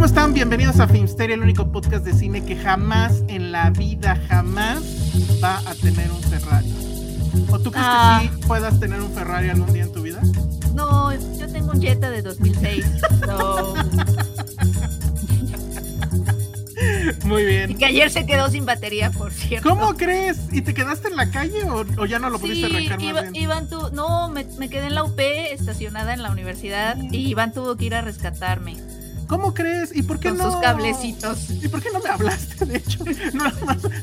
¿Cómo están? Bienvenidos a Filmsteria, el único podcast de cine que jamás en la vida, jamás va a tener un Ferrari. ¿O tú crees Ah. que sí puedas tener un Ferrari algún día en tu vida? No, yo tengo un Jetta de 2006. so- Muy y bien. que ayer se quedó sin batería, por cierto. ¿Cómo crees? ¿Y te quedaste en la calle o, o ya no lo pudiste Sí, arrancar iba, más bien? Iván tu- no, me, me quedé en la UP estacionada en la universidad y Iván tuvo que ir a rescatarme ¿Cómo crees? ¿Y por qué con no? sus cablecitos. ¿Y por qué no me hablaste, de hecho? No,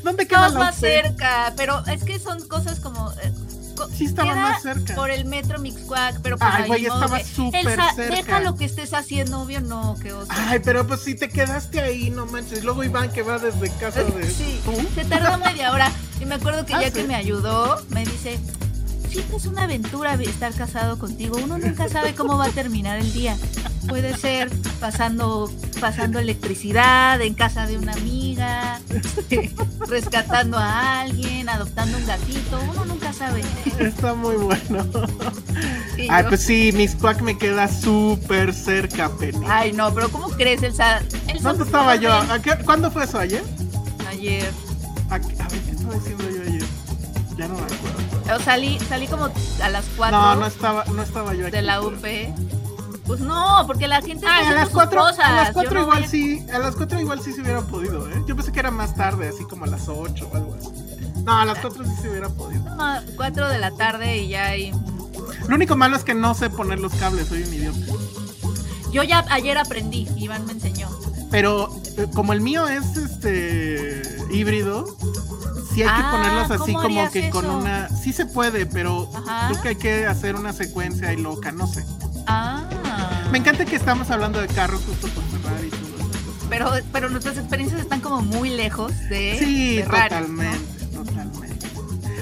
¿Dónde queda la más cerca, pero es que son cosas como... eh, co- Sí estaba más cerca. Por el metro Mixcuac, pero pues Ay, güey, estaba que- súper cerca. Deja lo que estés haciendo, obvio, no, que oso. Ay, pero pues si te quedaste ahí, no manches. Luego Iván que va desde casa de... Sí, ¿Tú? se tardó media hora. Y me acuerdo que Ah, ya sí. que me ayudó, me dice, siempre es una aventura estar casado contigo. Uno nunca sabe cómo va a terminar el día. Puede ser pasando, pasando electricidad en casa de una amiga, rescatando a alguien, adoptando un gatito. Uno nunca sabe. Está muy bueno. Ay, yo, pues sí, Miss Quack me queda súper cerca, Penny. Ay, no, pero ¿cómo crees, Elsa? Elsa ¿Dónde estaba yo? ven, ¿A qué- ¿Cuándo fue eso? ¿Ayer? Ayer. ¿A, a ver, ¿qué estaba diciendo yo ayer? Ya no me acuerdo. Salí, salí como a las 4 No, no estaba, no estaba yo aquí. de la UP. Pues no, porque la gente a las cuatro, cosas. a las Yo cuatro no igual voy a- sí, a las cuatro igual sí se hubiera podido, ¿eh? Yo pensé que era más tarde, así como a las ocho o algo así. No, a las cuatro sí se hubiera podido. No, cuatro de la tarde y ya hay... Lo único malo es que no sé poner los cables, soy un idiota. Yo ya ayer aprendí, Iván me enseñó. Pero eh, como el mío es este híbrido, sí hay que Ah, ponerlos así ¿cómo como que con una. Sí se puede, pero Ajá. creo que hay que hacer una secuencia y loca, no sé. Ah. Me encanta que estamos hablando de carros justo por Ferrari y todo. Pero, pero nuestras experiencias están como muy lejos de Sí, Ferrari, totalmente, totalmente.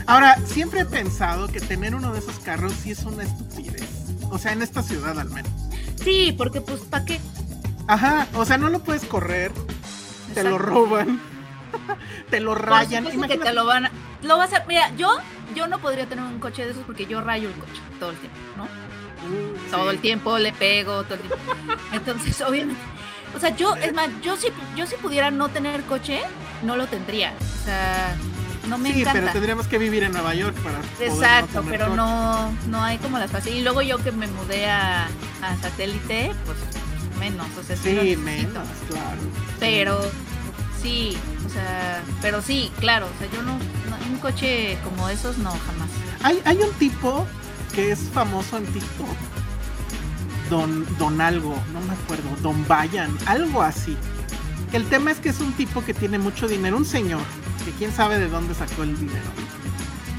Ahora, siempre he pensado que tener uno de esos carros sí es una estupidez. O sea, en esta ciudad al menos. ¿no? Sí, porque pues ¿para qué? Ajá, o sea, no lo puedes correr, te lo roban, te lo Por rayan. supuesto que Imagínate- te lo van a... Lo vas a... Mira, yo, yo no podría tener un coche de esos porque yo rayo el coche todo el tiempo, ¿no? Uh, todo sí. el tiempo le pego, todo el tiempo. Entonces, obviamente, o sea, yo, es más, yo si, yo si pudiera no tener coche, no lo tendría. O sea, no me sí, encanta. pero tendríamos que vivir en Nueva York para. poder Exacto, pero coche. no, no hay como las facilidades. Y luego yo que me mudé a, a satélite, pues menos, o sea, sí, Sí, menos, claro. Pero sí, o sea, pero sí, claro, o sea, yo no, no- un coche como esos no, jamás. Hay, hay un tipo que es famoso en TikTok. Don, don algo, no me acuerdo, Don Vayan, algo así. El tema es que es un tipo que tiene mucho dinero, un señor, que quién sabe de dónde sacó el dinero.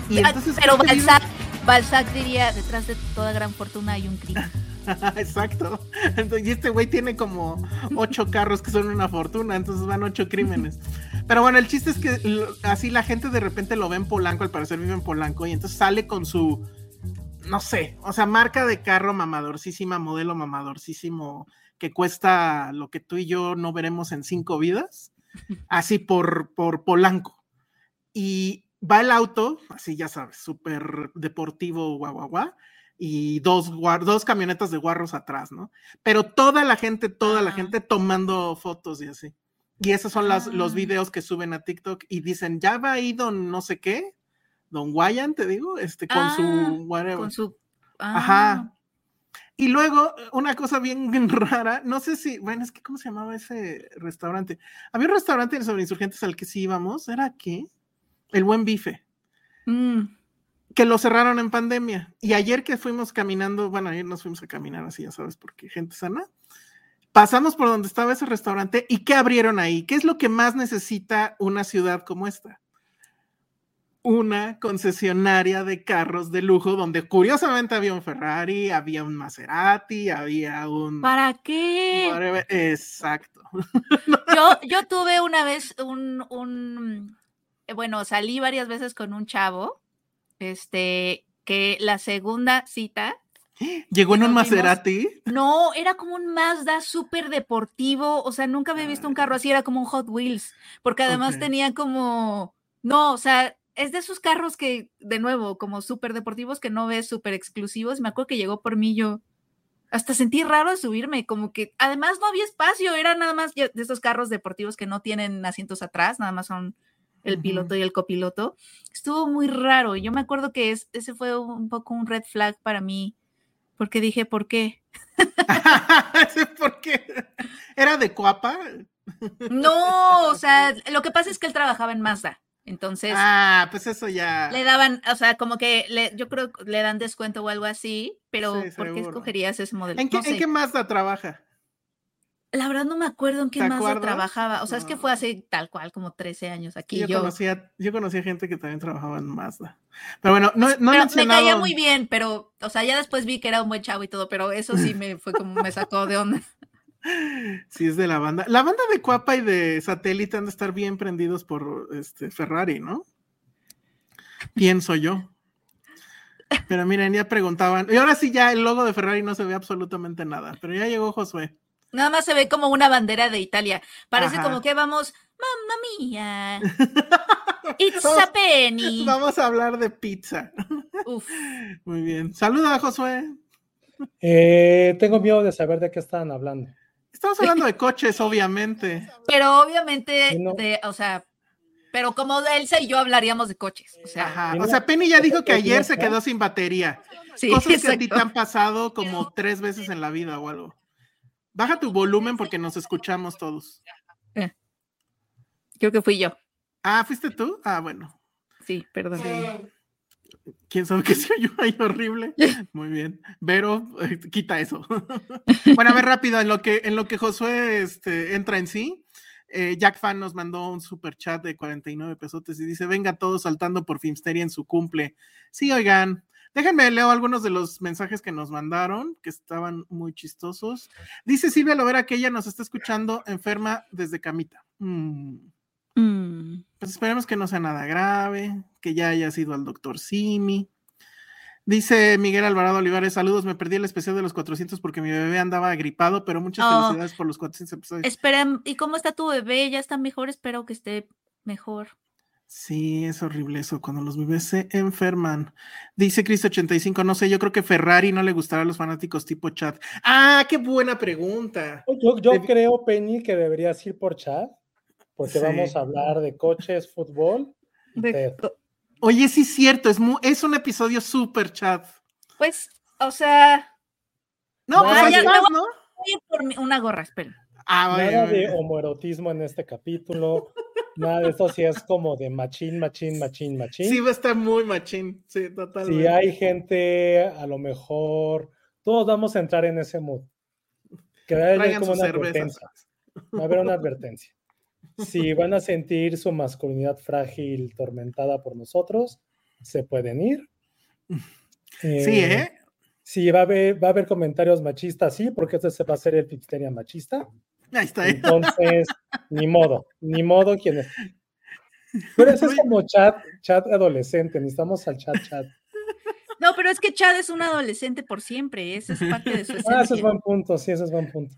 Y Ah, entonces pero vive- Balzac, Balzac diría, detrás de toda gran fortuna hay un crimen. Exacto. Entonces, y este güey tiene como ocho carros que son una fortuna, entonces van ocho crímenes. Pero bueno, el chiste es que lo- así la gente de repente lo ve en Polanco, al parecer vive en Polanco, y entonces sale con su, no sé, o sea, marca de carro mamadorcísima, modelo mamadorcísimo, que cuesta lo que tú y yo no veremos en cinco vidas, así por, por Polanco. Y va el auto, así ya sabes, súper deportivo, guau, guau, guau, y dos, dos camionetas de guarros atrás, ¿no? Pero toda la gente, toda la gente tomando fotos y así. Y esos son las, los Ah. videos que suben a TikTok y dicen, ya va ahí don no sé qué, Don Guayan, te digo, este, con Ah, su whatever. Con su. Ajá. Ah, Y luego, una cosa bien rara, no sé si, bueno, es que, ¿cómo se llamaba ese restaurante? Había un restaurante sobre insurgentes al que sí íbamos, ¿era qué? El Buen Bife, mm, que lo cerraron en pandemia. Y ayer que fuimos caminando, bueno, ayer nos fuimos a caminar así, ya sabes, porque gente sana, pasamos por donde estaba ese restaurante y ¿qué abrieron ahí? ¿Qué es lo que más necesita una ciudad como esta? Una concesionaria de carros de lujo donde curiosamente había un Ferrari, había un Maserati, había un... ¿Para qué? Exacto. Yo, yo tuve una vez un, un, eh, bueno, salí varias veces con un chavo, este, que la segunda cita, Llegó en un Maserati. no, era como un Mazda súper deportivo, o sea, nunca había visto un carro así, era como un Hot Wheels, porque además tenía como, no, o sea, es de esos carros que, de nuevo, como súper deportivos que no ves súper exclusivos, me acuerdo que llegó por mí yo. Hasta sentí raro de subirme, como que además no había espacio, era nada más de esos carros deportivos que no tienen asientos atrás, nada más son el piloto y el copiloto. Estuvo muy raro. y Yo me acuerdo que es, ese fue un poco un red flag para mí, porque dije, ¿por qué? ¿Por qué? ¿Era de Coapa? No, o sea, lo que pasa es que él trabajaba en Mazda, entonces Ah, pues eso ya. le daban, o sea, como que le, yo creo que le dan descuento o algo así, pero Sí, ¿por qué escogerías ese modelo? ¿En qué, No ¿En qué Mazda trabaja? La verdad no me acuerdo en qué ¿Te Mazda acuerdas? trabajaba, o sea, es que fue hace tal cual como 13 años aquí yo, yo. Conocía, yo conocía gente que también trabajaba en Mazda. Pero bueno, no, no Pero me caía muy bien, pero, o sea, ya después vi que era un buen chavo y todo, pero eso sí me fue como me sacó de onda. Sí, es de la banda. La banda de Cuapa y de Satélite han de estar bien prendidos por este Ferrari, ¿no? Pienso yo. Pero miren, ya preguntaban. Y ahora sí, ya el logo de Ferrari no se ve absolutamente nada. Pero ya llegó Josué. Nada más se ve como una bandera de Italia. Parece Ajá. como que vamos, mamma mía. It's Vamos- a penny. Vamos a hablar de pizza. Uf. Muy bien. Saluda, Josué. Eh, tengo miedo de saber de qué estaban hablando. Estamos hablando de coches, obviamente. Pero obviamente, no- de, o sea, pero como Elsa y yo hablaríamos de coches. O sea, Ajá. y O no- sea, Penny ya dijo que ayer se quedó sin batería. sí, Cosas que a ti te han pasado como tres veces en la vida o algo. Baja tu volumen porque nos escuchamos todos. Creo que fui yo. Ah, ¿fuiste tú? Ah, bueno. Sí, perdón. ¿Quién sabe qué se oyó ahí horrible? Muy bien. Vero, eh, quita eso. bueno, a ver rápido, en lo que, en lo que Josué este, entra en sí, eh, Jack Fan nos mandó un super chat de 49 pesotes y dice, venga todos saltando por Filmsteria en su cumple. Sí, oigan, déjenme leo algunos de los mensajes que nos mandaron, que estaban muy chistosos. Dice Silvia Lovera que ella nos está escuchando enferma desde camita. Mm. Mm. Pues esperemos que no sea nada grave, que ya haya sido al doctor Simi. Dice Miguel Alvarado Olivares, saludos, me perdí el especial de los 400 porque mi bebé andaba agripado, pero muchas Oh. felicidades por los 400 episodios. Espera, ¿y cómo está tu bebé? ¿Ya está mejor? Espero que esté mejor. Sí, es horrible eso, cuando los bebés se enferman. Dice Cristo85, no sé, yo creo que Ferrari no le gustará a los fanáticos tipo chat. Ah, qué buena pregunta. Yo, creo, Penny, que deberías ir por chat, porque Sí. vamos a hablar de coches, fútbol. De-. Oye, sí es cierto, es, un episodio súper chat. Pues, o sea, No, No, pues ya- ¿no? voy a ir por mi- una gorra, espera. Ah, Nada bueno, de homoerotismo en este capítulo. Nada de esto sí es como de machín, machín, machín, machín. Sí, va a estar muy machín. Sí, totalmente. Si hay gente, a lo mejor, todos vamos a entrar en ese mood. Que va a haber Traigan como una cervezas. advertencia. Va a haber una advertencia. Si van a sentir su masculinidad frágil tormentada por nosotros, se pueden ir. Sí, ¿eh? Sí, va a haber, va a haber comentarios machistas, sí, porque este se va a hacer el Pipsteria machista. Ahí está. ¿eh? Entonces, ni modo, ni modo quien es. Pero eso es como chat, chat adolescente, necesitamos al chat chat. No, pero es que Chad es un adolescente por siempre. Esa es parte de su Ah, ese es esencia. buen punto, sí, ese es buen punto.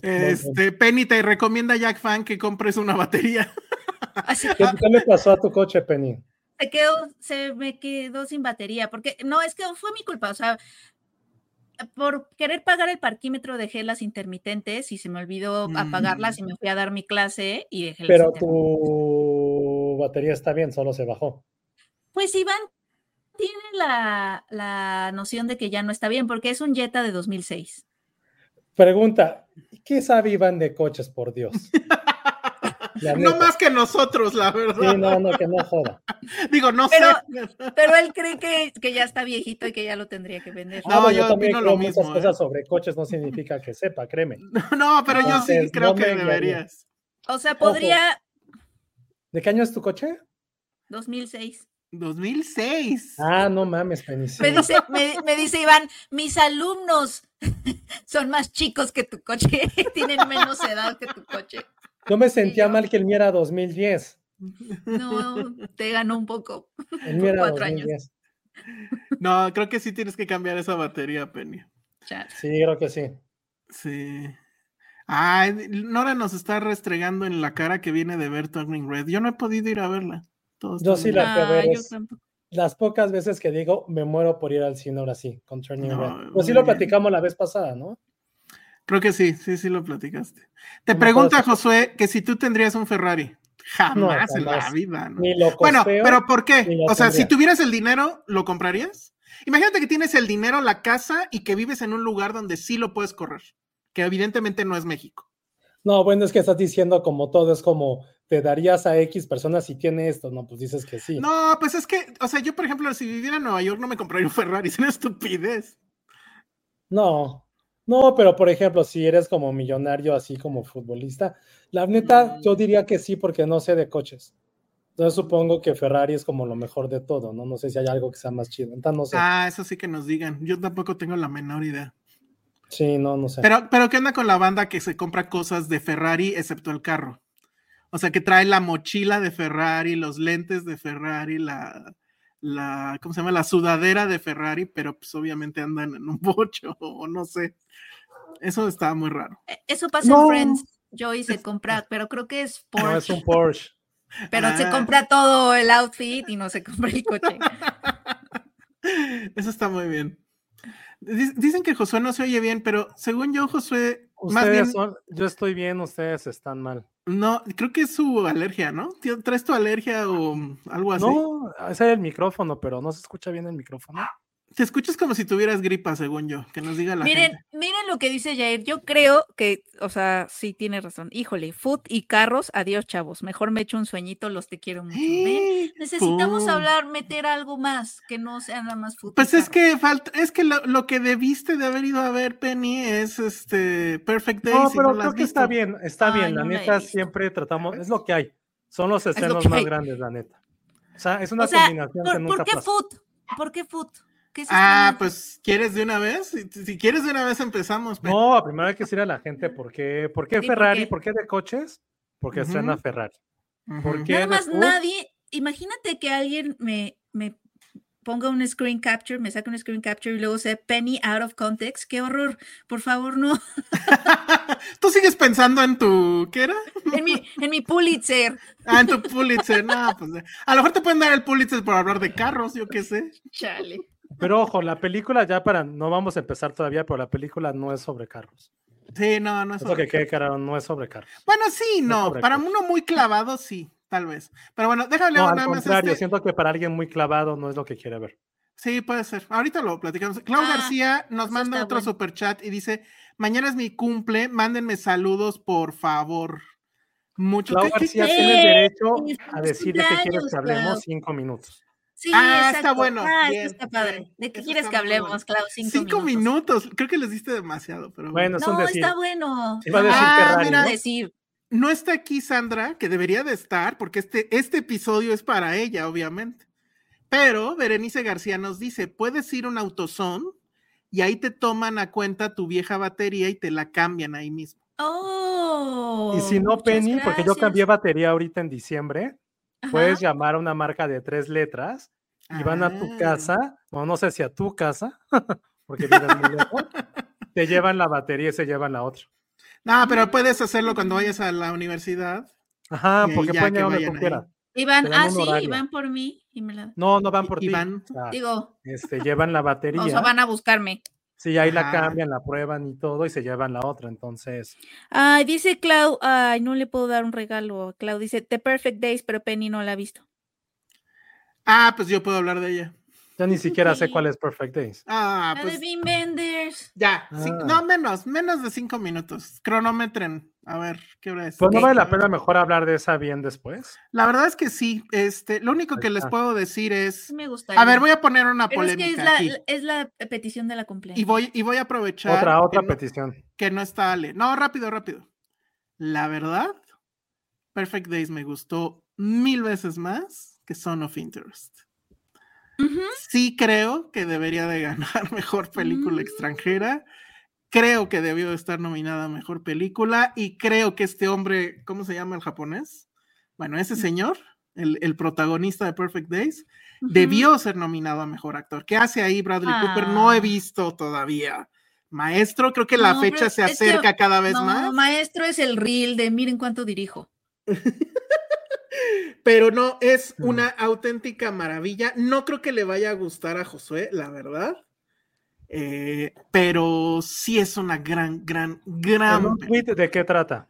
Este, Penny te recomienda a Jack Fan que compres una batería. Así ¿Qué, qué le pasó a tu coche, Penny? se quedó, se me quedó sin batería, porque no, es que fue mi culpa, o sea, por querer pagar el parquímetro dejé las intermitentes y se me olvidó apagarlas y me fui a dar mi clase y dejé las Pero tu batería está bien, solo se bajó. Pues Iván tiene la, la noción de que ya no está bien, porque es un Jetta de 2006. Pregunta, ¿qué sabe Iván de coches, por Dios? No más que nosotros, la verdad. Sí, no, no, que no joda. Digo, no Pero- sé. Pero él cree que, que ya está viejito y que ya lo tendría que vender. No, Ah, pues yo también creo lo muchas mismo, cosas ¿eh? sobre coches no significa que sepa, créeme. No, pero yo sí creo no que deberías. O sea, podría ¿De qué año es tu coche? 2006. 2006. Ah, no mames, Penny. Me dice, me, me dice Iván, mis alumnos son más chicos que tu coche, tienen menos edad que tu coche. Yo me sentía yo- mal que el mío era 2010. No, te ganó un poco. El mío era Cuatro años. 2010. No, creo que sí tienes que cambiar esa batería, Penny. Sí, creo que sí. Sí. Ay, Nora nos está restregando en la cara que viene de ver Turning Red. Yo no he podido ir a verla. Yo sí la fui a ver, Ah, es- tampoco. Las pocas veces que digo, me muero por ir al cine ahora sí, con Turning No, Red. muy Pues sí lo bien. platicamos la vez pasada, ¿no? Creo que sí, sí, sí lo platicaste. Te No pregunta Josué que si tú tendrías un Ferrari. Jamás, en la vida. ¿no? Ni lo Bueno, pero ¿por qué? O sea, si tuvieras el dinero, ¿lo comprarías? Imagínate que tienes el dinero, la casa y que vives en un lugar donde sí lo puedes correr, que evidentemente no es México. No, bueno, es que estás diciendo como todo, es como te darías a X personas si tiene esto, no, pues dices que sí. No, pues es que, o sea, yo por ejemplo, si viviera en Nueva York no me compraría un Ferrari, es una estupidez. No, no, pero por ejemplo, si eres como millonario, así como futbolista, la neta, yo diría que sí, porque no sé de coches. Entonces supongo que Ferrari es como lo mejor de todo, ¿no? No sé si hay algo que sea más chido. Entonces no sé. Ah, eso sí que nos digan. Yo tampoco tengo la menor idea. Sí, no, no sé. Pero, pero ¿qué onda con la banda que se compra cosas de Ferrari excepto el carro? O sea, que trae la mochila de Ferrari, los lentes de Ferrari, la, la, ¿cómo se llama? La sudadera de Ferrari, pero pues obviamente andan en un bocho o no sé. Eso está muy raro. Eh, Eso pasa No. en Friends. Joey se compra, pero creo que es No, Porsche, es un Porsche. pero se Ah. compra todo el outfit y no se compra el coche. Eso está muy bien. Dic- Dicen que Josué no se oye bien, pero según yo, Josué, Ustedes bien, son, yo estoy bien, ustedes están mal. no, creo que es su alergia, ¿no? ¿Traes tu alergia o algo así? No, ese es el micrófono, pero no se escucha bien el micrófono. Te escuchas como si tuvieras gripa, según yo, que nos diga la Miren, gente. miren lo que dice Jair. Yo creo que, o sea, sí tiene razón. Híjole, food y carros, adiós, chavos. Mejor me echo un sueñito, los te quiero mucho. ¿Ven? Necesitamos Pum. hablar, meter algo más, que no sea nada más food. y Pues es que falta, es que lo, lo que debiste de haber ido a ver, Penny, es este Perfect Days. No, pero no creo que está bien, está Ay, bien. La no neta siempre tratamos, es lo que hay. Son los lo escenos que más hay. grandes, la neta. O sea, es una O sea, combinación que ¿por, nunca ¿por qué pasa. food? ¿Por qué food? ¿Qué es Ah, pues, ¿quieres de una vez? Si, si quieres de una vez empezamos. Penny. No, primero hay que decirle a la gente por qué, por qué Sí, ¿por Ferrari, qué? por qué de coches, porque estrena Ujú. Ferrari. Ujú. ¿por qué? Nada más nadie, imagínate que alguien me, me ponga un screen capture, me saque un screen capture y luego sea Penny out of context. Qué horror. Por favor, no. Tú sigues pensando en tu, ¿qué era? En mi, en mi Pulitzer. Ah, en tu Pulitzer. No, pues a lo mejor te pueden dar el Pulitzer por hablar de carros, yo qué sé. Chale. Pero ojo, la película ya para, no vamos a empezar todavía, pero la película no es sobre carros. Sí, no, no es Eso que sobre- quede claro, no es sobre carros. Bueno, sí, No no. Para carros. uno muy clavado, sí, tal vez. Pero bueno, déjale No, al nada más. contrario, este- siento que para alguien muy clavado no es lo que quiere ver. Sí, puede ser. Ahorita lo platicamos. Clau Ah, García nos manda otro bueno. super chat y dice: Mañana es mi cumple, mándenme saludos, por favor. Mucho. Clau ¿qué- qué- García qué- tiene el ¡Eh! derecho ¡Feliz a decir de qué quieres que hablemos cinco minutos. Sí, Ah, está bueno, Ah, bien, está padre. bien. ¿De qué Eso quieres está que muy bueno. hablemos, Clau? Cinco, Cinco minutos. Creo que les diste demasiado, pero bueno. No, decir. está bueno. Iba a decir Ah, mira. ¿no? decir. No está aquí Sandra, que debería de estar, porque este, este episodio es para ella, obviamente. Pero Berenice García nos dice: puedes ir a un autosón y ahí te toman a cuenta tu vieja batería y te la cambian ahí mismo. Oh. Y si no, Penny, porque yo cambié batería ahorita en diciembre, Ajá. puedes llamar a una marca de tres letras y van a tu Ah. casa, o no sé si a tu casa, porque vives muy lejos, te llevan la batería y se llevan la otra. No, pero puedes hacerlo cuando vayas a la universidad. Ajá, Y ahí porque pueden que ir donde tú quieras. Te dan ah, sí, horario. iban por mí y me la. No, no van Y- por y ti. van- o sea, Digo, este, llevan la batería. o sea, van a buscarme. Sí, ahí la cambian, la prueban y todo y se llevan la otra. Entonces, Ay, dice Clau, ay, no le puedo dar un regalo. Clau dice The Perfect Days, pero Penny no la ha visto. Ah, pues yo puedo hablar de ella. Ya ni siquiera sé cuál es Perfect Days. Ah, La de pues ya. Ah. no, menos, menos de cinco minutos. Cronometren. A ver, ¿qué hora es? Pues no vale la pena mejor hablar de esa bien después. La verdad es que sí. Este, lo único que les puedo decir es. Me gustaría. A ver, voy a poner una Pero es polémica que es la, aquí. es la petición de la cumpleaños. Y voy, y voy a aprovechar Otra, otra que, no, petición. que no está Ale. No, rápido, rápido. La verdad, Perfect Days me gustó mil veces más que Son of Interest. Sí creo que debería de ganar mejor película Mm. extranjera. Creo que debió de estar nominada a mejor película y creo que este hombre, ¿cómo se llama el japonés? Bueno, Mm. ese señor, el, el protagonista de Perfect Days, debió ser nominado a mejor actor. ¿Qué hace ahí Bradley Cooper? No he Ah. visto todavía. Maestro, creo que la No, fecha se acerca cada vez No, más. maestro es el reel de miren cuánto dirijo. Pero no, es una auténtica maravilla. No creo que le vaya a gustar a Josué, la verdad. Eh, pero sí es una gran, gran, gran. Un tweet, ¿De qué trata?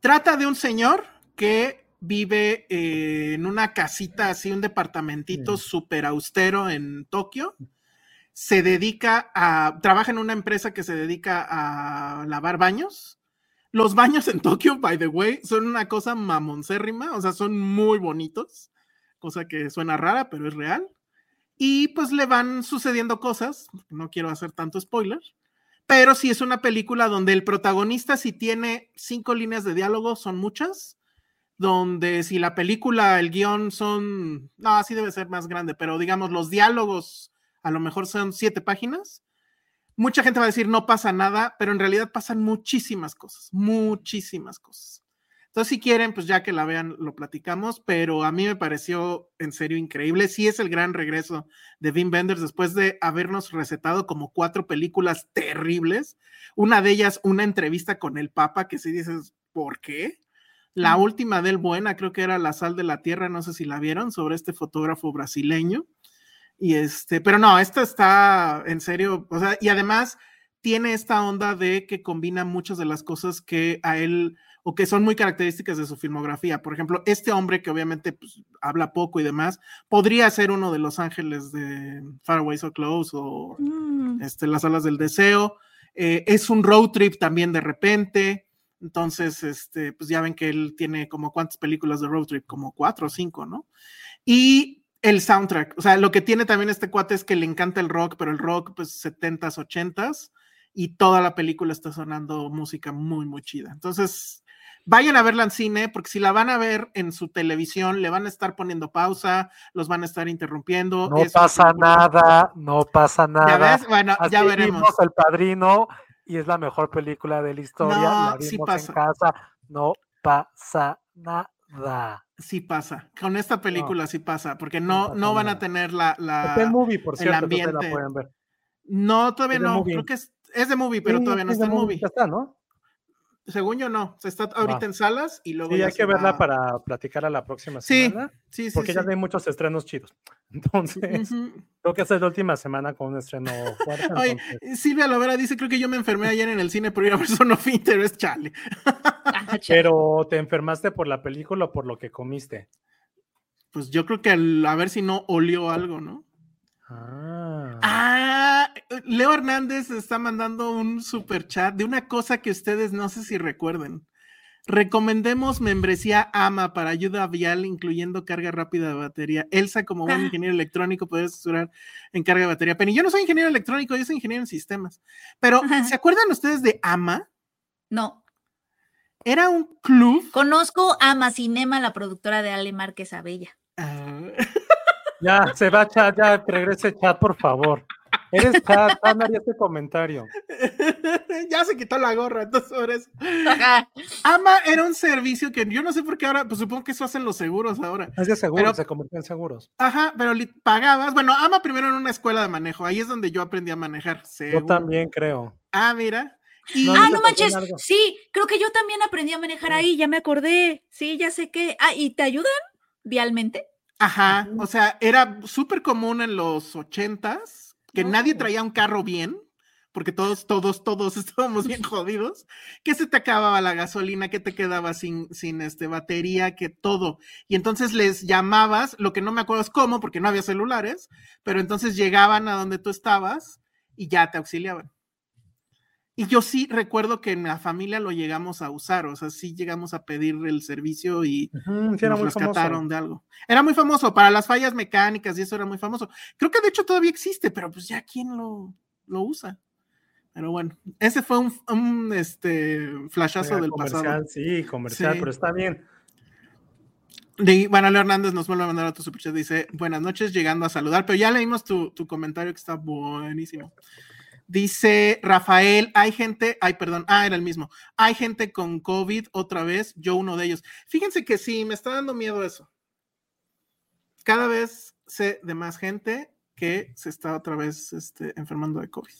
Trata de un señor que vive eh, en una casita, así, un departamentito súper austero en Tokio. Se dedica a. Trabaja en una empresa que se dedica a lavar baños. Los baños en Tokio, by the way, son una cosa mamoncérrima, o sea, son muy bonitos, cosa que suena rara, pero es real. Y pues le van sucediendo cosas, no quiero hacer tanto spoiler, pero sí es una película donde el protagonista si tiene cinco líneas de diálogo, son muchas, donde si la película, el guion son, no, así debe ser más grande, pero digamos los diálogos a lo mejor son siete páginas. Mucha gente va a decir no pasa nada, pero en realidad pasan muchísimas cosas, muchísimas cosas. Entonces, si quieren, pues ya que la vean, lo platicamos, pero a mí me pareció en serio increíble. Sí es el gran regreso de Wim Wenders después de habernos recetado como cuatro películas terribles. Una de ellas, una entrevista con el Papa, que sí dices, ¿por qué? La Mm. última de él buena, creo que era La sal de la tierra, no sé si la vieron, sobre este fotógrafo brasileño. Y este, pero no, esta está en serio, o sea, y además tiene esta onda de que combina muchas de las cosas que a él o que son muy características de su filmografía. Por ejemplo, este hombre que obviamente pues, habla poco y demás, podría ser uno de los ángeles de Far Away So Close o Mm. este, Las alas del deseo. Eh, es un road trip también de repente. Entonces, este, pues ya ven que él tiene como cuántas películas de road trip, como cuatro o cinco, ¿no? Y el soundtrack, o sea, lo que tiene también este cuate es que le encanta el rock, pero el rock, pues 70s, 80s, y toda la película está sonando música muy, muy chida. Entonces, vayan a verla en cine, porque si la van a ver en su televisión, le van a estar poniendo pausa, los van a estar interrumpiendo. No pasa nada, no pasa ¿Ya nada. ves? Bueno, Así ya veremos. vimos El Padrino y es la mejor película de la historia. No, la sí pasa. en casa. No pasa nada. Sí pasa. Con esta película sí pasa, porque no no, no van a tener la. en movie, por el cierto, entonces ambiente. la pueden ver. no, todavía es no. movie. Creo que es, es de movie, pero Sí, todavía no está de en movie. Ya está, ¿no? Según yo, no. Se está ahorita Va. en salas y luego. Sí, ya hay que verla para platicar a la próxima Sí, semana. Sí, sí. Porque sí. ya hay muchos estrenos chidos. Entonces, creo que esta es la última semana con un estreno fuerte. Oye, entonces- Silvia Lovera dice: Creo que yo me enfermé ayer en el cine por ir a ver Son of Interest, chale. Pero te enfermaste por la película o por lo que comiste. Pues yo creo que al- a ver si no olió algo, ¿no? Ah. Ah, Leo Hernández está mandando un super chat de una cosa que ustedes no sé si recuerden. Recomendemos membresía AMA para ayuda vial, incluyendo carga rápida de batería. Elsa, como buen Ah. ingeniero electrónico, puede asesorar en carga de batería. Pero yo no soy ingeniero electrónico, yo soy ingeniero en sistemas. Pero, Ajá. ¿se acuerdan ustedes de AMA? No. Era un club. Conozco a Macinema, la productora de Ale Márquez Abella. Ah, Ya, se va chat, ya regrese chat, por favor. Eres chat, Ana, haría este comentario. ya se quitó la gorra, entonces sobre eso. Ajá. AMA era un servicio que yo no sé por qué ahora, pues supongo que eso hacen los seguros ahora. Es de seguros, Pero- se convirtió en seguros. Ajá, pero pagabas. Bueno, AMA primero en una escuela de manejo. Ahí es donde yo aprendí a manejar. Yo también creo. Ah, mira. Y No, Ah, no manches. Sí, creo que yo también aprendí a manejar ahí, ya me acordé. Sí, ya sé que. Ah, ¿y te ayudan vialmente? ajá, o sea, era súper común en los ochentas que No. nadie traía un carro bien, porque todos, todos, todos estábamos bien jodidos, que se te acababa la gasolina, que te quedaba sin, sin este, batería, que todo. Y entonces les llamabas, lo que no me acuerdo es cómo, porque no había celulares, pero entonces llegaban a donde tú estabas y ya te auxiliaban. Y yo sí recuerdo que en la familia lo llegamos a usar, o sea, sí llegamos a pedir el servicio y sí, nos rescataron famoso. de algo. Era muy famoso para las fallas mecánicas y eso era muy famoso. Creo que de hecho todavía existe, pero pues ya quién lo, lo usa. Pero bueno, ese fue un, un, este flashazo del comercial, pasado. sí, comercial, Sí. pero está bien. De, bueno, Leo Hernández nos vuelve a mandar otro superchat. Dice: Buenas noches, llegando a saludar, pero ya leímos tu, tu comentario que está buenísimo. Dice Rafael: Hay gente, ay, perdón, ah, era el mismo. Hay gente con COVID otra vez, yo uno de ellos. Fíjense que sí, me está dando miedo eso. Cada vez sé de más gente que se está otra vez este, enfermando de COVID.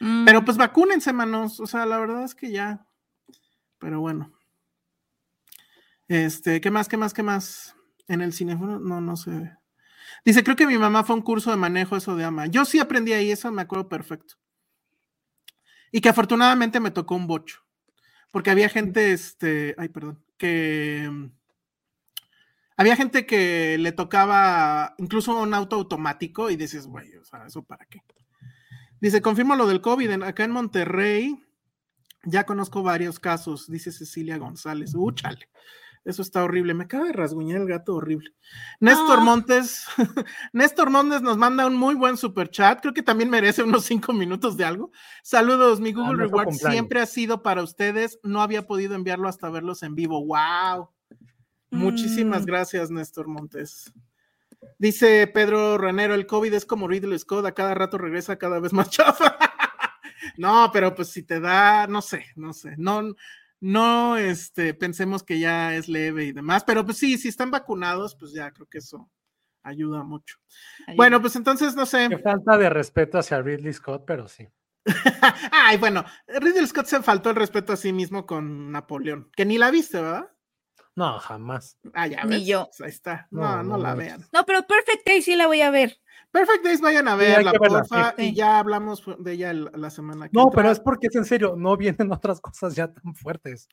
Mm, Pero pues vacúnense, manos. O sea, la verdad es que ya. Pero bueno. Este, ¿qué más? ¿Qué más? ¿Qué más? En el cinefono, no, no sé. Dice, creo que mi mamá fue a un curso de manejo eso de ama. Yo sí aprendí ahí, eso me acuerdo perfecto. Y que afortunadamente me tocó un bocho. Porque había gente, este, ay, perdón, que mm, había gente que le tocaba incluso un auto automático y dices, güey, o sea, ¿eso para qué? Dice, confirmo lo del COVID. en- acá en Monterrey ya conozco varios casos, dice Cecilia González. Úchale. Eso está horrible. Me acaba de rasguñar el gato horrible. Néstor Ah. Montes, Néstor Montes nos manda un muy buen super chat. Creo que también merece unos cinco minutos de algo. Saludos, mi Google no fue Reward siempre ha sido para ustedes. No había podido enviarlo hasta verlos en vivo. ¡Wow! Muchísimas Mm. gracias, Néstor Montes. Dice Pedro Ranero, el COVID es como Ridley Scott, a cada rato regresa cada vez más chafa. no, pero pues si te da, no sé, no sé, no, no, este, pensemos que ya es leve y demás, pero pues sí, si están vacunados, pues ya creo que eso ayuda mucho. Bueno, pues entonces, no sé. Qué falta de respeto hacia Ridley Scott, pero sí. Ay, bueno, Ridley Scott se faltó el respeto a sí mismo con Napoleón, que ni la viste, ¿verdad? No, jamás. Ah, ya Ni ves, yo. pues ahí está. No, No, no, no la vean. No, pero Perfect Day sí la voy a ver. Perfect Days, vayan a Sí, verla, que verla, porfa, sí. y ya hablamos de ella el- la semana que No, entra. pero es porque es en serio, no vienen otras cosas ya tan fuertes.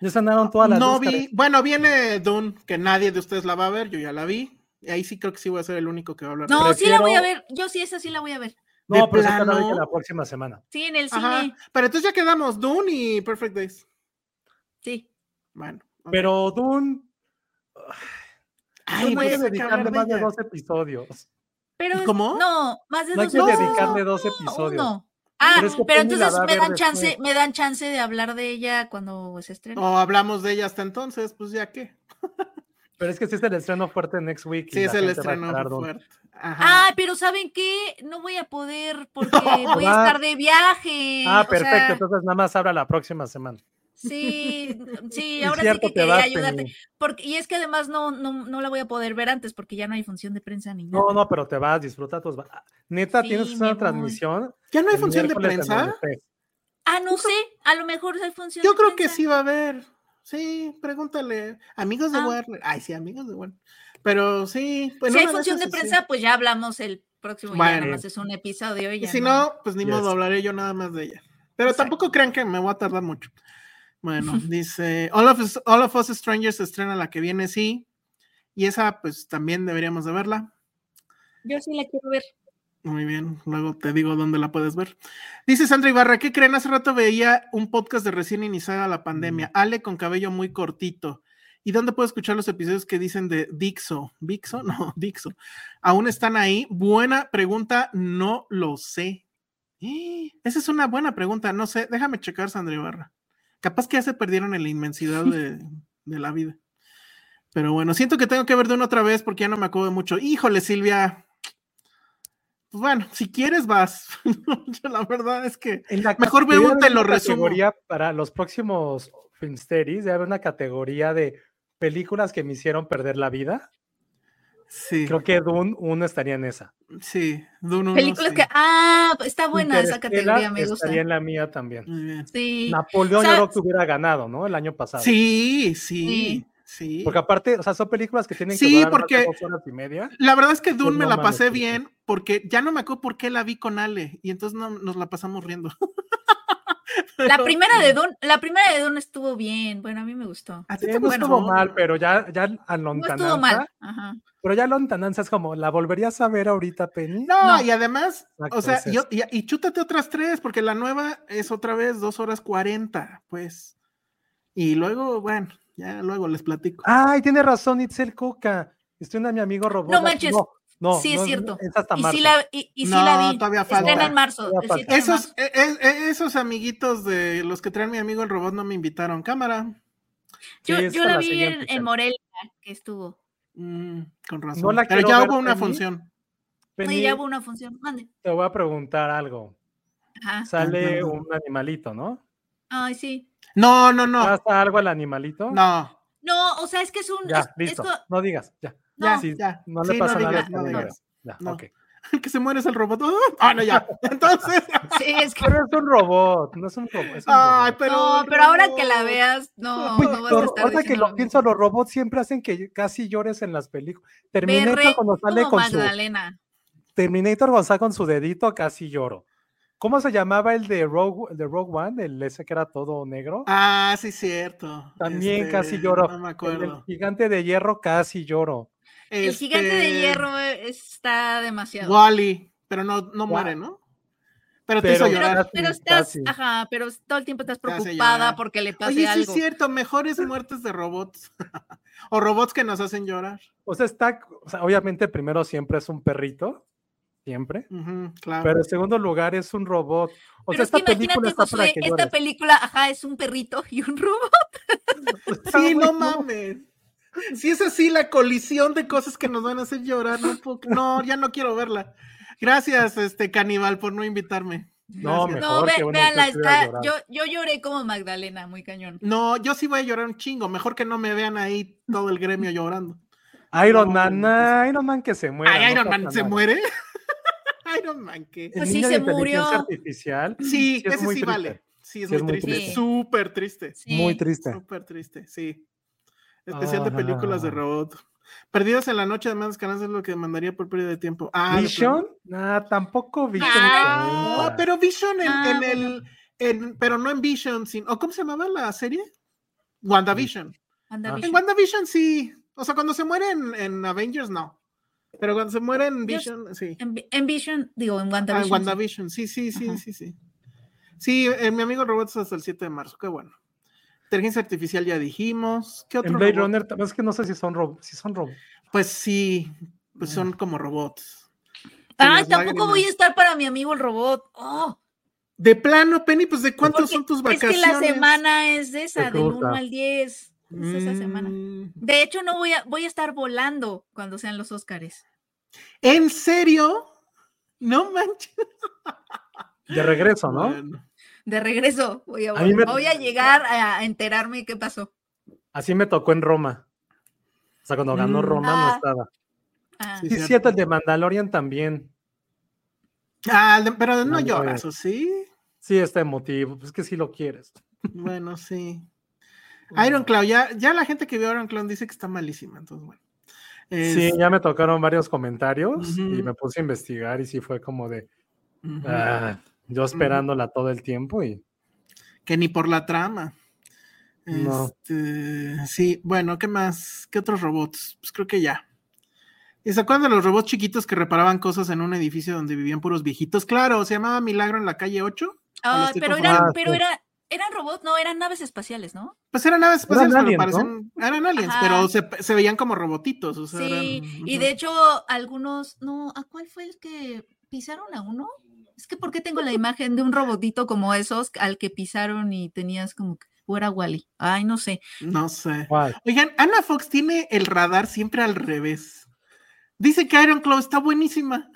Ya sanaron todas las No Óscares. vi, bueno, viene Dune, que nadie de ustedes la va a ver, yo ya la vi, y ahí sí creo que sí voy a ser el único que va a hablar. No, sí la voy a ver. Yo sí, esa sí la voy a ver. No, de pero esa la que la próxima semana. Sí, en el Ajá, cine. pero entonces ya quedamos Dune y Perfect Days. Sí. Bueno. Pero Dune, Ay, no hay pues que dedicarle más de dos episodios. Pero ¿Cómo? No, más de No hay dos que no, dedicarle dos episodios. uno. Ah, Pero es que pero Penny la entonces me dan chance, después. me dan chance de hablar de ella cuando se estrene. O hablamos de ella hasta entonces, pues ya qué. Pero es que sí es el estreno fuerte Next Week. Sí, es el estreno fuerte. Ajá. Ah, pero ¿saben qué? No voy a poder porque voy a Va. estar de viaje. Ah, o perfecto. sea, Entonces nada más habla la próxima semana. Sí, sí, ahora cierto, sí que quería ayudarte. Porque, y es que además no, no, no la voy a poder ver antes porque ya no hay función de prensa ni nada. No, no, pero te vas, disfruta tus. Neta, Sí, tienes una transmisión. ¿Ya no hay función de prensa? Ah, no sé, a lo mejor hay función Yo de creo que sí va a haber. Sí, pregúntale. Amigos de Ah. Warner. Ay, sí, amigos de Warner. Pero sí. pues, si hay función de sí, prensa, pues ya hablamos el próximo ya Bueno. nada más es un episodio y si no. no, pues ni Yes. modo, hablaré yo nada más de ella. Pero Exacto. tampoco crean que me voy a tardar mucho. Bueno, dice, All of, Us, All of Us Strangers se estrena la que viene, sí. Y esa, pues también deberíamos de verla. Yo sí la quiero ver. Muy bien, luego te digo dónde la puedes ver. Dice Sandra Ibarra, ¿qué creen? Hace rato veía un podcast de recién iniciada la pandemia. Ale con cabello muy cortito. ¿Y dónde puedo escuchar los episodios que dicen de Dixo? ¿Dixo? No, Dixo. ¿Aún están ahí? Buena pregunta, no lo sé. ¡Eh! Esa es una buena pregunta, no sé. Déjame checar, Sandra Ibarra. Capaz que ya se perdieron en la inmensidad de, de la vida. Pero bueno, siento que tengo que ver de una otra vez porque ya no me acuerdo mucho. Híjole, Silvia. Pues bueno, si quieres vas. Yo la verdad es que En la Mejor veo un te lo una resumo. categoría Para los próximos Filmsteries, debe haber una categoría de películas que me hicieron perder la vida. Sí, Creo que Dune 1 estaría en esa. sí, Dune uno, Películas sí. que. Ah, está buena esa categoría, me gusta. Estaría en la mía también. Muy bien. Sí. Napoleón yo Sa- creo que hubiera ganado, ¿no? El año pasado. Sí, sí, Sí. Sí. Porque aparte, o sea, son películas que tienen Sí, que durar porque- dos horas y media. La verdad es que Dune Pues me no la pasé bien porque ya no me acuerdo por qué la vi con Ale y entonces no, nos la pasamos riendo. La primera de Dune, la primera de Dune estuvo bien. Bueno, a mí me gustó. ¿A ti Sí, te no gustó? estuvo mal, pero ya, ya a No estuvo lontananza. mal. Ajá. Pero ya lontananza es como, ¿la volverías a ver ahorita, Penny? No, No. y además, Exacto, o sea, es yo- y, y chútate otras tres, porque la nueva es otra vez dos horas cuarenta, pues. Y luego, bueno, ya luego les platico. Ay, tiene razón, Itzel Coca. Estoy una mi amigo robot. No manches. No, no, sí, no, es cierto. Es hasta y sí la, y, y sí No, la vi. todavía Estrena falta. en marzo. Todavía el falta. 7 de Esos, marzo. eh, eh, esos amiguitos de los que traen mi amigo el robot no me invitaron. Cámara. Yo, Sí, yo la la vi en. Morelia, que estuvo. Mm, con razón. No la pero ya hubo una Penny. función. Penny, ya hubo una función. Mande. te voy a preguntar algo. Ajá. Sale Ajá. un animalito, ¿no? Ay, sí. No, no, no. ¿Pasa algo al animalito? No. No, o sea, es que es un. Ya, es- listo. esto- No digas, ya. Ya, Sí, ya. no le Sí, pasa nada digas, no. Ya, No. ok. El que se muere es el robot. Ah, no, ya. Entonces. Sí, es que. Pero es un robot, no es un robot. es un Ay, robot. pero. no, el pero ahora que la veas, no, Oye, no vas a estar ahora que lo pienso, los robots siempre hacen que casi llores en las películas. Terminator Berre cuando sale con su. Terminator cuando sale con su dedito casi lloro. ¿Cómo se llamaba el de Rogue, el de Rogue One? El ese que era todo negro. Ah, sí, cierto. También Este, casi lloro. No me El del acuerdo. gigante de hierro casi lloro. El gigante de Este, hierro está demasiado. Wally, pero no, no muere, ¿no? Pero te Pero- hizo Pero, llorar. Pero estás, casi. ajá, pero todo el tiempo estás Te preocupada porque le pase Oye, sí algo. es cierto, mejores muertes de robots. o robots que nos hacen llorar. O sea, está, o sea, obviamente primero siempre es un perrito, siempre. Claro. Pero en segundo lugar es un robot. O Pero sea, es que esta película imagínate, está para que esta llores. película, ajá, es un perrito y un robot. Sí, no mames. Si es así la colisión de cosas que nos van a hacer llorar, no, puedo- no, ya no quiero verla. Gracias, este caníbal, por no invitarme. No, mejor No, ve, que hubiera está, yo, yo lloré como Magdalena, muy cañón. No, yo sí voy a llorar un chingo. Mejor que no me vean ahí todo el gremio llorando. Iron No, Man, no, Iron Man que se muere. Ay, Iron Man se muere. Iron Man, ¿qué? El Pues sí, niño se murió. artificial. Sí, es ese sí triste. vale. Sí, es Sí, es muy muy triste. triste. Súper triste. Sí. Muy triste. Súper triste, sí. Especial de películas de Ah. robot. Perdidos en la noche, además, canales es lo que mandaría por pérdida de tiempo. Ah, Vision, nah, tampoco Vision. Ah, cuenta. pero Vision en, Ah, en el. en- pero no en Vision, sino. ¿o ¿Cómo se llamaba la serie? WandaVision. WandaVision. En WandaVision sí. O sea, cuando se muere en, en Avengers, no. Pero cuando se muere en Vision, sí. En, Vi- en Vision, digo, en Ah, WandaVision. en sí. WandaVision, sí, sí, sí, Ajá. sí, sí. Sí, eh, mi amigo robot es hasta el 7 de marzo, qué bueno. Inteligencia artificial ya dijimos. ¿Qué otro En Blade robot? Runner, es que no sé si son robots. Si son robots. Pues sí, pues son como robots. Ay, las tampoco voy a estar para mi amigo el robot. Oh, De plano, Penny, pues ¿de cuántos porque son tus es vacaciones? que la semana es esa, del cruza. 1 al 10. Es esa semana. Mm, De hecho, no voy a, voy a estar volando cuando sean los Óscares. ¿En serio? No manches. De regreso, ¿no? Bueno. De regreso, voy a, A mí me- voy a llegar a, enterarme qué pasó. Así me tocó en Roma. O sea, cuando ganó Mm. Roma Ah. no estaba. Ah, Sí, Sí, cierto. cierto, el de Mandalorian también. Ah, pero no lloras. ¿o sí? Sí, está emotivo. Pues que sí lo quieres. Bueno, sí. Iron Cloud, ya, ya la gente que vio Iron Cloud dice que está malísima, entonces bueno. Sí, ya me tocaron varios comentarios y me puse a investigar y sí fue como de ah, yo esperándola todo el tiempo y que ni por la trama. No. Este, sí, bueno, ¿qué más? ¿Qué otros robots? Pues creo que ya. ¿Y se acuerdan de los robots chiquitos que reparaban cosas en un edificio donde vivían puros viejitos? Claro, se llamaba Milagro en la calle 8. Ah, pero eran, Ah, pero sí. era, eran robots, no, eran naves espaciales, ¿no? Pues eran naves espaciales, Eran pero aliens, ¿no? parecen- eran aliens, Ajá. pero se, se veían como robotitos. O sea, Sí, eran- y de hecho, algunos, no, ¿a cuál fue el que pisaron a uno? Es que, ¿por qué tengo la imagen de un robotito como esos al que pisaron y tenías como que, o era Wally? Ay, no sé. No sé. ¿cuál? Oigan, Ana Fox tiene el radar siempre al revés. Dice que Iron Claw está buenísima.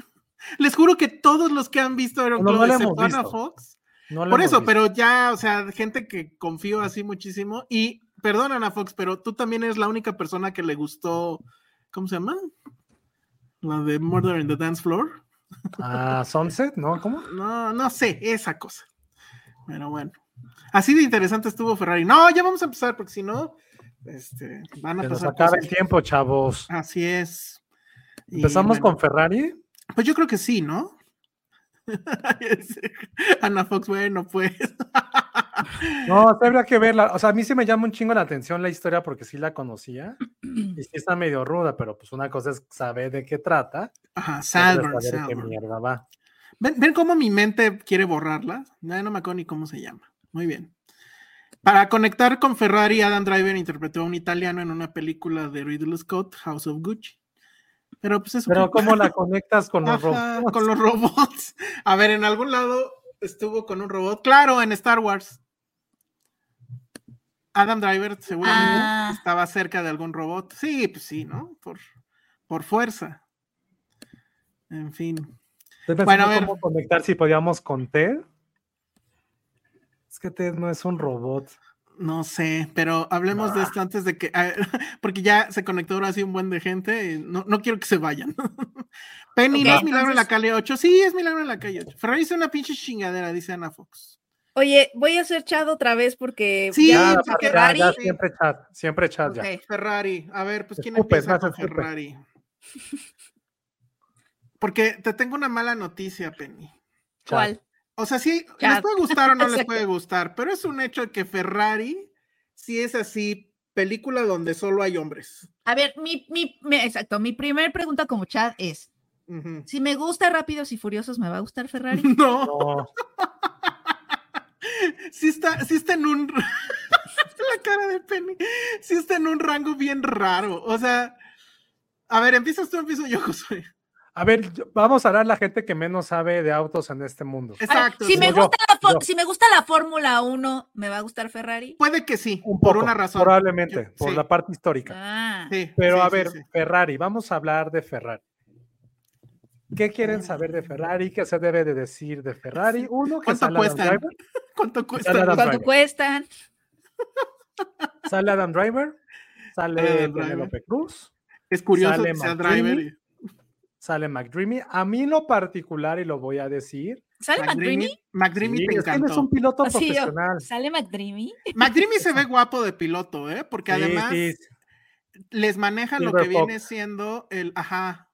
Les juro que todos los que han visto Iron No, no Claw, la excepto Ana. Fox, No por eso, visto. pero ya, o sea, gente que confío así muchísimo. Y perdón, Ana Fox, pero tú también eres la única persona que le gustó, ¿cómo se llama? La de Murder in the Dance Floor. Ah, Sunset, ¿no? ¿Cómo? No, no sé, esa cosa. Pero bueno. Así de interesante estuvo Ferrari. No, ya vamos a empezar, porque si no, Este, van a Se nos pasar acaba el tiempo, chavos. Así es. Y Empezamos bueno, con Ferrari. Pues yo creo que sí, ¿no? Ana Fox, bueno, pues. No, habría que verla. O sea, a mí sí me llama un chingo la atención la historia porque sí la conocía. Y sí está medio ruda, pero pues una cosa es saber de qué trata. Ajá, qué mierda va. ¿Ven, ven cómo mi mente quiere borrarla? No, no me acuerdo ni cómo se llama. Muy bien. Para conectar con Ferrari, Adam Driver interpretó a un italiano en una película de Ridley Scott, House of Gucci. Pero pues eso. Pero ¿cómo la conectas con los robots? con los robots. A ver, en algún lado estuvo con un robot. Claro, en Star Wars. Adam Driver seguramente Ah. estaba cerca de algún robot. Sí, pues sí, ¿no? Por, por fuerza. En fin. Estoy pensando Bueno, a ver. cómo conectar si podíamos con Ted. Es que Ted no es un robot. No sé, pero hablemos de esto antes de que. ah, porque ya se conectó ahora sí un buen de gente. y No, no quiero que se vayan. Penny, ¿no es milagro en la calle 8? Sí, es milagro en la calle 8. Ferrari es una pinche chingadera, dice Ana Fox. Oye, voy a hacer chat otra vez porque Sí, ya- Ya, porque- ya, Ferrari. ya, siempre chat, siempre chat ya. Ferrari. A ver, pues ¿quién Escupe, empieza más con. Ferrari? Porque te tengo una mala noticia, Penny. ¿Cuál? O sea, sí, les puede gustar o no les puede gustar, pero es un hecho que Ferrari sí es así, película donde solo hay hombres. A ver, mi, mi, mi- exacto, mi primer pregunta como chat es, si me gusta Rápidos y Furiosos, ¿me va a gustar Ferrari? No, No, sí está, sí está en un. la cara de Penny. Sí está en un rango bien raro. O sea, a ver, empiezas tú, empiezo yo, Josué. A ver, vamos a hablar a la gente que menos sabe de autos en este mundo. Ver, Exacto. si, me yo, gusta la si me gusta la Fórmula 1, ¿me va a gustar Ferrari? Puede que sí, Un por una razón. Probablemente, Yo- por sí, la parte histórica. Ah, sí, Pero sí, a sí, ver, sí. Ferrari, vamos a hablar de Ferrari. ¿Qué quieren saber de Ferrari? ¿Qué se debe de decir de Ferrari? Uno, que ¿Cuánto cuestan? Driver. ¿Cuánto Sale cuesta? Adam ¿Cuánto Driver. cuestan? Sale Adam Driver, sale Adam Driver. Penelope Cruz, Es curioso Sale que sea McDreamy. driver. sale McDreamy. A mí en lo particular, y lo voy a decir, ¿Sale McDreamy? McDreamy sí, te es que él es encantó. un piloto Así yo, profesional. ¿Sale McDreamy? McDreamy se ve guapo de piloto, ¿eh? Porque Sí, además sí, les maneja lo que viene siendo el. Ajá.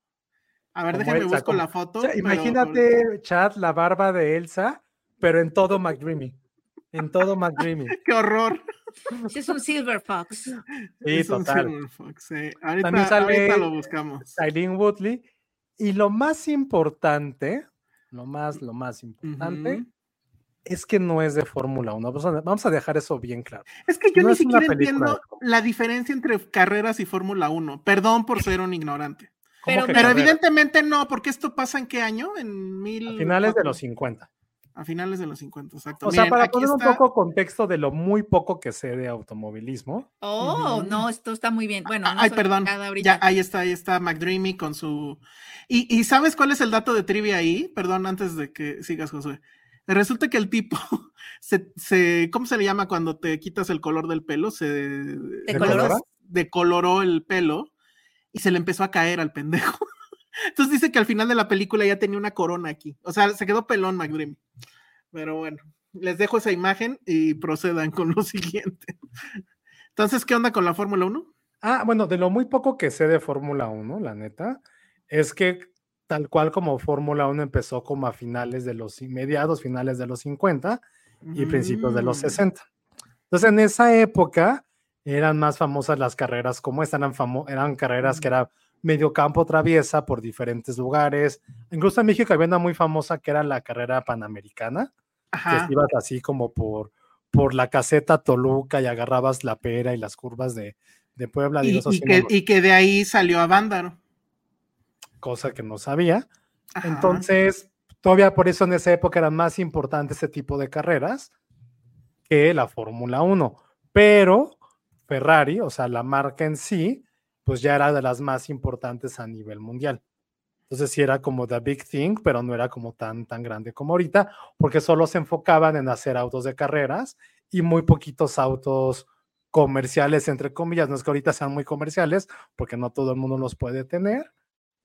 A ver, déjenme Elsa, busco como- la foto. O sea, pero- imagínate, Chad, la barba de Elsa, pero en todo McDreamy. En todo McDreamy. Qué horror. Es un Silver Fox. Sí, Es un total. Silver Fox, sí. Ahorita, También sale- ahorita lo buscamos. Aileen Woodley. Y lo más importante, lo más, lo más importante, es que no es de Fórmula 1. Vamos a, dejar eso bien claro. Es que yo No ni siquiera entiendo la diferencia entre carreras y Fórmula 1. Perdón por ser un ignorante. ¿Cómo Pero- evidentemente no, porque esto pasa en qué año? En mil. A finales de los 50. A finales de los 50, exacto. O sea, Miren, para poner un poco contexto de lo muy poco que sé de automovilismo. Oh, no, esto está muy bien. Bueno, no Ay, perdón. Ya, ahí está, ahí está McDreamy con su. ¿Y, y sabes cuál es el dato de trivia ahí? Perdón, antes de que sigas, Josué. Resulta que el tipo se, se- ¿cómo se le llama cuando te quitas el color del pelo? Se ¿Decoloró? decoloró el pelo y se le empezó a caer al pendejo. Entonces dice que al final de la película ya tenía una corona aquí. O sea, se quedó pelón McDreamy. Pero bueno, les dejo esa imagen y procedan con lo siguiente. Entonces, ¿qué onda con la Fórmula 1? Ah, bueno, de lo muy poco que sé de Fórmula 1, la neta, es que tal cual como Fórmula 1 empezó como a finales de los mediados, finales de los 50 y principios de los Mm. 60. Entonces, en esa época eran más famosas las carreras como esta, eran, eran carreras que era medio campo traviesa por diferentes lugares. Incluso en México había una muy famosa que era la carrera panamericana, que Ajá. ibas así como por, por la caseta Toluca y agarrabas la pera y las curvas de, de Puebla. Y, y que, y que de ahí salió a Vándaro. cosa que no sabía. Ajá. Entonces, todavía por eso en esa época era más importante ese tipo de carreras que la Fórmula 1. Pero Ferrari, o sea, la marca en sí, pues ya era de las más importantes a nivel mundial. Entonces sí era como the big thing, pero no era como tan, tan grande como ahorita, porque solo se enfocaban en hacer autos de carreras y muy poquitos autos comerciales, entre comillas. No es que ahorita sean muy comerciales, porque no todo el mundo los puede tener,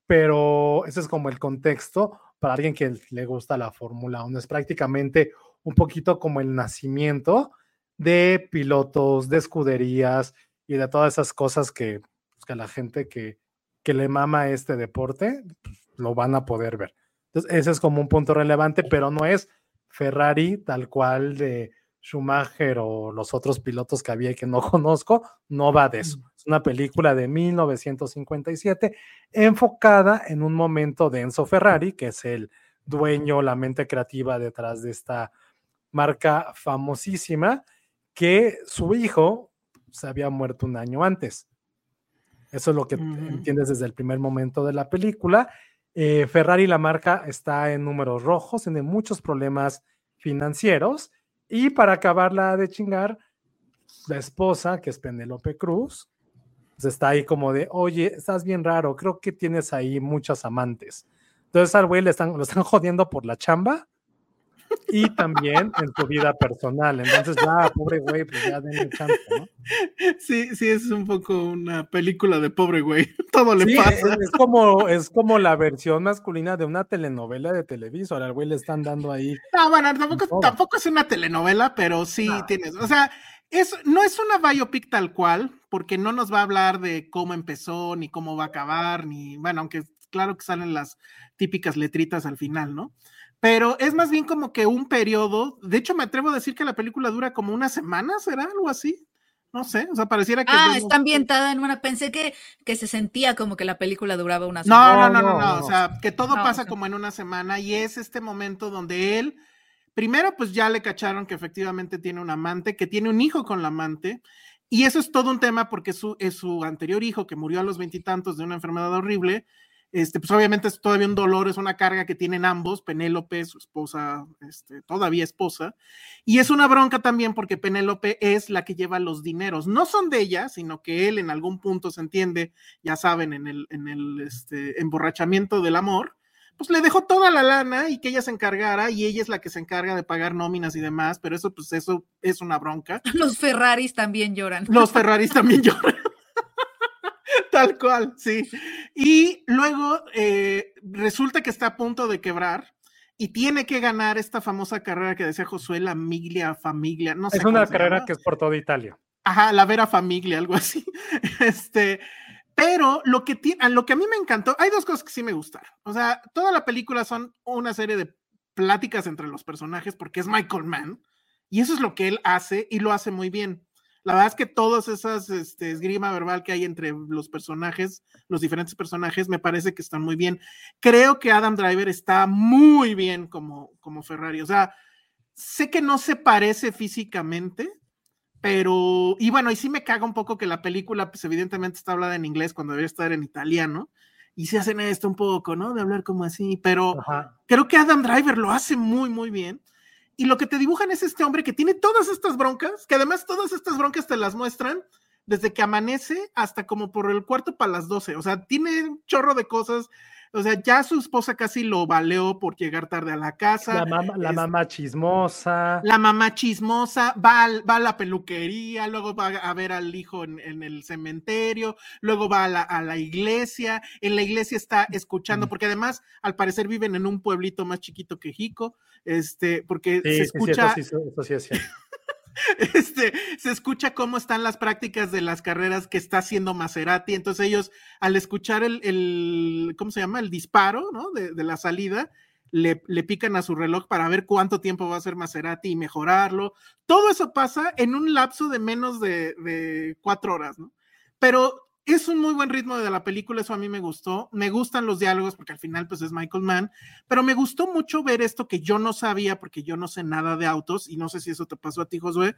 pero ese es como el contexto para alguien que le gusta la Fórmula 1. Es prácticamente un poquito como el nacimiento de pilotos, de escuderías y de todas esas cosas que, pues, que la gente que, que le mama este deporte pues, lo van a poder ver. Entonces, ese es como un punto relevante, pero no es Ferrari tal cual de Schumacher o los otros pilotos que había y que no conozco, no va de eso. Es una película de 1957 enfocada en un momento de Enzo Ferrari, que es el dueño, la mente creativa detrás de esta marca famosísima, que su hijo se había muerto un año antes. Eso es lo que entiendes desde el primer momento de la película. Eh, Ferrari, la marca, está en números rojos, tiene muchos problemas financieros y para acabarla de chingar, la esposa, que es Penélope Cruz, pues está ahí como de, oye, estás bien raro, creo que tienes ahí muchas amantes. Entonces al güey le están, lo están jodiendo por la chamba y también en su vida personal. Entonces, ya, pobre güey, pues ya denle chance, ¿no? Sí, sí, es un poco una película de pobre güey. Todo le Sí, pasa. es, es como, es como la versión masculina de una telenovela de Televisa. Ahora al güey le están dando ahí. No, bueno, tampoco, tampoco es una telenovela, pero sí tienes. O sea, es, no es una biopic tal cual, porque no nos va a hablar de cómo empezó, ni cómo va a acabar, ni. Bueno, aunque claro que salen las típicas letritas al final, ¿no? Pero es más bien como que un periodo. De hecho, me atrevo a decir que la película dura como una semana, ¿será algo así? No sé, o sea, pareciera que. Ah, está ambientada en una. Pensé que, que se sentía como que la película duraba una No, semana. no, no, no, No, no, no, O sea, que todo No, pasa como en una semana y es este momento donde él, primero, pues ya le cacharon que efectivamente tiene un amante, que tiene un hijo con la amante. Y eso es todo un tema porque su, es su anterior hijo que murió a los veintitantos de una enfermedad horrible. Este, pues obviamente es todavía un dolor, es una carga que tienen ambos, Penélope, su esposa, este, todavía esposa, y es una bronca también porque Penélope es la que lleva los dineros, no son de ella, sino que él en algún punto se entiende, ya saben, en el, en el este, emborrachamiento del amor, pues le dejó toda la lana y que ella se encargara, y ella es la que se encarga de pagar nóminas y demás, pero eso, pues eso es una bronca. Los Ferraris también lloran. Los Ferraris también lloran. Tal cual, sí. Y luego eh, resulta que está a punto de quebrar y tiene que ganar esta famosa carrera que decía Josué, la Miglia Famiglia. No sé Es una carrera llama. que es por toda Italia. Ajá, la Vera Famiglia, algo así. Este, pero lo que, ti- a lo que a mí me encantó, hay dos cosas que sí me gustaron. O sea, toda la película son una serie de pláticas entre los personajes porque es Michael Mann y eso es lo que él hace y lo hace muy bien. La verdad es que todas esas este, esgrima verbal que hay entre los personajes, los diferentes personajes, me parece que están muy bien. Creo que Adam Driver está muy bien como, como Ferrari. O sea, sé que no se parece físicamente, pero, y bueno, y sí me caga un poco que la película, pues evidentemente está hablada en inglés cuando debería estar en italiano, y se hacen esto un poco, ¿no? De hablar como así, pero Ajá. creo que Adam Driver lo hace muy, muy bien. Y lo que te dibujan es este hombre que tiene todas estas broncas, que además todas estas broncas te las muestran desde que amanece hasta como por el cuarto para las 12. O sea, tiene un chorro de cosas. O sea, ya su esposa casi lo baleó por llegar tarde a la casa. La, mamá, la es- mamá chismosa. la mamá chismosa va, al- va a la peluquería, luego va a ver al hijo en, en el cementerio, luego va a la, a la iglesia, en la iglesia está escuchando, porque además al parecer viven en un pueblito más chiquito que Jico, este, porque Sí, se sí, escucha, eso, sí, eso sí es cierto. este, se escucha cómo están las prácticas de las carreras que está haciendo Maserati. Entonces ellos, al escuchar el, el ¿cómo se llama? El disparo, ¿no? De, de la salida, le, le pican a su reloj para ver cuánto tiempo va a hacer Maserati y mejorarlo. Todo eso pasa en un lapso de menos de, de cuatro horas, ¿no? Pero es un muy buen ritmo de la película, eso a mí me gustó. Me gustan los diálogos porque al final pues es Michael Mann, pero me gustó mucho ver esto que yo no sabía porque yo no sé nada de autos y no sé si eso te pasó a ti, Josué,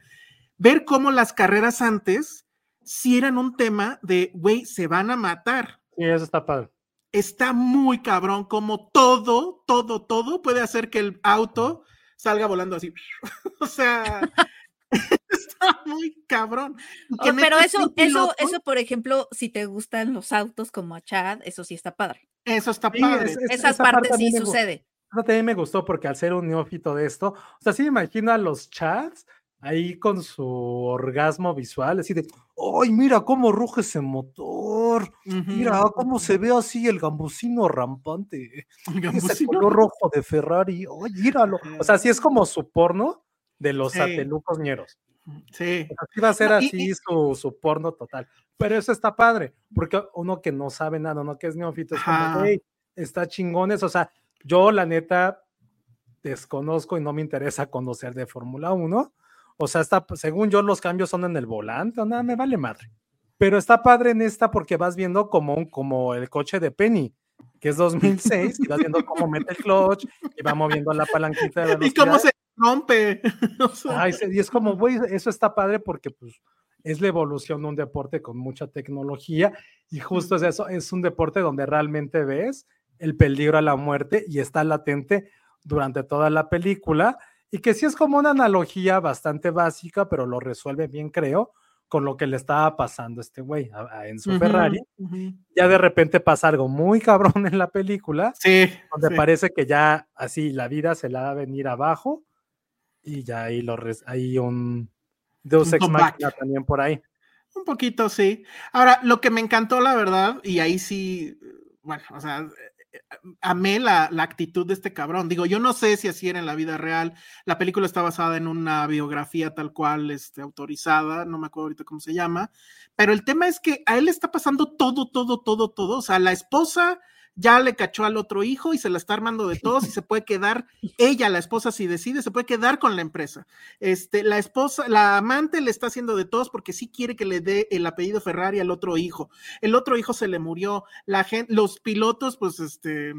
ver cómo las carreras antes si eran un tema de, güey, se van a matar. Sí, eso está padre. Está muy cabrón como todo, todo, todo puede hacer que el auto salga volando así. o sea, está muy cabrón. Oh, pero eso, eso, eso, por ejemplo, si te gustan los autos como a Chad, eso sí está padre. eso está Sí, padre. es- es- Esa esa parte sí sucede. Eso también me gustó porque al ser un neófito de esto, o sea, sí me imagino a los chats ahí con su orgasmo visual, así de, ¡ay, mira cómo ruge ese motor! Mira cómo se ve así el gambusino rampante. Oigan, Ese pues sí, ¿no? color rojo de Ferrari, ¡ay, míralo! O sea, sí es como su porno de los Sí. satelucos ñeros. Sí. Así va a ser No, y- así y- su, su porno total. Pero eso está padre, porque uno que no sabe nada, uno que es neófito, es como, güey, está chingones. O sea, yo la neta desconozco y no me interesa conocer de Fórmula 1. O sea, está, según yo, los cambios son en el volante, o nada, me vale madre. Pero está padre en esta porque vas viendo como, un- como el coche de Penny, que es 2006, y vas viendo cómo mete el clutch y va moviendo la palanquita de Y cómo velocidad. se rompe. O sea, Ay, y es como, güey, eso está padre porque pues es la evolución de un deporte con mucha tecnología y justo es eso, es un deporte donde realmente ves el peligro a la muerte y está latente durante toda la película y que sí es como una analogía bastante básica, pero lo resuelve bien, creo, con lo que le estaba pasando a este güey, a, a Enzo Ferrari. Ya de repente pasa algo muy cabrón en la película Sí. donde sí. parece que ya así la vida se la va a venir abajo y ya ahí lo hay un Deus Un Ex. Machina también por ahí. Un poquito, sí. Ahora, lo que me encantó, la verdad, y ahí sí, bueno, o sea, eh, amé la, la actitud de este cabrón. Digo, yo no sé si así era en la vida real. La película está basada en una biografía tal cual, este, autorizada, no me acuerdo ahorita cómo se llama, pero el tema es que a él le está pasando todo, todo, todo, todo. O sea, la esposa ya le cachó al otro hijo y se la está armando de todos y se puede quedar, ella, la esposa, si decide, se puede quedar con la empresa. Este, la esposa, la amante le está haciendo de todos porque sí quiere que le dé el apellido Ferrari al otro hijo. El otro hijo se le murió. La gente, los pilotos, pues, este,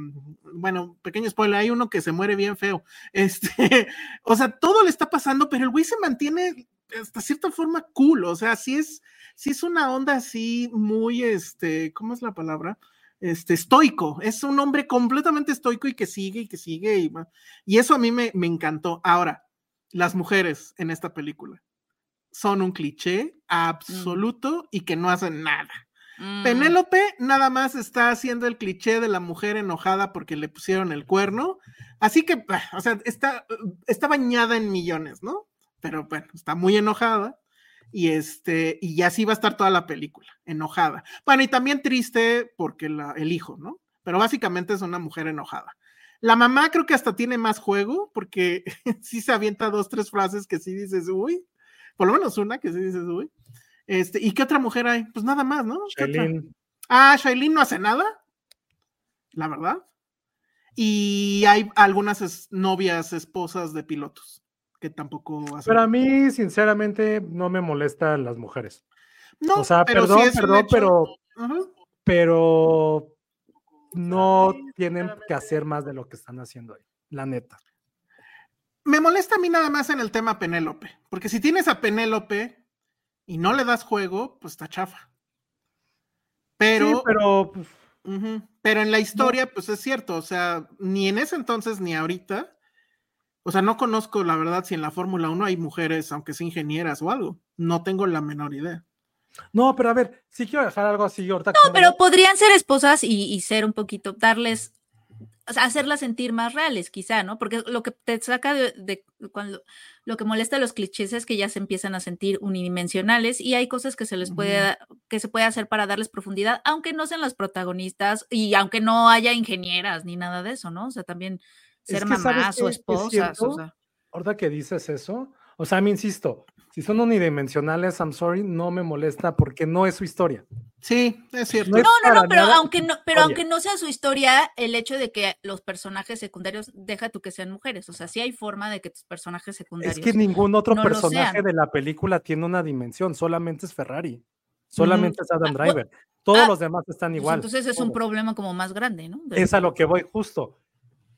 bueno, pequeño spoiler, hay uno que se muere bien feo. Este, o sea, todo le está pasando, pero el güey se mantiene hasta cierta forma cool. O sea, sí es, sí es una onda así muy, este, ¿cómo es la palabra? Este, estoico, es un hombre completamente estoico y que sigue y que sigue y, eso a mí me, me encantó. Ahora, las mujeres en esta película son un cliché absoluto y que no hacen nada. Mm. Penélope nada más está haciendo el cliché de la mujer enojada porque le pusieron el cuerno, así que, bah, o sea, está, está bañada en millones, ¿no? Pero bueno, está muy enojada y este, y así va a estar toda la película, enojada. Bueno, y también triste porque la, el hijo, ¿no? Pero básicamente es una mujer enojada. La mamá creo que hasta tiene más juego porque sí se avienta dos, tres frases que sí dices, uy, por lo menos una que sí dices, uy. Este, ¿y qué otra mujer hay? Pues nada más, ¿no? Ah, Shailene no hace nada, la verdad. Y hay algunas es- novias, esposas de pilotos que tampoco hacen. pero a mí, sinceramente, no me molestan las mujeres. no, o sea, pero perdón, perdón, hecho- pero, Ajá. pero no tienen que hacer más de lo que están haciendo ahí, la neta. Me molesta a mí nada más en el tema Penélope, porque si tienes a Penélope y no le das juego, pues está chafa. Pero, Sí, pero pues, pero en la historia, pues es cierto, o sea, ni en ese entonces ni ahorita, o sea, no conozco la verdad si en la Fórmula 1 hay mujeres, aunque sea ingenieras o algo, no tengo la menor idea. no, pero a ver, sí quiero dejar algo así ahorita. No, pero podrían ser esposas y, y ser un poquito, darles, o sea, hacerlas sentir más reales, quizá, ¿no? Porque lo que te saca de, de cuando lo que molesta a los clichés es que ya se empiezan a sentir unidimensionales y hay cosas que se les puede, que se puede hacer para darles profundidad, aunque no sean las protagonistas y aunque no haya ingenieras ni nada de eso, ¿no? O sea, también Es ser que, ¿sabes mamás o Es esposas, o sea. Ahorita que dices eso, o sea, me insisto, si son unidimensionales, I'm sorry, no me molesta porque no es su historia. Sí, es cierto. No es No, no, pero nada aunque no, pero aunque no sea su historia, el hecho de que los personajes secundarios, deja tú que sean mujeres, o sea, sí hay forma de que tus personajes secundarios. Es que ningún otro no personaje de la película tiene una dimensión, solamente es Ferrari, solamente es Adam Ah, Driver. Todos ah, los demás están pues igual. entonces es un problema como más grande, ¿no? De- Es a lo que voy justo.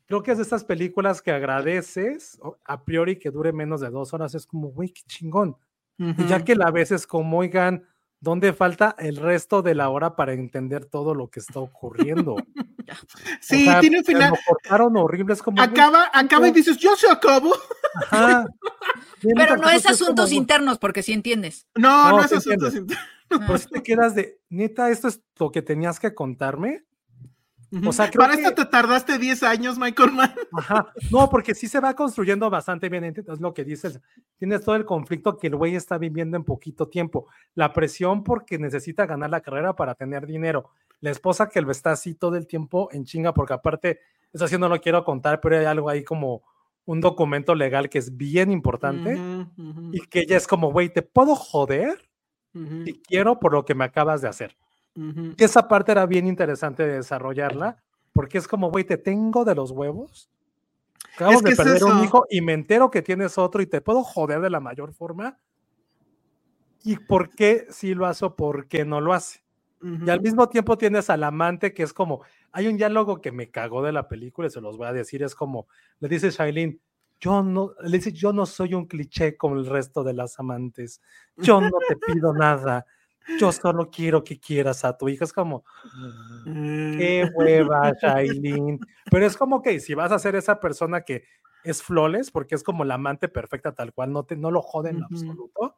Creo que es de estas películas que agradeces a priori que dure menos de dos horas. Es como, güey, qué chingón. Y ya que la ves es como, oigan, ¿dónde falta el resto de la hora para entender todo lo que está ocurriendo? O Sí, sea, tiene un final. Lo cortaron horrible, es como. güey, Acaba, acaba y dices, yo se ajá. Tiene Pero no es como, asuntos internos, porque sí entiendes. No, no, No, es sí asunto. entiendo. sin- Pero si te quedas de, neta, esto es lo que tenías que contarme. O sea, Para que- esto te tardaste 10 años, Michael Mann. Ajá. No, porque sí se va construyendo bastante bien. Es lo que dices. Tienes todo el conflicto que el güey está viviendo en poquito tiempo. La presión porque necesita ganar la carrera para tener dinero. La esposa que lo está así todo el tiempo en chinga, porque aparte, eso sí no lo quiero contar, pero hay algo ahí como un documento legal que es bien importante y que ella es como, güey, te puedo joder ujú, si quiero por lo que me acabas de hacer. Ujú. Y esa parte era bien interesante de desarrollarla, porque es como, güey, te tengo de los huevos. Acabo Es que de es perder un eso. hijo y me entero que tienes otro y te puedo joder de la mayor forma. ¿Y por qué sí lo hace o por qué no lo hace? Y al mismo tiempo tienes al amante que es como, hay un diálogo que me cagó de la película y se los voy a decir, es como, le dice Shailene, yo no, le dice, yo no soy un cliché como el resto de las amantes, yo no te pido nada, yo solo quiero que quieras a tu hija, es como, Mm. qué hueva, Shailene, pero es como que si vas a ser esa persona que es flawless, porque es como la amante perfecta tal cual, no, te, no lo jode en absoluto,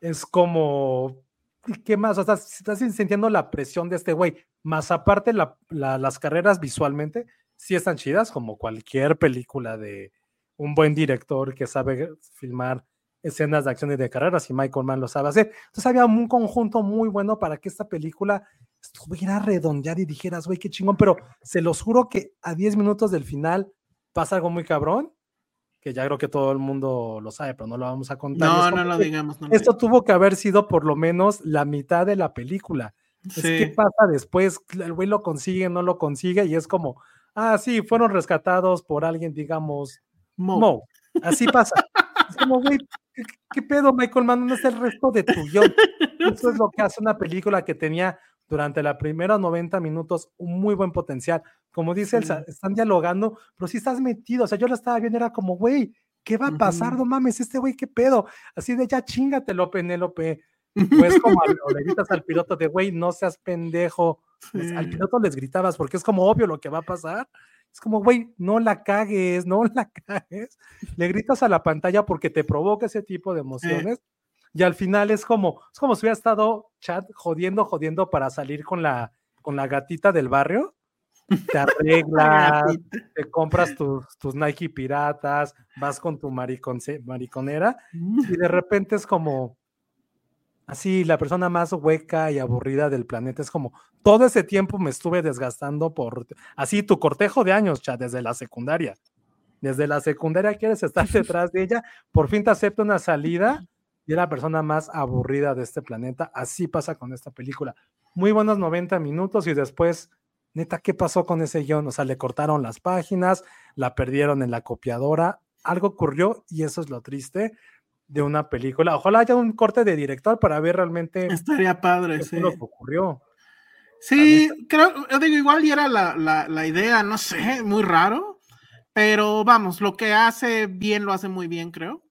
es como, ¿y ¿qué más? O sea, si estás sintiendo la presión de este güey, más aparte la- la- las carreras visualmente, sí están chidas, como cualquier película de un buen director que sabe filmar escenas de acción y de carreras, y Michael Mann lo sabe hacer. Entonces había un conjunto muy bueno para que esta película estuviera redondeada y dijeras, güey, qué chingón, pero se los juro que a 10 minutos del final pasa algo muy cabrón, que ya creo que todo el mundo lo sabe, pero no lo vamos a contar. No, no lo digamos. no lo Esto digamos. tuvo que haber sido por lo menos la mitad de la película. Es, ¿Qué Sí. pasa después? El güey lo consigue, no lo consigue, y es como, ah, sí, fueron rescatados por alguien, digamos, Mo. Mo. Así pasa. Es como, güey, ¿qué, qué pedo, Michael Mann? ¿Dónde está el resto de tu guion? Eso es lo que hace una película que tenía durante la primera 90 minutos un muy buen potencial. Como dice Elsa, están dialogando, pero si estás metido. O sea, yo lo estaba viendo, era como, güey, ¿qué va a pasar? No mames, este güey, ¿qué pedo? Así de ya chingatelo, Penélope. Pues como le gritas al piloto de, güey, no seas pendejo. Al Sí. piloto les gritabas porque es como obvio lo que va a pasar. Es como, güey, no la cagues, no la cagues. Le gritas a la pantalla porque te provoca ese tipo de emociones. Y al final es como, es como si hubiera estado chat jodiendo, jodiendo para salir con la, con la gatita del barrio. Te arreglas, te compras tus, tus Nike piratas, vas con tu mariconera y de repente es como así la persona más hueca y aburrida del planeta. Es como todo ese tiempo me estuve desgastando por así tu cortejo de años, chat, desde la secundaria. Desde la secundaria quieres estar detrás de ella, por fin te acepta una salida y es la persona más aburrida de este planeta. Así pasa con esta película. Muy buenos 90 minutos y después, neta, ¿qué pasó con ese guion? O sea, le cortaron las páginas, la perdieron en la copiadora, algo ocurrió y eso es lo triste de una película. Ojalá haya un corte de director para ver realmente Estaría padre, qué sí. lo que ocurrió. Sí, creo, yo digo, igual y era la, la, la idea, no sé, muy raro, pero vamos, lo que hace bien lo hace muy bien, creo.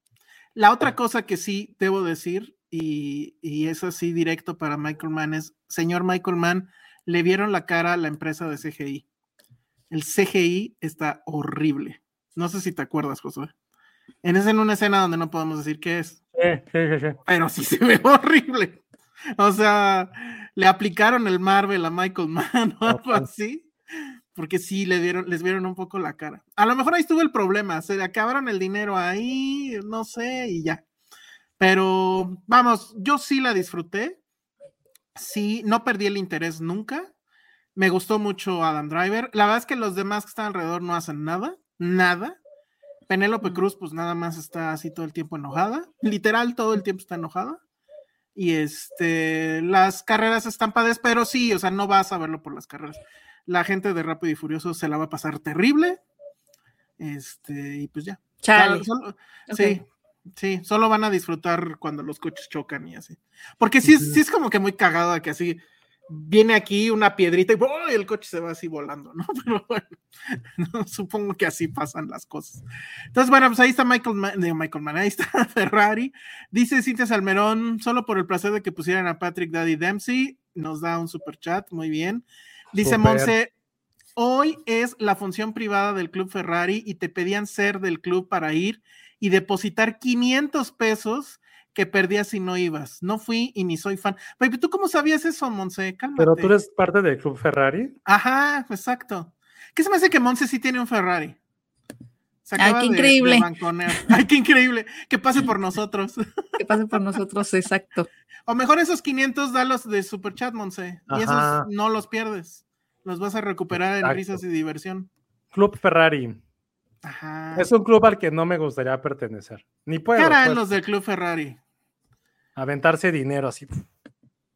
La otra cosa que sí debo decir, y, y es así directo para Michael Mann, es, señor Michael Mann, le vieron la cara a la empresa de CGI. El CGI está horrible. No sé si te acuerdas, Josué. En, es en una escena donde no podemos decir qué es Sí, sí, sí, sí. pero sí se ve horrible. O sea, le aplicaron el Marvel a Michael Mann o algo así, porque sí le dieron, les vieron un poco la cara. A lo mejor ahí estuvo el problema, se le acabaron el dinero ahí, no sé, y ya. Pero vamos, yo sí la disfruté. Sí, no perdí el interés nunca. Me gustó mucho Adam Driver. La verdad es que los demás que están alrededor no hacen nada, nada. Penélope Cruz, pues nada más está así todo el tiempo enojada. Literal, todo el tiempo está enojada. Y este, las carreras están padres, pero sí, o sea, no vas a verlo por las carreras. La gente de Rápido y Furioso se la va a pasar terrible. Este, y pues ya. Chale. Solo-. Sí, sí, solo van a disfrutar cuando los coches chocan y así. Porque sí, sí es como que muy cagado que así viene aquí una piedrita y ¡oh! el coche se va así volando, ¿no? Pero bueno, no, supongo que así pasan las cosas. Entonces, bueno, pues ahí está Michael, Ma- digo, Michael Mann, ahí está Ferrari. Dice Cintia Salmerón, solo por el placer de que pusieran a Patrick Daddy Dempsey, nos da un super chat, muy bien. Dice. Monse, hoy es la función privada del Club Ferrari y te pedían ser del club para ir y depositar 500 pesos que perdías si no ibas. No fui y ni soy fan. Pero ¿tú cómo sabías eso, Monse? Cálmate. Pero tú eres parte del Club Ferrari. Ajá, exacto. ¿Qué se me hace que Monse sí tiene un Ferrari? Se Ay, qué de- increíble. Ay, qué increíble. Que pase por nosotros. Que pase por nosotros, exacto. O mejor esos 500 dalos de Superchat, Monse. Y esos no los pierdes. Los vas a recuperar en risas y diversión. Club Ferrari. Ajá. Es un club al que no me gustaría pertenecer. Ni puedo. ¿Qué harán pues, los del Club Ferrari? Aventarse dinero así.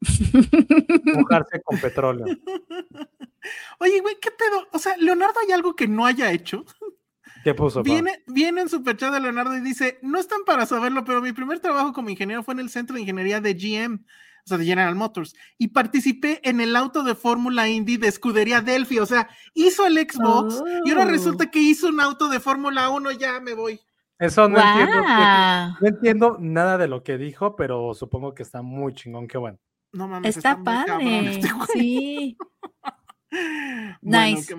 Mojarse con petróleo. Oye, güey, ¿qué pedo? O sea, Leonardo hay algo que no haya hecho. ¿Qué puso? pa? Viene, viene en superchat de Leonardo y dice, no están para saberlo, pero mi primer trabajo como ingeniero fue en el centro de ingeniería de GM, o sea, de General Motors, y participé en el auto de Fórmula Indy de escudería Delphi, o sea, hizo el Xbox y ahora Oh. resulta que hizo un auto de Fórmula 1, ya me voy. Eso no entiendo. No entiendo nada de lo que dijo, pero supongo que está muy chingón. Qué bueno. No mames, Está padre. este. Sí. Bueno, Nice.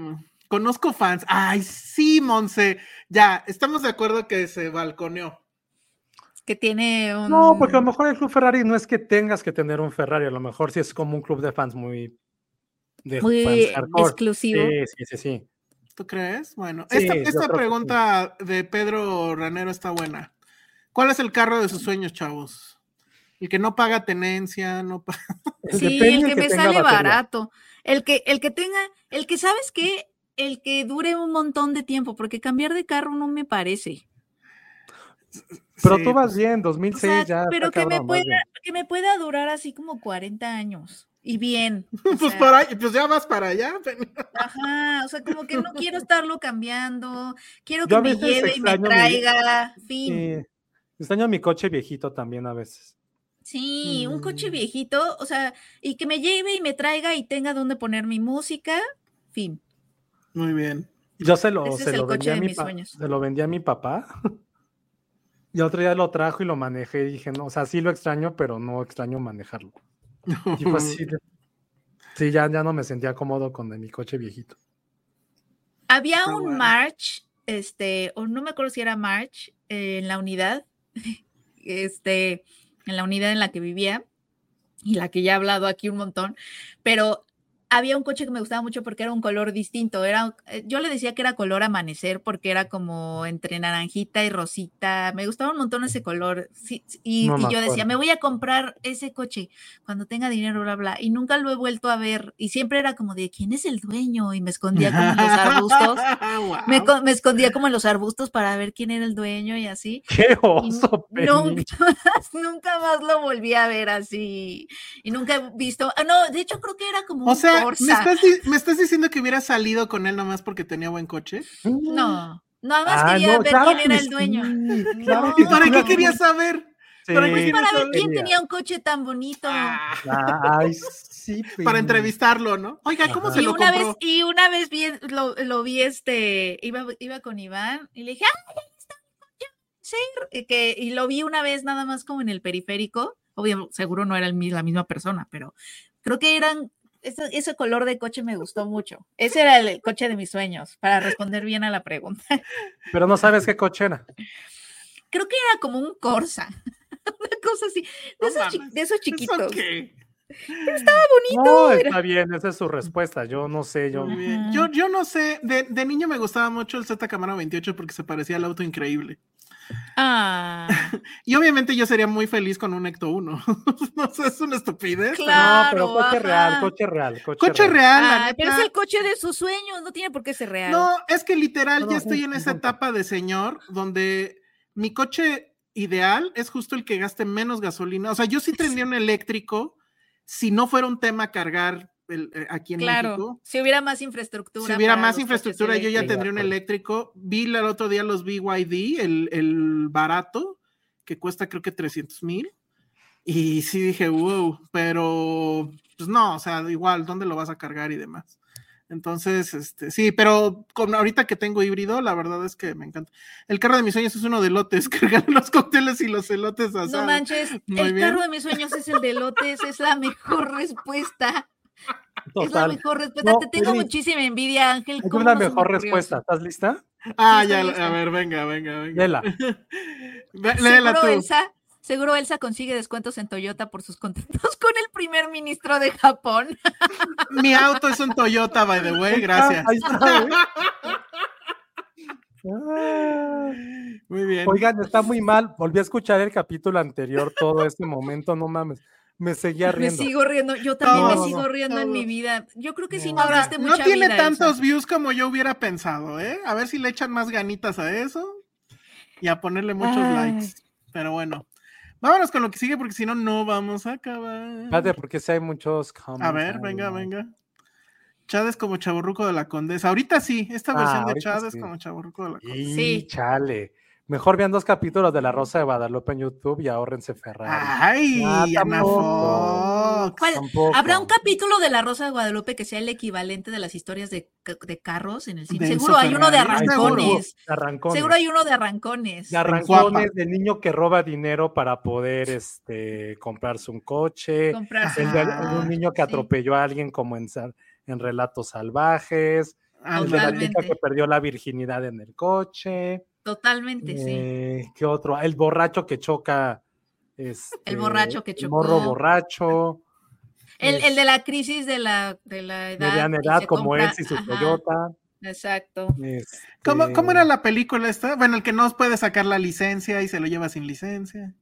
Conozco fans. Ay, sí, Monse. Ya, estamos de acuerdo que se balconeó. Que tiene un. No, porque a lo mejor el club Ferrari no es que tengas que tener un Ferrari, a lo mejor sí es como un club de fans muy. De Muy fans exclusivo. Sí, sí, sí, sí. ¿Tú crees? Bueno, Sí, esta, esta que pregunta de Pedro Ranero está buena. ¿Cuál es el carro de sus sueños, chavos? El que no paga tenencia, no paga. Sí, el del que me sale batería. barato. El que, el que tenga, el que sabes qué, el que dure un montón de tiempo, porque cambiar de carro no me parece. Pero Sí, tú vas pues, bien, O 2006 sea, ya. pero que me cabrón, vas pueda, que me pueda durar así como 40 años. Y bien. Pues, sea, por ahí, pues ya vas para allá. Ajá, o sea, como que no quiero estarlo cambiando, quiero que me lleve y me mi- traiga, fin. Sí. Extraño mi coche viejito también a veces. Sí, un coche Mm. viejito, o sea, y que me lleve y me traiga y tenga donde poner mi música, fin. Muy bien. Yo se lo, Ese se es el lo vendí coche a de mi mis pa- sueños. se lo vendí a mi papá. Y otro día lo trajo y lo manejé y dije, no, o sea, sí lo extraño, pero no extraño manejarlo. Y fue así. de- Sí, ya, ya no me sentía cómodo con de mi coche viejito. Había Está un bueno. march, este, o no me acuerdo si era march, eh, en la unidad, este, en la unidad en la que vivía y la que ya he hablado aquí un montón, pero había un coche que me gustaba mucho porque era un color distinto, era, eh, yo le decía que era color amanecer porque era como entre naranjita y rosita, me gustaba un montón ese color, sí, y, No y me yo decía, me voy a comprar ese coche cuando tenga dinero, bla, bla, y nunca lo he vuelto a ver, y siempre era como de, ¿quién es el dueño? Y me escondía como en los arbustos. Me, escondía como en los arbustos para ver quién era el dueño y así. ¡Qué oso, nunca más, nunca más lo volví a ver así. Y nunca he visto. ah, no, de hecho creo que era como O un ¿me estás, me estás diciendo que hubiera salido con él nomás porque tenía buen coche? No, nada más Ah, quería no, ver claro quién era el sí, dueño. claro No. que ¿Y para qué querías saber? ¿Para Sí, quieres Para ver quién tenía un coche tan bonito. Ah, Ay, sí, para entrevistarlo, ¿no? Oiga, ¿cómo Ajá. se y lo una compró? vez, y una vez vi, lo, lo vi este, iba, iba con Iván y le dije, ¡ay, está mi coche! Sí, y que, y lo vi una vez nada más como en el periférico. Obvio, seguro no era el, la misma persona, pero creo que eran, ese, ese color de coche me gustó mucho. Ese era el coche de mis sueños, para responder bien a la pregunta. Pero no sabes qué coche era. Creo que era como un Corsa, una cosa así, de, No esos, chi- mames, de esos ¿Eso chiquitos. qué? No, era. está bien, esa es su respuesta. Yo no sé, yo. Yo, yo no sé, de, de niño me gustaba mucho el Z Camaro 28 porque se parecía al auto increíble. Ah, Y obviamente yo sería muy feliz con un Ecto 1. no sé, es una estupidez. pero- Claro. No, pero coche real, coche real, coche, Coche real, Ay, pero es el coche de sus sueños, no tiene por qué ser real. No, es que literal No, ya no, estoy en esa etapa de señor donde mi coche ideal es justo el que gaste menos gasolina. O sea, yo sí tendría un eléctrico si no fuera un tema cargar el- eh, aquí en claro, México. si hubiera más infraestructura. Si hubiera más infraestructura, yo ya tendría un eléctrico. Vi el otro día los BYD, el, el barato, que cuesta creo que 300 mil. Y sí dije, wow, pero pues no, o sea, igual, ¿dónde lo vas a cargar y demás? Entonces, este, sí, pero con ahorita que tengo híbrido, la verdad es que me encanta. El carro de mis sueños es uno de lotes, cargar los cócteles y los elotes No asados. manches, Muy el bien. carro de mis sueños es el de lotes, es la mejor respuesta. Es la mejor respuesta. No, Te tengo muchísima envidia, Ángel. ¿cómo una mejor respuesta. ¿Estás lista? Ah, Sí, ya, lista. a ver, venga, venga, venga. Léela. Léela Seguro tú. Elsa, seguro Elsa consigue descuentos en Toyota por sus contratos con el primer ministro de Japón. Mi auto es un Toyota, by the way, gracias. Ah, ahí está, ¿eh? Muy bien. Oigan, está muy mal. Volví a escuchar el capítulo anterior, todo este momento, no mames. Me seguía Me riendo. sigo riendo. Yo también Todos, me sigo riendo en mi vida. Yo creo que sí No. nos Ahora, no mucha tiene vida tantos eso. views como yo hubiera pensado, ¿eh? A ver si le echan más ganitas a eso y a ponerle muchos Ay. likes. Pero bueno, vámonos con lo que sigue porque si no, no vamos a acabar. Espérate, porque si hay muchos A ver, comments, venga, no. venga. Chad es como chaburruco de la condesa. Ahorita sí, esta Ah, versión de es sí. como chaburruco de la condesa. Y Sí. chale. Mejor vean dos capítulos de La Rosa de Guadalupe en YouTube y ahórrense Ferrari. Ay, Ah, Ana tampoco. Fox. ¿Cuál? Tampoco. ¿Habrá un capítulo de La Rosa de Guadalupe que sea el equivalente de las historias de, de carros en el cine? Seguro hay uno de arrancones. De arrancones. Seguro hay uno de arrancones. De arrancones del niño que roba dinero para poder este, comprarse un coche. Comprarse. El de, el de Ajá, un niño que sí. atropelló a alguien como en, en Relatos Salvajes. Ah, El de la chica que perdió la virginidad en el coche. Totalmente, sí. Eh, ¿Qué otro? El borracho que choca. este, borracho que El morro borracho. El, es- el de la crisis de la, de la edad. mediana edad, como compra- él y su ajá, Toyota. Exacto. ¿Cómo, cómo este, era la película esta? Bueno, el que no puede sacar la licencia y se lo lleva sin licencia.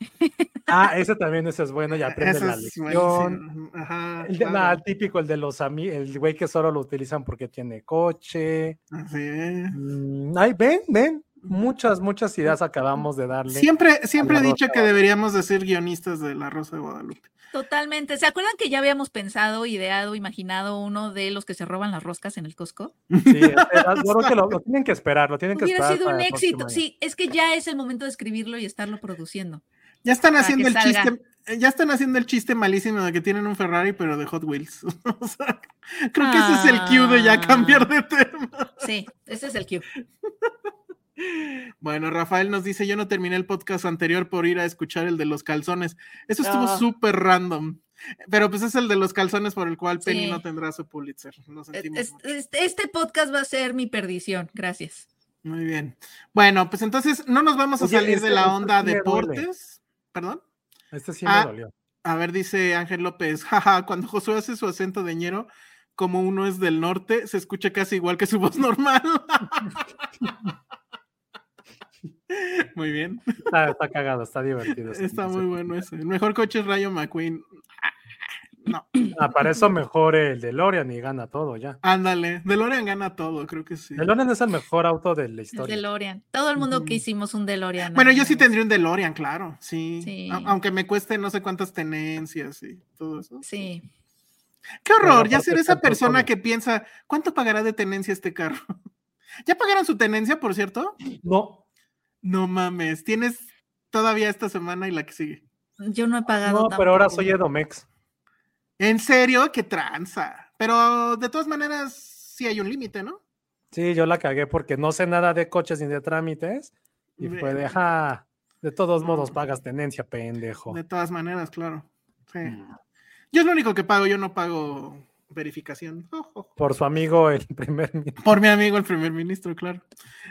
Ah, ese también ese es bueno, ya aprende Ese la es lección. Ajá, El, de- claro. el típico, el de los amigos, el güey que solo lo utilizan porque tiene coche. Así es. Mm, ay, ven, ven. Muchas, muchas ideas acabamos de darle. Siempre, siempre he dicho que deberíamos de ser guionistas de La Rosa de Guadalupe. Totalmente. ¿Se acuerdan que ya habíamos pensado, ideado, imaginado uno de los que se roban las roscas en el Costco? Sí, este, yo creo que lo, lo tienen que esperar, lo tienen que Hubiera esperar. sido un éxito. Sí, es que ya es el momento de escribirlo y estarlo produciendo. Ya están haciendo el salga. chiste, eh, ya están haciendo el chiste malísimo de que tienen un Ferrari, pero de Hot Wheels. O sea, creo que ese es el cue de ya Ah. cambiar de tema. Sí, ese es el cue. Bueno, Rafael nos dice: Yo no terminé el podcast anterior por ir a escuchar el de los calzones. Eso estuvo Ah. súper random. Pero pues es el de los calzones por el cual Penny no tendrá su Pulitzer. Lo sentimos Es- mucho. es- este podcast va a ser mi perdición. Gracias. Muy bien. Bueno, pues entonces no nos vamos a Oye, salir este- de la este onda sí me duele. deportes. ¿Perdón? Este sí Ah, dolió. A ver, dice Ángel López, jaja, cuando Josué hace su acento de ñero, como uno es del norte, se escucha casi igual que su voz normal. muy bien, Está, está cagado, está divertido. ese- está muy bueno ese. El mejor coche es Rayo McQueen. No, Ah, para eso mejor el DeLorean y gana todo ya. ándale, DeLorean gana todo, creo que sí. DeLorean es el mejor auto de la El historia. DeLorean. Todo el mundo que hicimos un DeLorean. Bueno, yo sí tendría un DeLorean, claro, sí. Aunque me cueste no sé cuántas tenencias y todo eso. Sí. Qué horror, ya ser esa persona como- que piensa, ¿cuánto pagará de tenencia este carro? ¿Ya pagaron su tenencia, por cierto? No, No mames, tienes todavía esta semana y la que sigue. Yo no he pagado. no, pero ahora soy Edomex. ¿En serio? ¡Qué tranza! Pero de todas maneras, sí hay un límite, ¿no? Sí, yo la cagué porque no sé nada de coches ni de trámites. Y fue de, "Ja, de todos modos pagas tenencia, pendejo. De todas maneras, claro. Sí. Mm. Yo es lo único que pago, yo no pago verificación. Por su amigo, el primer ministro. Por mi amigo el primer ministro, claro.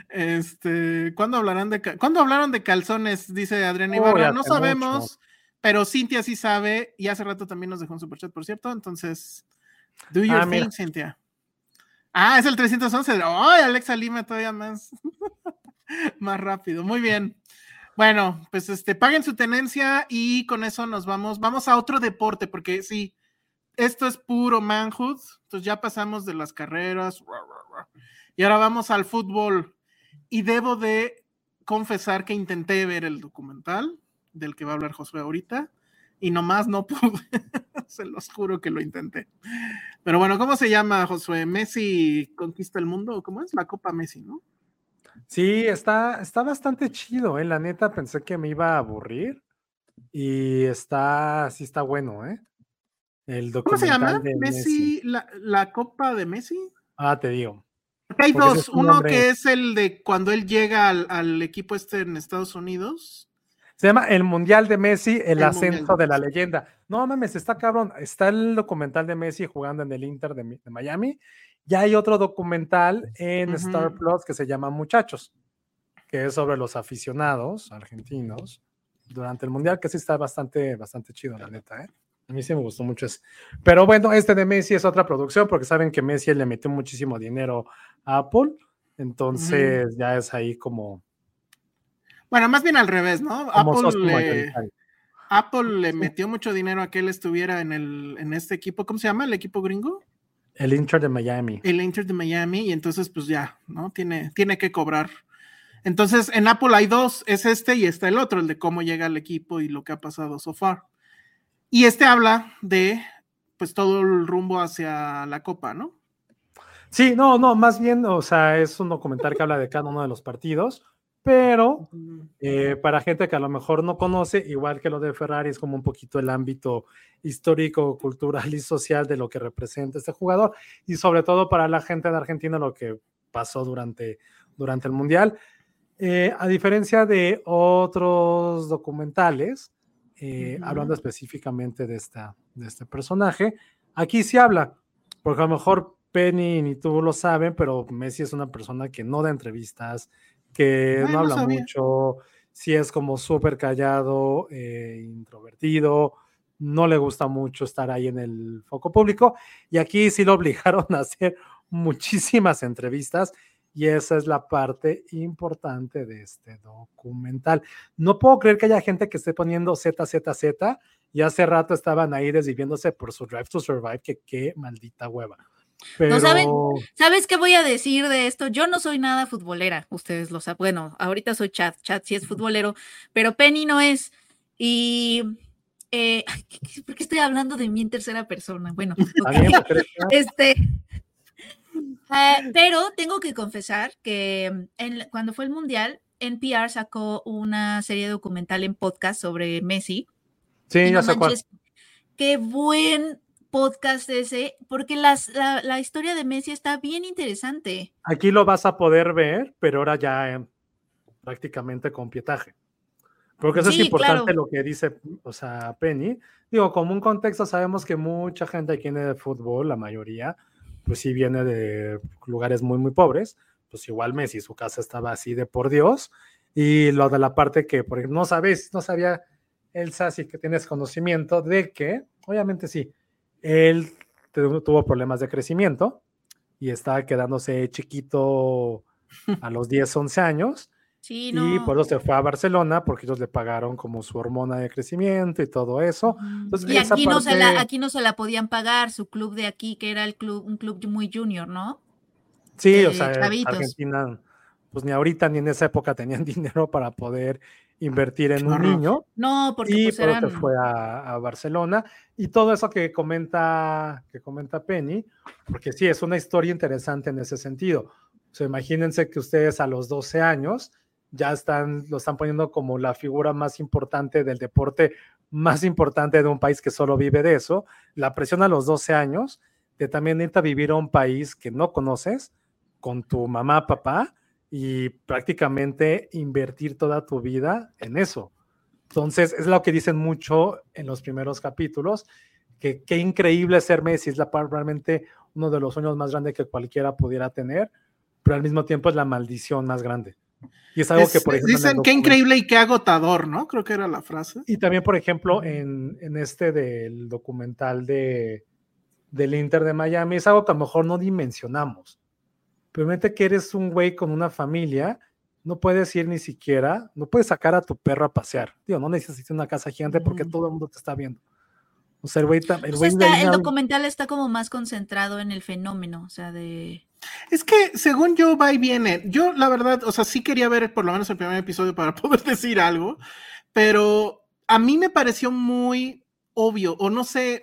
Este, ¿cuándo hablarán de ¿cuándo hablaron de calzones? Dice Adriana Ibarra. no sabemos, mucho. pero Cintia sí sabe, y hace rato también nos dejó un superchat, por cierto. Entonces, do your Ah, thing, mira. Cintia. Ah, es el 311. ¡Ay, Alexa Lima todavía más! más rápido. Muy bien. Bueno, pues este, paguen su tenencia y con eso nos vamos. Vamos a otro deporte, porque sí, esto es puro manhood. Entonces ya pasamos de las carreras. ra, ra, ra, Y ahora vamos al fútbol. Y debo de confesar que intenté ver el documental del que va a hablar Josué ahorita. Y nomás no pude. Se los juro que lo intenté. Pero bueno, ¿cómo se llama Josué? ¿Messi conquista el mundo? ¿O ¿Cómo es? La Copa Messi, ¿no? Sí, está, está bastante chido, ¿eh? La neta pensé que me iba a aburrir. Y está, sí está bueno, ¿eh? El ¿Cómo se llama? Messi, La, la Copa de Messi. Ah, te digo. Porque hay Porque dos. es un Uno nombre- que es el de cuando él llega al, al equipo este en Estados Unidos. Se llama El Mundial de Messi, el, El ascenso de de la leyenda. No mames, está cabrón. Está el documental de Messi jugando en el Inter de, Mi- de Miami. Y hay otro documental en. Star Plus que se llama Muchachos, que es sobre los aficionados argentinos durante el Mundial, que sí está bastante, bastante chido, la neta, ¿eh? A mí sí me gustó mucho ese. Pero bueno, este de Messi es otra producción porque saben que Messi le metió muchísimo dinero a Apple. Entonces ya es ahí como, Bueno, más bien al revés, ¿no? Apple le. Apple le metió mucho dinero a que él estuviera en, el, en este equipo. ¿Cómo se llama el equipo gringo? El Inter de Miami. El Inter de Miami. Y entonces, pues ya, ¿no? Tiene, tiene que cobrar. Entonces, en Apple hay dos, es este y está el otro, el de cómo llega el equipo y lo que ha pasado so far. Y este habla de, pues, todo el rumbo hacia la Copa, ¿no? Sí, no, no, más bien, o sea, es un documental que habla de cada uno de los partidos, pero eh, para gente que a lo mejor no conoce, igual que lo de Ferrari, es como un poquito el ámbito histórico, cultural y social de lo que representa este jugador, y sobre todo para la gente de Argentina lo que pasó durante, durante el Mundial. Eh, a diferencia de otros documentales, eh, hablando específicamente de, esta, de este personaje, aquí sí habla, porque a lo mejor Penny ni tú lo saben, pero Messi es una persona que no da entrevistas, que no habla mucho, sí es como súper callado, eh, introvertido, no le gusta mucho estar ahí en el foco público y aquí sí lo obligaron a hacer muchísimas entrevistas y esa es la parte importante de este documental. No puedo creer que haya gente que esté poniendo ZZZ y hace rato estaban ahí desviviéndose por su Drive to Survive, que qué maldita hueva. No saben, ¿sabes qué voy a decir de esto? Yo no soy nada futbolera, ustedes lo saben. Bueno, ahorita soy chat, chat sí es futbolero, pero Penny no es. Y eh, ¿por qué estoy hablando de mí en tercera persona? Bueno, este, eh, pero tengo que confesar que cuando fue el mundial, NPR sacó una serie documental en podcast sobre Messi. Sí, ya sé Qué buen podcast ese, porque las, la, historia de Messi está bien interesante. Aquí lo vas a poder ver, pero ahora ya prácticamente con pietaje. Porque eso es importante lo que dice, o sea, Penny. Digo, como un contexto, sabemos que mucha gente aquí viene de fútbol, la mayoría, pues sí viene de lugares muy, muy pobres. Pues igual Messi, su casa estaba así de por Dios. Y lo de la parte que, por ejemplo, no sabes, no sabía Elsa, sí que tienes conocimiento de que, obviamente sí, él tuvo problemas de crecimiento y estaba quedándose chiquito a los 10, 11 años. Sí, Y por eso se fue a Barcelona porque ellos le pagaron como su hormona de crecimiento y todo eso. y aquí, no se la, aquí no se la podían pagar, su club de aquí, que era el club, un club muy junior, ¿no? Sí, o sea, Argentina, pues ni ahorita ni en esa época tenían dinero para poder invertir en un niño. No, porque y pues fue a, Barcelona. Y todo eso que comenta, que comenta Penny, porque sí, es una historia interesante en ese sentido. O sea, imagínense que ustedes a los 12 años ya están, lo están poniendo como la figura más importante del deporte más importante de un país que solo vive de eso. La presión a los 12 años de también irte a vivir a un país que no conoces con tu mamá, papá, y prácticamente invertir toda tu vida en eso. Entonces, es lo que dicen mucho en los primeros capítulos, que qué increíble ser Messi, es la, realmente uno de los sueños más grandes que cualquiera pudiera tener, pero al mismo tiempo es la maldición más grande. Y es algo que, por ejemplo... Dicen qué increíble y qué agotador, ¿no? Creo que era la frase. Y también, por ejemplo, en, en este del documental de, del Inter de Miami, es algo que a lo mejor no dimensionamos Permite que eres un güey con una familia, no puedes ir ni siquiera, no puedes sacar a tu perro a pasear. Tío, no necesitas una casa gigante porque todo el mundo te está viendo. O sea, el güey, el, güey el documental está como más concentrado en el fenómeno, o sea, de... Es que según yo va y viene. Yo, la verdad, o sea, sí quería ver por lo menos el primer episodio para poder decir algo, pero a mí me pareció muy obvio, o no sé,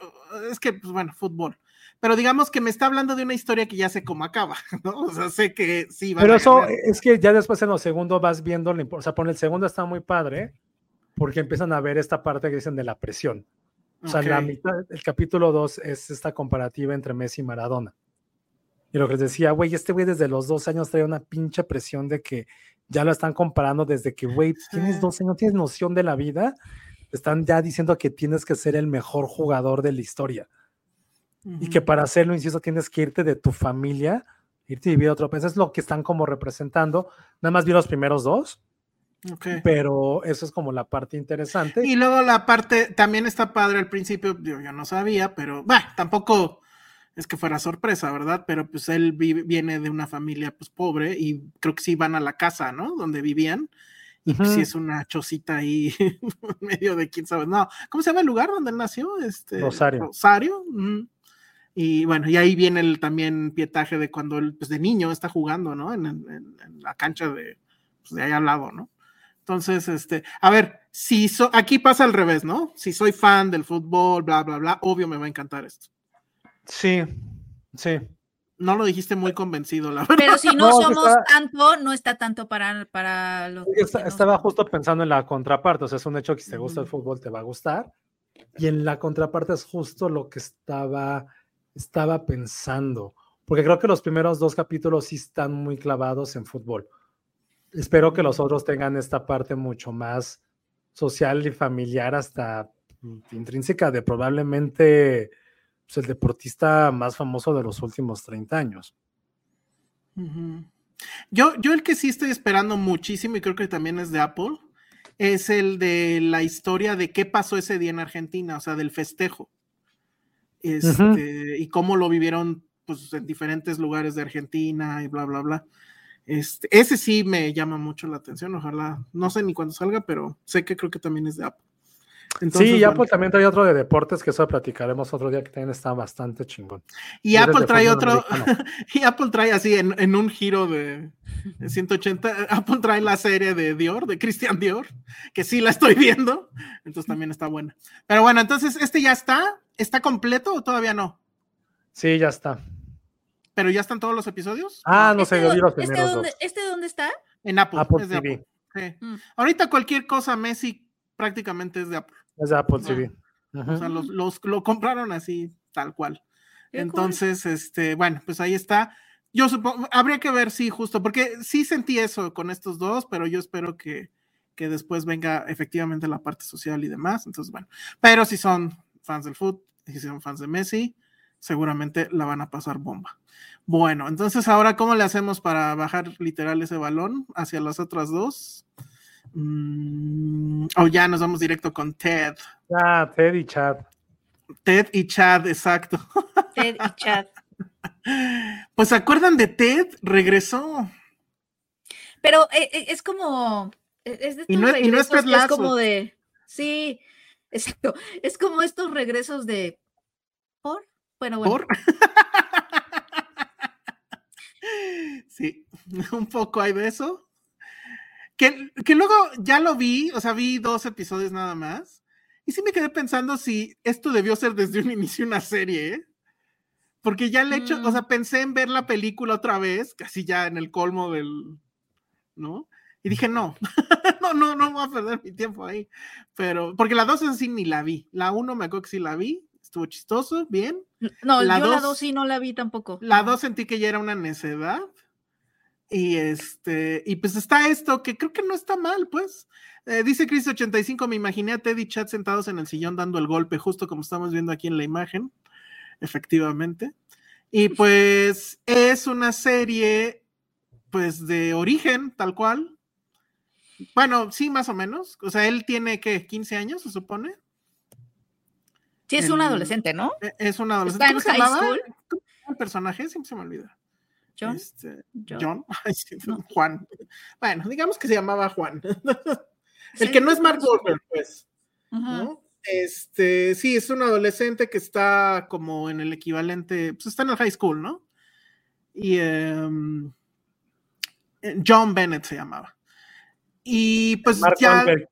es que, pues bueno, fútbol pero digamos que me está hablando de una historia que ya sé cómo acaba, ¿no? O sea, sé que sí va Pero eso es que ya después en los segundos vas viendo, o sea, por el segundo está muy padre, porque empiezan a ver esta parte que dicen de la presión. O sea, la mitad, el capítulo 2 es esta comparativa entre Messi y Maradona. Y lo que les decía, güey, este güey desde los dos años trae una pinche presión de que ya lo están comparando desde que, güey, tienes 12 años, tienes noción de la vida, están ya diciendo que tienes que ser el mejor jugador de la historia y que para hacerlo, insisto, tienes que irte de tu familia, irte y vivir a otro país. Es lo que están como representando. Nada más vi los primeros dos. Pero eso es como la parte interesante. Y luego la parte, también está padre al principio, yo, yo no sabía, pero bueno, tampoco es que fuera sorpresa, ¿verdad? Pero pues él viene de una familia pues pobre y creo que sí van a la casa, ¿no? Donde vivían Y pues sí es una chocita ahí, medio de quién sabe. No, ¿cómo se llama el lugar donde nació? Este, Rosario. Rosario. Y bueno, y ahí viene el también pietaje de cuando él, pues de niño está jugando, ¿no? En, en- en la cancha de, pues, de ahí al lado, ¿no? Entonces, este, a ver, si so- aquí pasa al revés, ¿no? Si soy fan del fútbol, bla, bla, bla, obvio me va a encantar esto. Sí, sí. No lo dijiste muy convencido, la verdad. Pero si no, No, somos está- tanto, no está tanto para, para los. Esta- no Estaba justo pensando en la contraparte, o sea, es un hecho que si te gusta el Ujú. fútbol te va a gustar. Y en la contraparte es justo lo que estaba, estaba pensando, porque creo que los primeros dos capítulos sí están muy clavados en fútbol. Espero que los otros tengan esta parte mucho más social y familiar, hasta mm, intrínseca de probablemente pues, el deportista más famoso de los últimos 30 años. Yo, yo el que sí estoy esperando muchísimo y creo que también es de Apple, es el de la historia de qué pasó ese día en Argentina, o sea, del festejo. Este, Y cómo lo vivieron pues, en diferentes lugares de Argentina y bla, bla, bla. Este, ese sí me llama mucho la atención, ojalá, no sé ni cuándo salga, pero sé que creo que también es de Apple. Entonces, sí, y bueno. Apple también trae otro de deportes que eso platicaremos otro día que también está bastante chingón. Y Apple trae otro, y Apple trae así en, en un giro de, de 180, Apple trae la serie de Dior, de Christian Dior, que sí la estoy viendo, entonces también está buena. Pero bueno, entonces este ya está, ¿está completo o todavía no? Sí, ya está. ¿Pero ya están todos los episodios? Ah, no ¿Este, sé, yo vi los este primeros dónde, dos. ¿Este dónde está? En Apple. Apple es de TV. Apple. Sí. Mm. Ahorita cualquier cosa Messi prácticamente es de Apple. Es de Apple. TV. Ujú. O sea, los, los- lo compraron así, tal cual. Qué cool. Entonces, este, bueno, pues ahí está. Yo supongo, habría que ver si justo, porque sí sentí eso con estos dos, pero yo espero que, que después venga efectivamente la parte social y demás. Entonces, bueno, pero si son fans del fútbol, y si son fans de Messi, seguramente la van a pasar bomba. Bueno, entonces ahora, ¿cómo le hacemos para bajar literal ese balón hacia las otras dos? Mm, o ya nos vamos directo con Ted. Ah, Ted y Chad. Ted y Chad, exacto. Ted y Chad. Pues ¿se acuerdan de Ted, regresó. Pero eh, eh, es como. eh, Es de Y estos no es- y no es regresos Ted es como de. Sí, exacto. Es como estos regresos de. ¿Por? Bueno, bueno. ¿Por? sí, un poco hay de eso. Que, que luego ya lo vi, o sea, vi dos episodios nada más. Y sí me quedé pensando si esto debió ser desde un inicio una serie, ¿eh? Porque ya el hecho, o Mm. sea, pensé en ver la película otra vez, casi ya en el colmo del, ¿no? Y dije, no, no, no, no voy a perder mi tiempo ahí. Pero, porque la dos así ni la vi. La uno me acuerdo que sí la vi, estuvo chistoso, bien. No, La yo la dos- dos sí no la vi tampoco. La dos sentí que ya era una necedad. Y este, y pues está esto que creo que no está mal, pues. Eh, dice Chris85, me imaginé a Ted y Chad sentados en el sillón dando el golpe, justo como estamos viendo aquí en la imagen. Efectivamente. Y pues es una serie, pues de origen, tal cual. Bueno, sí, más o menos. O sea, él tiene que 15 años, se supone. Sí, es un adolescente, ¿no? E- Es un adolescente. ¿Está en ¿Cómo se high school? ¿Cómo se El personaje siempre se me olvida. John. Este, John. John. No. Juan. Bueno, digamos que se llamaba Juan. El Sí, que no es Mark. Wahlberg, pues. Ajá. ¿no? Este, sí, es un adolescente que está como en el equivalente, pues está en el high school, ¿no? Y eh, John Bennett se llamaba. Y pues Mark ya. Wahlberg.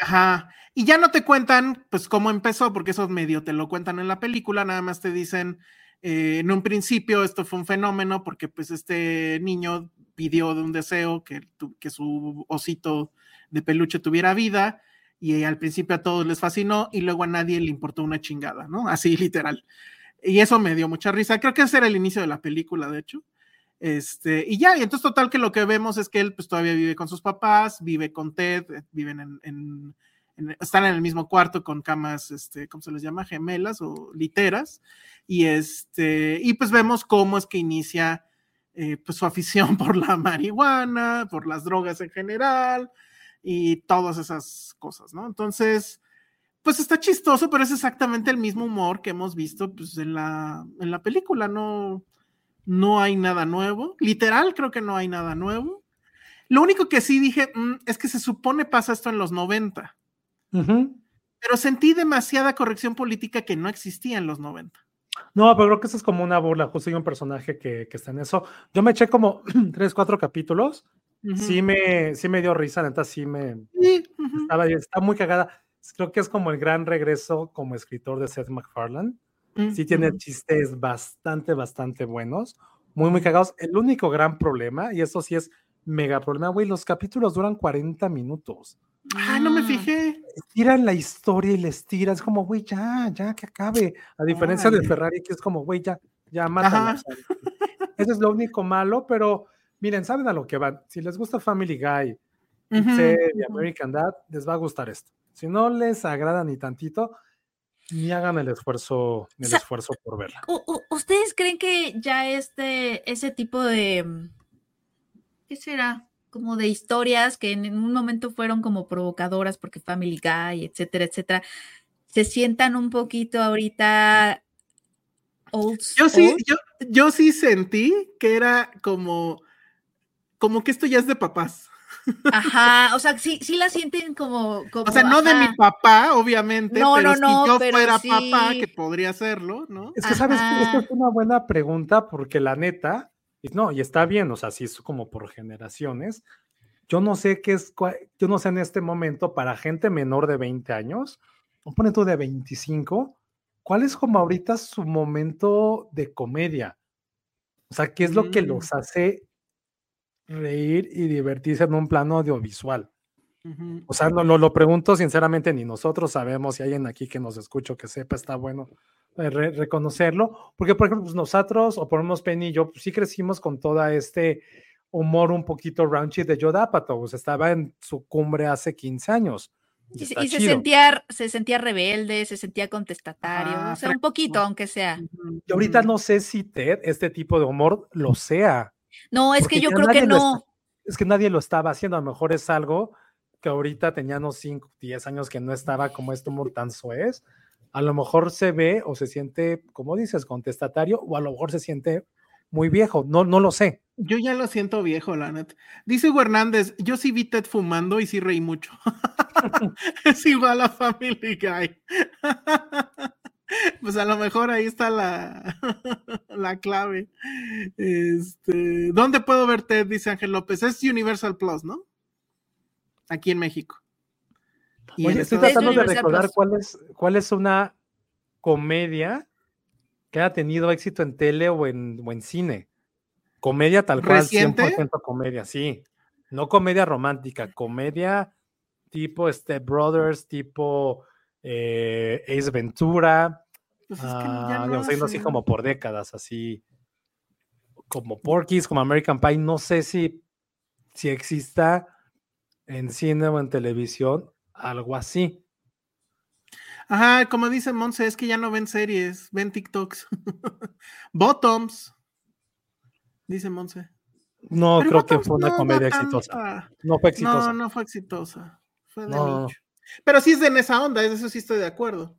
Ajá. Y ya no te cuentan, pues, cómo empezó, porque eso medio te lo cuentan en la película, nada más te dicen, eh, en un principio esto fue un fenómeno, porque pues este niño pidió de un deseo que, su osito de peluche tuviera vida, y al principio a todos les fascinó, y luego a nadie le importó una chingada, ¿no? Así literal. Y eso me dio mucha risa. Creo que ese era el inicio de la película, de hecho. Este, y ya, y entonces total que lo que vemos es que él pues todavía vive con sus papás, vive con Ted, eh, viven en, en- están en el mismo cuarto con camas, este, ¿cómo se les llama? Gemelas o literas. Y este, y pues vemos cómo es que inicia eh, pues su afición por la marihuana, por las drogas en general y todas esas cosas, ¿no? Entonces, pues está chistoso, pero es exactamente el mismo humor que hemos visto pues, en, la, en la película, no, no hay nada nuevo, literal creo que no hay nada nuevo. Lo único que sí dije mm, es que se supone pasa esto en los 90, Ujú. pero sentí demasiada corrección política que no existía en los 90. No, pero creo que eso es como una burla. Justo hay un personaje que, que está en eso. Yo me eché como tres, cuatro capítulos. Ujú. Sí me, sí me dio risa, neta, sí me Sí, ujú. estaba, está muy cagada. Creo que es como el gran regreso como escritor de Seth MacFarlane. Sí tiene chistes bastante, bastante buenos, muy, muy cagados. El único gran problema, y eso sí es mega problema, güey, los capítulos duran 40 minutos. Ah, no me fijé. Tiran la historia y les tiran, es como, güey, ya, ya, que acabe. A diferencia de. Ferrari, que es como, güey, ya, ya, mátala. Eso es lo único malo, pero miren, saben a lo que van. Si les gusta Family Guy, Ujú, Ted y. American Dad, les va a gustar esto. Si no les agrada ni tantito, ni hagan el esfuerzo, el esfuerzo por verla. ¿Ustedes creen que ya este, ese tipo de, mm, ¿qué será? Como de historias que en un momento fueron como provocadoras porque Family Guy, etcétera, etcétera, se sientan un poquito ahorita old Yo sí, old? yo, yo sí sentí que era como, como que esto ya es de papás. Ajá, o sea, sí, sí la sienten como, como O sea, no de mi papá, obviamente, No, pero no, si no, yo pero fuera sí. papá, que podría hacerlo, ¿no? Es que, ¿sabes? Esta es una buena pregunta porque la neta, y no, y está bien, o sea, sí es como por generaciones. Yo no sé qué es, yo no sé en este momento para gente menor de 20 años, o pone tú de 25, ¿cuál es como ahorita su momento de comedia? O sea, ¿qué es lo que Mm. los hace reír y divertirse en un plano audiovisual? O sea, no, lo, lo pregunto sinceramente, ni nosotros sabemos si hay alguien aquí que nos escucha que sepa, está bueno re- reconocerlo, porque por ejemplo, pues, nosotros, o por lo menos Penny y yo, pues, sí crecimos con toda este humor un poquito raunchy de Joe Apatow, estaba en su cumbre hace 15 años. Y, Y, se- y sentía, se sentía rebelde, se sentía contestatario, Ajá, o sea, un poquito, aunque sea. Y ahorita no sé si Ted, este tipo de humor, lo sea. No, es que yo creo que está- no. es que nadie lo estaba haciendo, a lo mejor es algo que ahorita tenía unos 5, 10 años que no estaba como este humor tan suez, a lo mejor se ve o se siente, como dices, contestatario, o a lo mejor se siente muy viejo, no, no lo sé. Yo ya lo siento viejo, la neta. Dice Hugo Hernández, yo sí vi Ted fumando y sí reí mucho. es igual a Family Guy. pues a lo mejor ahí está la, la clave. Este, ¿Dónde puedo ver Ted? Dice Ángel López. Es Universal Plus, ¿no? Aquí en México. Y Oye, estoy tratando de recordar Plus. cuál es, cuál es una comedia que haya tenido éxito en tele o en, o en cine. Comedia tal cual, ¿Reciente? 100% comedia, sí. No comedia romántica, comedia tipo Step Brothers, tipo eh, Ace Ventura, Pues es que ah, no digamos, así como por décadas, así como Porky's, como American Pie. No sé si, si exista en cine o en televisión algo así. Ajá, como dice Monse, es que ya no ven series, ven TikToks. Bottoms, dice Monse. No Pero creo que fue una no comedia exitosa. No fue exitosa. No, no fue exitosa. Fue de No. nicho. Pero sí es de en esa onda, de eso sí estoy de acuerdo.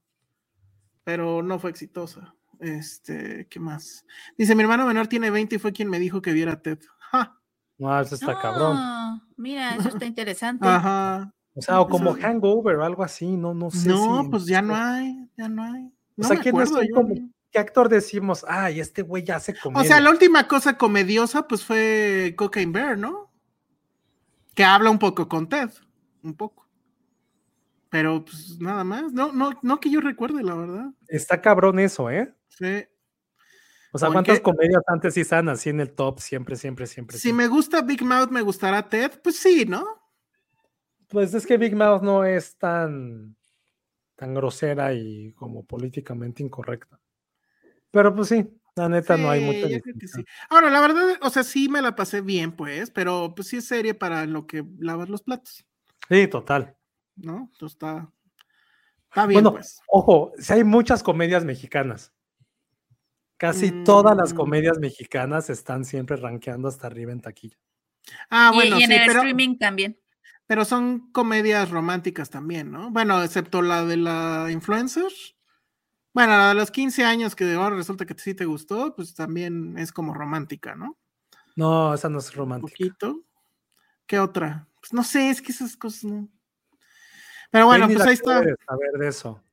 Pero no fue exitosa. Este, ¿qué más? Dice, mi hermano menor tiene 20 y fue quien me dijo que viera Ted. Ja, No, eso está cabrón. Ah, Mira, eso está interesante. Ajá. O sea, o como Hangover o algo así, no, no sé. No, si- pues ya no hay, ya no hay. O No sea, me ¿quién es acuerdo. un yo. como- ¿Qué actor decimos? Ay, este güey ya hace comedia. O sea, la última cosa comediosa pues fue Cocaine Bear, ¿no? Que habla un poco con Ted, un poco. Pero pues nada más, no, no, no que yo recuerde, la verdad. Está cabrón eso, ¿eh? Sí. O sea, ¿O ¿cuántas comedias antes sí estaban así en el top? Siempre, siempre, siempre. Si siempre? me gusta Big Mouth, me gustará Ted, pues sí, ¿no? Pues es que Big Mouth no es tan, tan grosera y como políticamente incorrecta. Pero pues sí, la neta no hay mucha yo creo que distinción. sí. Ahora, la verdad, o sea, sí me la pasé bien, pues, pero pues sí es serie para lo que lavas los platos, Sí, total. ¿no? Entonces está, está bien, Bueno, pues. ojo, si hay muchas comedias mexicanas. Casi todas las Mm. comedias mexicanas están siempre rankeando hasta arriba en taquilla. Ah, Y- bueno, y, en sí, el pero, streaming también. Pero son comedias románticas también, ¿no? Bueno, excepto la de la influencer. Bueno, la de los 15 años que ahora resulta que sí te gustó, pues también es como romántica, ¿no? No, esa no es Un romántica. poquito. ¿Qué otra? Pues no sé, es que esas cosas no. Pero bueno, pues ahí está. quiere saber de eso.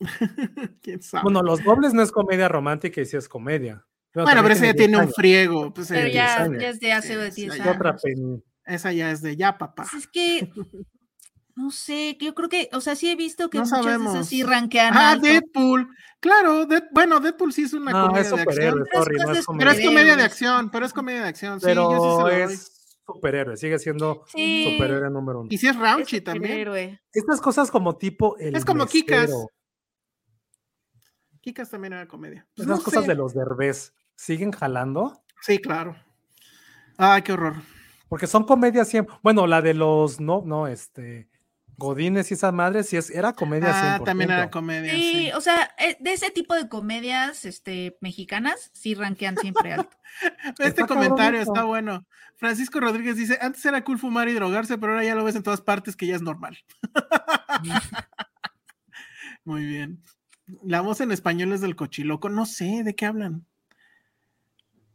¿Quién sabe? Bueno, Los Dobles no es comedia romántica y sí es comedia. Bueno, pero ese ya tiene un friego. Pues, Pero eh, ya, años. ya es de hace Sí, 10 sí, años. Otra. Esa ya es de ya, papá. Pues es que, no sé, yo creo que, o sea, sí he visto que No muchas de sabemos. esas sí rankean Ah, alto. Deadpool. Claro, bueno, Deadpool sí es una No, comedia es de acción. Pero es es comedia. Pero es comedia de acción, pero es comedia de acción. Sí, yo sí se lo doy. es superhéroe, sigue siendo Sí. superhéroe número uno. Y si es Es raunchy también. superhéroe. Estas cosas como tipo el Es como Kikas. Kikas también era comedia. Pues Esas no cosas sé. de los derbés siguen jalando Sí, claro. Ay, qué horror. Porque son comedias siempre. Bueno, la de los no, no, este Godines y esa madre sí es, era comedia Ah, 100%. también era comedia. Sí, Sí. o sea, eh, de ese tipo de comedias este, mexicanas, sí rankean siempre alto. Este Está comentario cabrón está bueno. Francisco Rodríguez dice, antes era cool fumar y drogarse, pero ahora ya lo ves en todas partes que ya es normal. Muy bien. La voz en español es del cochiloco. No sé, ¿de qué hablan?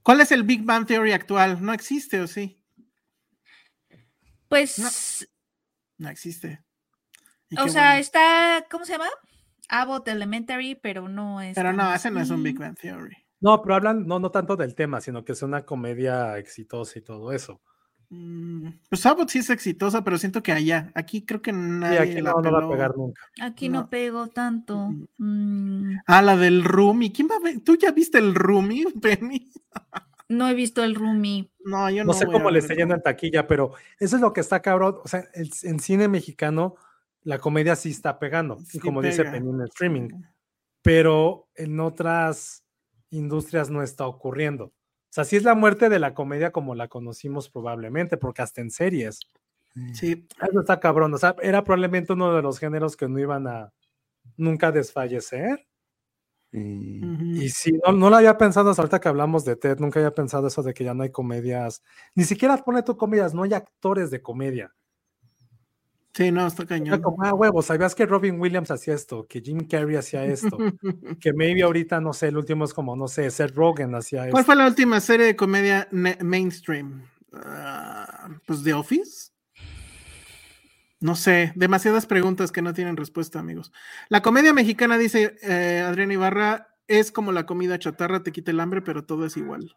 ¿Cuál es el Big Bang Theory actual? ¿No existe o sí? Pues, No existe. O sea, bueno. está, ¿cómo se llama? Abbott Elementary, pero no es. Pero no, ese no es un. Big Bang Theory. No, pero hablan no, no tanto del tema, sino que es una comedia exitosa y todo eso. Mm, Pues Abbott sí es exitosa, pero siento que allá. Aquí creo que nadie aquí la no, no va a pegar nunca. Aquí no, No. pego tanto. Mm, Ah, la del Rumi. ¿Quién va a ver? ¿Tú ya viste el Rumi, Penny? No he visto el Roomie. No, yo no. No sé cómo le está yendo en Rumi. taquilla, pero eso es lo que está cabrón. O sea, el- en cine mexicano la comedia sí está pegando. Sí y como dice. Penny en el streaming. Pero en otras industrias no está ocurriendo. O sea, sí es la muerte de la comedia como la conocimos probablemente, porque hasta en series. Sí, Eso está cabrón. O sea, era probablemente uno de los géneros que no iban a nunca desfallecer. Y, sí, no, no lo había pensado hasta ahorita que hablamos de Ted, nunca había pensado eso de que ya no hay comedias. Ni siquiera pone tú comedias, no hay actores de comedia. sí, no, está cañón. como, ah, huevos, sabías que Robin Williams hacía esto, que Jim Carrey hacía esto, que maybe ahorita, no sé, el último es como, no sé, Seth Rogen hacía ¿Cuál esto. fue la última serie de comedia mainstream? Ah, pues The Office. No sé, demasiadas preguntas que no tienen respuesta, amigos. La comedia mexicana, dice eh, Adrián Ibarra, es como la comida chatarra, te quita el hambre, pero todo es igual.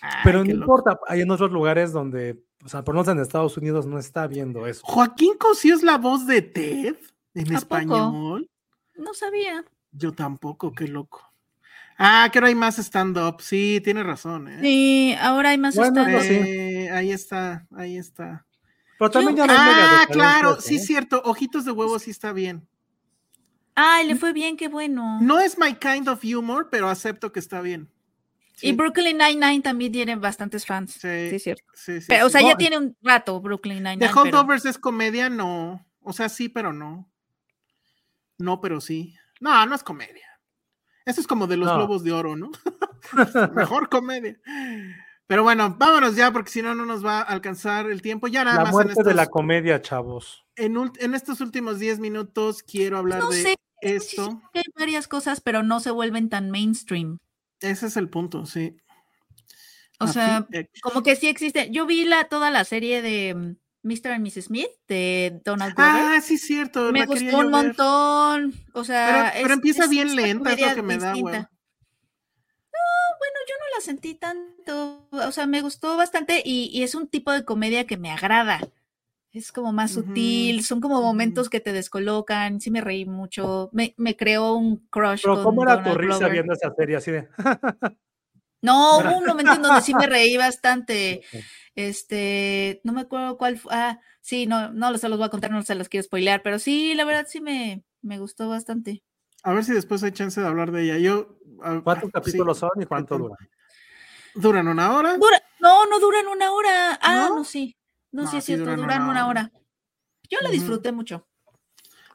Ay, Pero no loco. importa, hay en otros lugares donde, o sea, por lo menos en Estados Unidos no está viendo eso. Joaquín Cosío es la voz de Ted en español. No sabía. Yo tampoco, qué loco. Ah, que ahora hay más stand-up. Sí, tiene razón. ¿eh? Sí, ahora hay más Bueno, stand-up. Eh, ahí está, ahí está. Pero también ya no hay Ah, claro, sí, ¿eh? cierto. Ojitos de huevo sí está bien. Ay, le fue bien, qué bueno. No es my kind of humor, pero acepto que está bien. Y Brooklyn Nine-Nine también tiene bastantes fans. Sí. Sí, cierto. sí, sí, Pero, o sea, ya tiene un rato Brooklyn The Nine-Nine. pero- Holdovers es comedia, no. O sea, sí, pero no. No, pero sí. No, no es comedia. Eso es como de los No. globos de oro, ¿no? Mejor comedia. Pero bueno, vámonos ya, porque si no, no nos va a alcanzar el tiempo. Ya nada La más en muerte de la estos, comedia, chavos. en, ult- en estos últimos 10 minutos quiero hablar No de sé, esto. Hay varias cosas, pero no se vuelven tan mainstream. Ese es el punto, sí. O A sea, fin- como que sí existe. Yo vi la, toda la serie de mm, Mr. and Mrs. Smith de Donald Glover. Ah, sí, cierto. me gustó un montón. O sea, Pero, pero es- empieza es bien lenta, es lo que me da distinta. Bueno, yo no la sentí tanto, o sea, me gustó bastante y, y es un tipo de comedia que me agrada. Es como más sutil, son como momentos que te descolocan, sí me reí mucho, me, me creó un crush Pero con ¿cómo era tu Donald risa Glover. viendo esa serie así de... No, hubo un momento en donde sí me reí bastante. Este, no me acuerdo cuál fue. Ah, sí, no, no se los voy a contar, no se los quiero spoilear, pero sí, la verdad sí me, me gustó bastante. A ver si después hay chance de hablar de ella. Yo. ah, ¿Cuántos sí, capítulos son y cuánto duran? Duran una hora. Dura, no, no duran una hora. Ah, ¿No? no, sí. No, No, sí es cierto, duran duran, una una hora. hora. Yo la disfruté mucho.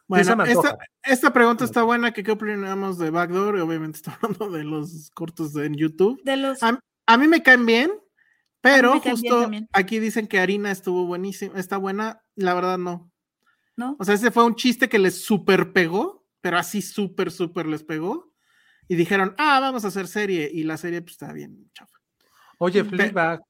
Bueno, esta, esta pregunta está buena. que ¿Qué opinamos de Backdoor? Y obviamente está hablando de los cortos de, en YouTube. De los. A, a mí me caen bien, pero bien justo aquí dicen que Harina estuvo buenísima. Está buena. La verdad, no. ¿No? O sea, ese fue un chiste que les super pegó, pero así súper, súper les pegó. Y dijeron, ah, vamos a hacer serie. Y la serie, pues está bien, chafa. Oye, Fleabag,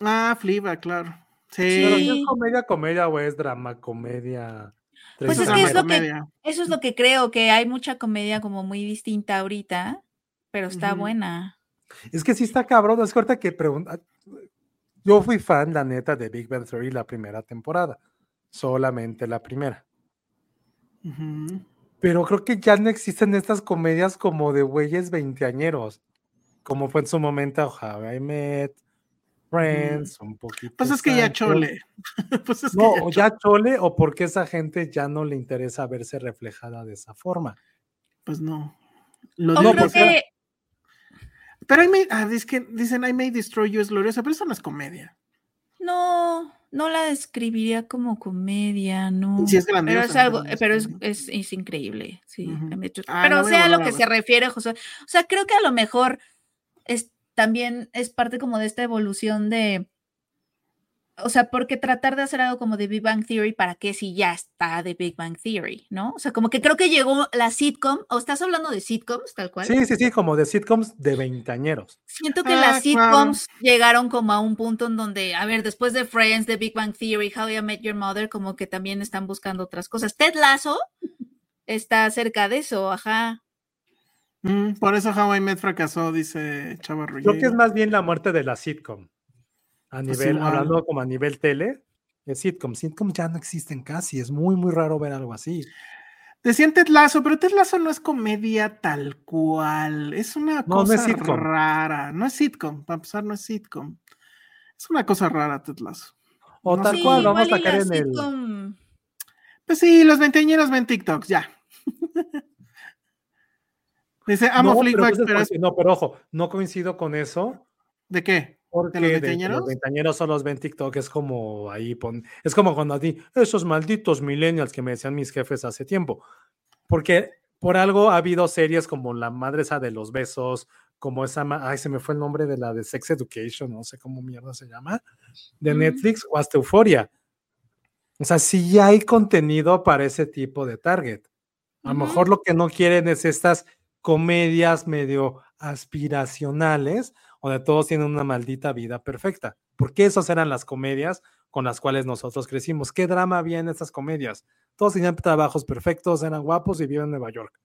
Ah, Fliba, claro. Sí. es comedia, comedia o es drama, comedia. Pues Eso es que es lo que, eso es lo que creo, que hay mucha comedia como muy distinta ahorita, pero está buena. Es que sí está cabrón. Es que ahorita que pregunta. Yo fui fan, la neta, de Big Bang Theory la primera temporada. Solamente la primera. Pero creo que ya no existen estas comedias como de güeyes veinteañeros. Como fue en su momento How I Met, Friends, un poquito. Pues es que ya chole. pues es que No, ya o chole. ya chole, o porque esa gente ya no le interesa verse reflejada de esa forma. Pues no. Lo O digo creo porque- que Pero I may, ah, es que dicen I may destroy you es gloriosa, pero eso no es comedia. no, no la describiría como comedia, no. Sí es pero es algo, pero no es pero es, es, increíble, sí. Your- Ah, pero la o voy a sea, a lo que se refiere, José. O sea, creo que a lo mejor es también es parte como de esta evolución de. O sea, porque tratar de hacer algo como de Big Bang Theory, ¿para qué si ya está de Big Bang Theory, no? O sea, como que creo que llegó la sitcom, o estás hablando de sitcoms, tal cual. Sí, sí, sí, como de sitcoms de veinteañeros. Siento que Ah, las sitcoms llegaron como a un punto en donde, a ver, después de Friends, de Big Bang Theory, How I Met Your Mother, como que también están buscando otras cosas. Ted Lasso está cerca de eso, ajá. Mm, por eso How I Met fracasó, dice Chava Creo que es más bien la muerte de la sitcom. A Pues nivel, hablando como a nivel tele, es sitcom. Sitcom ya no existen casi. Es muy, muy raro ver algo así. Decían Ted Lasso, pero Ted Lasso no es comedia tal cual. Es una No, no cosa es rara. No es sitcom, para empezar, no es sitcom. Es una cosa rara, Ted Lasso. O No tal cual, vamos a caer en el. Pues sí, los veinteañeros ven TikToks, ya. Dice, amo no, pero, pues es- no, pero ojo, no coincido con eso. ¿de qué? Porque ¿De los veinteañeros solo ven TikTok, es como ahí pon, es como cuando a ti, esos malditos millennials que me decían mis jefes hace tiempo. Porque por algo ha habido series como La Madre esa de los besos, como esa, ay, se me fue el nombre de la de Sex Education, no sé cómo mierda se llama, de Mm. Netflix o hasta Euforia. O sea, sí hay contenido para ese tipo de target. A lo mejor lo que no quieren es estas comedias medio aspiracionales, donde todos tienen una maldita vida perfecta. Porque esas eran las comedias con las cuales nosotros crecimos. ¿Qué drama había en esas comedias? Todos tenían trabajos perfectos, eran guapos y vivían en Nueva York.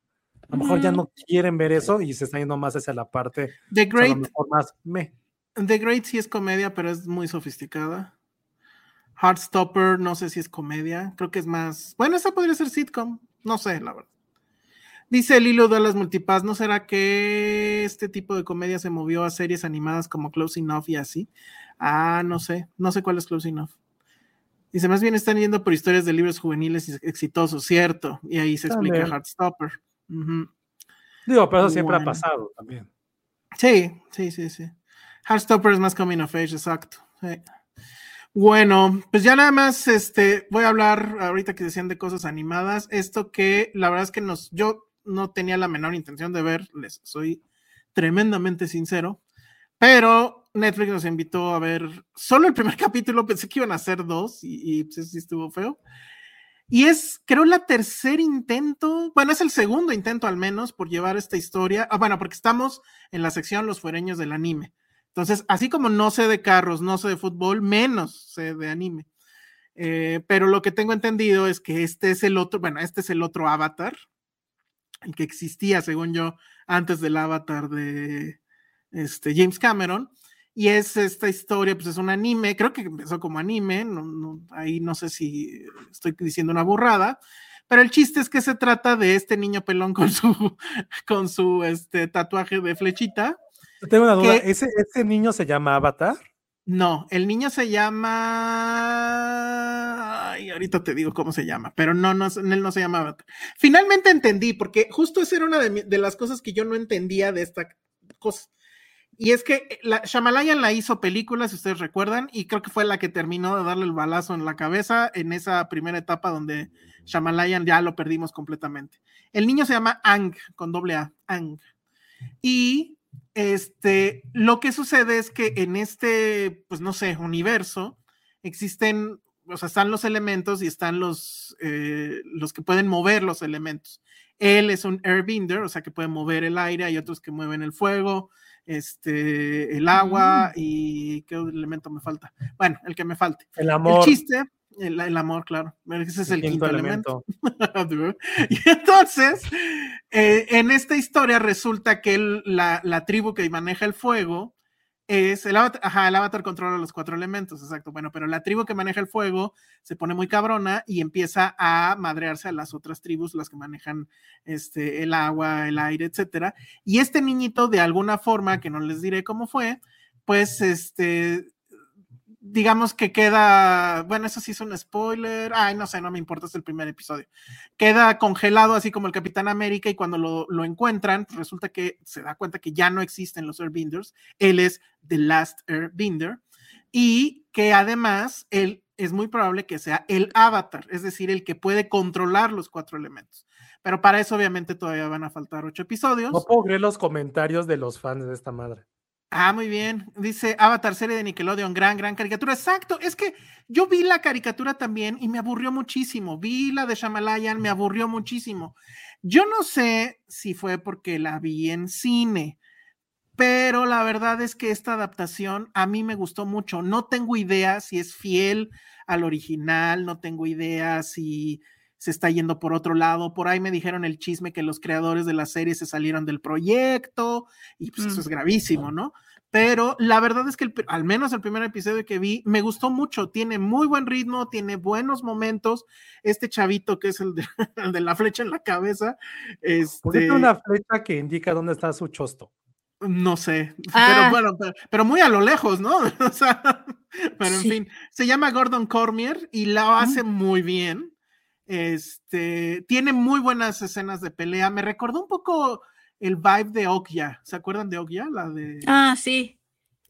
A lo mejor ya no quieren ver eso y se están yendo más hacia la parte, The pues, a lo Great, mejor más me. The Great sí es comedia, pero es muy sofisticada. Heartstopper, no sé si es comedia, creo que es más. Bueno, esa podría ser sitcom, no sé, la verdad. Dice Lilo Dallas Multipass, ¿no será que este tipo de comedia se movió a series animadas como Close Enough y así? Ah, no sé, no sé cuál es Close Enough. Dice, más bien están yendo por historias de libros juveniles exitosos, cierto. Y ahí se explica. Heartstopper. Digo, pero eso siempre ha Bueno. pasado también. Sí, sí, sí, sí. Heartstopper es más coming of age, exacto. sí. Bueno, pues ya nada más, este, voy a hablar ahorita que decían de cosas animadas. Esto que la verdad es que nos, yo no tenía la menor intención de ver, les soy tremendamente sincero, pero Netflix nos invitó a ver solo el primer capítulo, pensé que iban a ser dos y, y pues sí estuvo feo. Y es, creo, la tercer intento, bueno, es el segundo intento al menos por llevar esta historia. Ah, bueno, porque estamos en la sección Los Fuereños del Anime. Entonces, así como no sé de carros, no sé de fútbol, menos sé de anime. Eh, pero lo que tengo entendido es que este es el otro, bueno, este es el otro avatar, el que existía, según yo, antes del avatar de este, James Cameron. Y es esta historia, pues es un anime, creo que empezó como anime, no, no, ahí no sé si estoy diciendo una burrada, pero el chiste es que se trata de este niño pelón con su, con su este, tatuaje de flechita. Tengo una duda. ¿ese, ese niño se llama Avatar? No, el niño se llama. Ay, ahorita te digo cómo se llama, pero no, no, él no se llama Avatar. Finalmente entendí, porque justo esa era una de, mi- de las cosas que yo no entendía de esta cosa. Y es que la, Shamalayan la hizo película, si ustedes recuerdan, y creo que fue la que terminó de darle el balazo en la cabeza en esa primera etapa donde Shamalayan ya lo perdimos completamente. El niño se llama Ang, con doble A, Ang. Y este, lo que sucede es que en este, pues no sé, universo, existen, o sea, están los elementos y están los, eh, los que pueden mover los elementos. Él es un airbender, o sea, que puede mover el aire, hay otros que mueven el fuego, este, el agua y qué elemento me falta. Bueno, el que me falte. El amor. El chiste, el, el amor, claro. Ese es el, quinto, elemento. y entonces, eh, en esta historia resulta que el- la, la tribu que maneja el fuego es el avatar, ajá, el avatar controla los cuatro elementos, exacto. Bueno, pero la tribu que maneja el fuego se pone muy cabrona y empieza a madrearse a las otras tribus, las que manejan este, el agua, el aire, etcétera. Y este niñito, de alguna forma, que no les diré cómo fue, pues este, digamos que queda, bueno, eso sí es un spoiler, ay, no sé, no me importa, es el primer episodio. Queda congelado así como el Capitán América y cuando lo, lo encuentran, resulta que se da cuenta que ya no existen los Airbenders, él es The Last Airbender y que además él es muy probable que sea el avatar, es decir, el que puede controlar los cuatro elementos. Pero para eso obviamente todavía van a faltar ocho episodios. No puedo creer los comentarios de los fans de esta madre. Ah, muy bien. Dice Avatar, serie de Nickelodeon, gran, gran caricatura. Exacto, es que yo vi la caricatura también y me aburrió muchísimo. Vi la de Shamalayan, me aburrió muchísimo. Yo no sé si fue porque la vi en cine, pero la verdad es que esta adaptación a mí me gustó mucho. No tengo idea si es fiel al original, no tengo idea si se está yendo por otro lado. Por ahí me dijeron el chisme que los creadores de la serie se salieron del proyecto y pues eso Mm. es gravísimo, ¿no? Pero la verdad es que el al menos el primer episodio que vi me gustó mucho, tiene muy buen ritmo, tiene buenos momentos. Este chavito que es el de, el de la flecha en la cabeza, ¿Por qué este, tiene una flecha que indica dónde está su chosto? no sé, Ah. pero bueno, pero, pero muy a lo lejos, ¿no? O sea, pero en Sí. fin, se llama Gordon Cormier y la hace muy bien. Este tiene muy buenas escenas de pelea. Me recordó un poco el vibe de Okja. ¿Se acuerdan de Okja? La de. Ah, sí.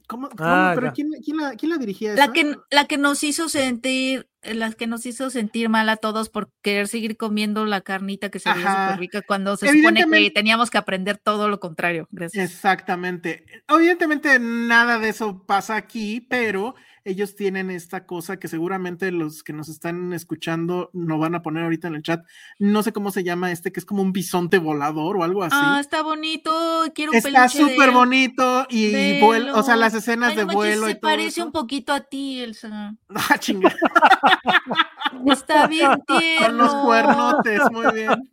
¿Cómo? cómo? Ah, ¿Pero ya. quién, quién la, quién la dirigía? La esa? que, la que nos hizo sentir, la que nos hizo sentir mal a todos por querer seguir comiendo la carnita que se veía súper rica cuando se supone que Evidentemente- teníamos que aprender todo lo contrario. Gracias. Exactamente. Evidentemente nada de eso pasa aquí, pero ellos tienen esta cosa que seguramente los que nos están escuchando no van a poner ahorita en el chat. No sé cómo se llama este, que es como un bisonte volador o algo así. Ah, está bonito. Quiero un Está súper bonito y, y vuel- o sea, las escenas Ay, de manches, vuelo y se todo parece eso. un poquito a ti, Elsa. Ah, chinga, Está bien tierno. con los cuernotes, muy bien.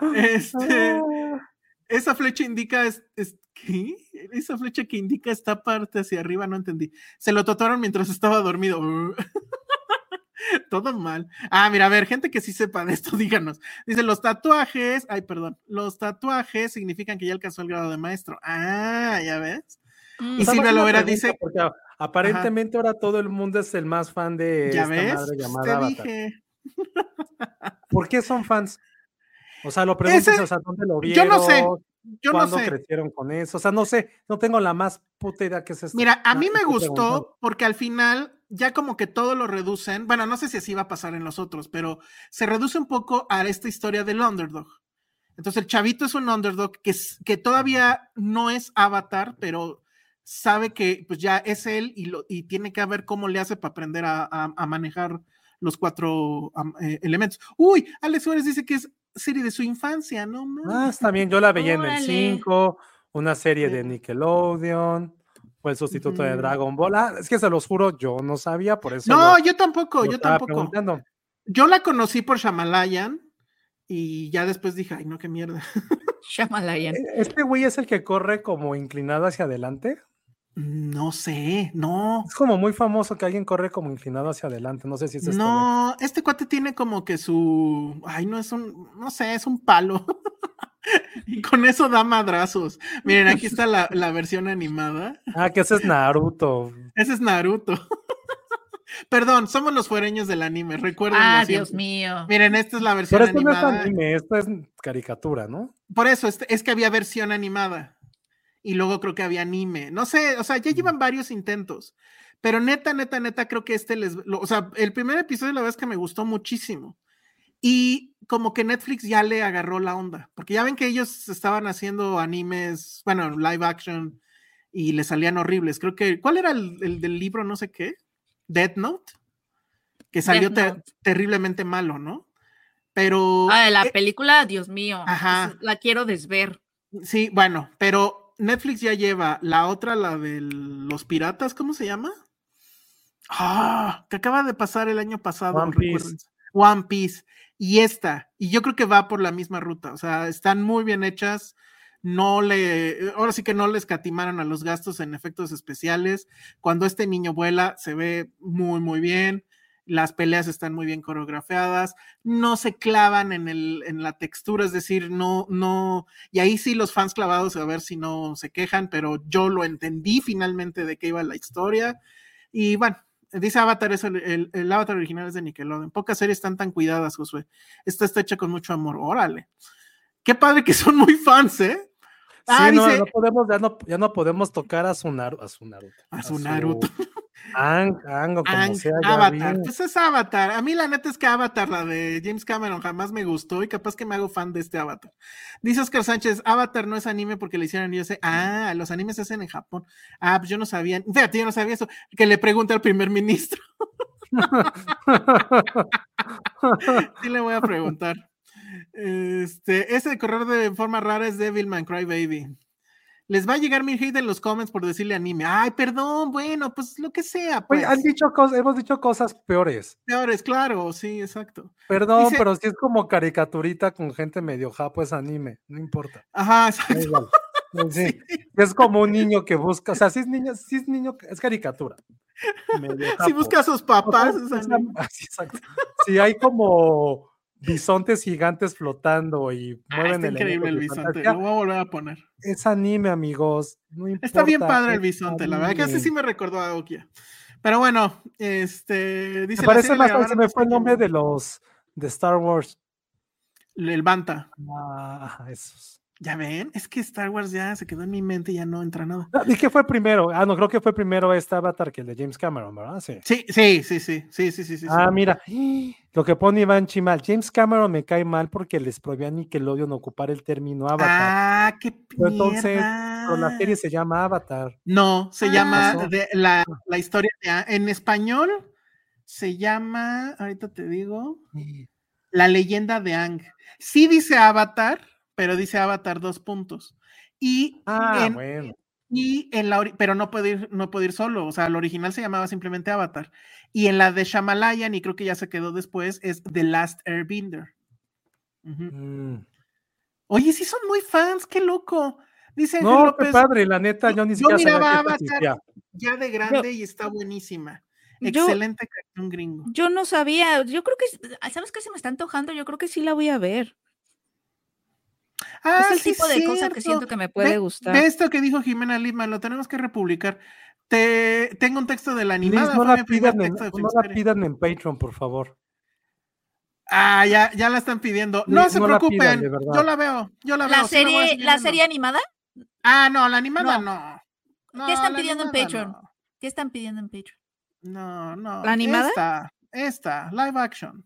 Este, Ah. Esa flecha indica es, es- ¿qué? Esa flecha que indica esta parte hacia arriba, no entendí. Se lo tatuaron mientras estaba dormido. Todo mal. Ah, mira, a ver, gente que sí sepa de esto, díganos. Dice, los tatuajes, ay, perdón, los tatuajes significan que ya alcanzó el grado de maestro. Ah, ya ves. Mm. Y Silvia haciendo Lovera dice, Porque aparentemente ahora todo el mundo es el más fan de ya esta ves, madre llamada te dije. ¿Por qué son fans? O sea, lo pregunto, Ese- o sea, ¿dónde lo yo vieron? no sé, Yo no ¿Cuándo sé. crecieron con eso? O sea, no sé, no tengo la más puta idea que es esto. Mira, a mí me gustó porque al final ya como que todo lo reducen. Bueno, no sé si así va a pasar en los otros, pero se reduce un poco a esta historia del underdog. Entonces el chavito es un underdog que, que todavía no es avatar, pero sabe que pues ya es él y, lo, y tiene que ver cómo le hace para aprender a, a- a manejar los cuatro eh, elementos. Uy, Alex Suárez dice que es serie de su infancia, ¿no? Ah, está bien, yo la veía en el Órale. 5, una serie de. Nickelodeon, fue el sustituto de. Dragon Ball. Ah, es que se los juro, yo no sabía, por eso. No, lo- yo tampoco, yo tampoco. Yo la conocí por Shamalayan y ya después dije, ay, no, qué mierda. Shyamalan. ¿E- ¿Este güey es el que corre como inclinado hacia adelante? No sé, no. Es como muy famoso que alguien corre como inclinado hacia adelante. No sé si es este güey. No, este cuate tiene como que su. Ay, no es un. No sé, es un palo. y con eso da madrazos. Miren, aquí está la, la versión animada. Ah, que ese es Naruto. Ese es Naruto. Perdón, somos los fuereños del anime, recuerden. Ah, Dios mío. Miren, esta es la versión Pero esto no es animada. anime, esto es caricatura, ¿no? Por eso, este- es que había versión animada. Y luego creo que había anime. No sé, o sea, ya llevan varios intentos. Pero neta, neta, neta, creo que este les. lo- o sea, el primer episodio, la verdad es que me gustó muchísimo. Y como que Netflix ya le agarró la onda. Porque ya ven que ellos estaban haciendo animes, bueno, live action, y le salían horribles. Creo que. ¿Cuál era el, el del libro, no sé qué? Death Note. Que salió Death te- Note. terriblemente malo, ¿no? Pero. Ah, la eh, película, Dios mío. Ajá. La quiero desver. Sí, bueno, pero Netflix ya lleva la otra, la de los piratas, ¿cómo se llama? Ah, que acaba de pasar el año pasado. One Piece. One Piece. Y esta, y yo creo que va por la misma ruta, o sea, están muy bien hechas, no le, ahora sí que no le escatimaron a los gastos en efectos especiales, cuando este niño vuela se ve muy, muy bien, las peleas están muy bien coreografiadas, no se clavan en, el, en la textura, es decir, no, no, y ahí sí los fans clavados a ver si no se quejan, pero yo lo entendí finalmente de qué iba la historia, y bueno, Dice Avatar, es el, el- el Avatar original es de Nickelodeon. Pocas series están tan cuidadas, Josué. Esta está hecha con mucho amor. Órale. Qué padre que son muy fans, ¿eh? Ah, sí, no, dice no podemos, ya no, ya no podemos tocar a su, Naru- a su Naruto. a su Naruto. Ang, Ang, o como Ang- sea, ya Avatar. Pues es Avatar. A mí la neta es que Avatar, la de James Cameron, jamás me gustó y capaz que me hago fan de este Avatar. Dice Oscar Sánchez, Avatar no es anime porque le hicieron yo sé. Ah, los animes se hacen en Japón. Ah, pues yo no sabía. Fíjate, yo no sabía eso. Que le pregunte al primer ministro. Sí le voy a preguntar. Este, ese de correr de forma rara es Devilman Crybaby. Les va a llegar mi hate en los comments por decirle anime. Ay, perdón, bueno, pues lo que sea. Oye, Pues. han dicho cosas, hemos dicho cosas peores. Peores, claro, sí, exacto. Perdón, Dice- pero si es como caricaturita con gente medio japo, es anime, no importa. Ajá, exacto. igual. Sí, Es como un niño que busca, o sea, si es niño, si es niño, es caricatura. Si busca a sus O sea, papás, es o sea, anime. así, exacto. Si hay como bisontes gigantes flotando y Ah, mueven está el increíble el bisonte. Lo voy a volver a poner. Es anime, amigos. No Está bien padre el bisonte, la verdad que así sí me recordó a Okia. Pero bueno, este. Dice Me parece más, se me fue el nombre de los de Star Wars. El Banta. Ah, esos. Ya ven, es que Star Wars ya se quedó en mi mente y ya no entra nada. Ah, ¿Y qué fue primero? Ah, no, creo que fue primero este Avatar que el de James Cameron, ¿verdad? Sí. Sí, sí, sí, sí, sí, sí, sí, sí. sí. Ah, mira, lo que pone Iván Chimal, James Cameron me cae mal porque les prohibía a Nickelodeon ocupar el término Avatar. Ah, qué Pero entonces, pero la mierda. serie se llama Avatar. No, se Ah, llama pasó. de- la, la historia de en español se llama, ahorita te digo, La leyenda de Ang. Sí dice Avatar, pero dice Avatar dos puntos. Y Ah, en, bueno. y en la pero no puede ir, no puede ir solo. O sea, el original se llamaba simplemente Avatar. Y en la de Shamalayan, y creo que ya se quedó después, es The Last Airbender. Mm. Oye, sí son muy fans, qué loco. Dice No, López, qué padre, la neta, yo ni yo siquiera sabía miraba Avatar. ya de grande y está buenísima. Yo- Excelente cartón gringo. Yo no sabía, yo creo que, ¿sabes qué se me está antojando? Yo creo que sí la voy a ver. Ah, es el sí, tipo de cosa cierto. que siento que me puede Ve- gustar. Ve esto que dijo Jimena Lima, lo tenemos que republicar. Te, tengo un texto de la Liz, animada. no la, pidan en, texto de no la Filmsteria. pidan en Patreon, por favor. Ah, ya, ya la están pidiendo. No se no la pidan, preocupen. de yo la veo, yo la veo. La sí la voy a serie, la serie animada, Ah, no, la animada no. No, ¿Qué están pidiendo en Patreon? No, ¿qué están pidiendo en Patreon? no. no. ¿La animada? Esta, esta, live action.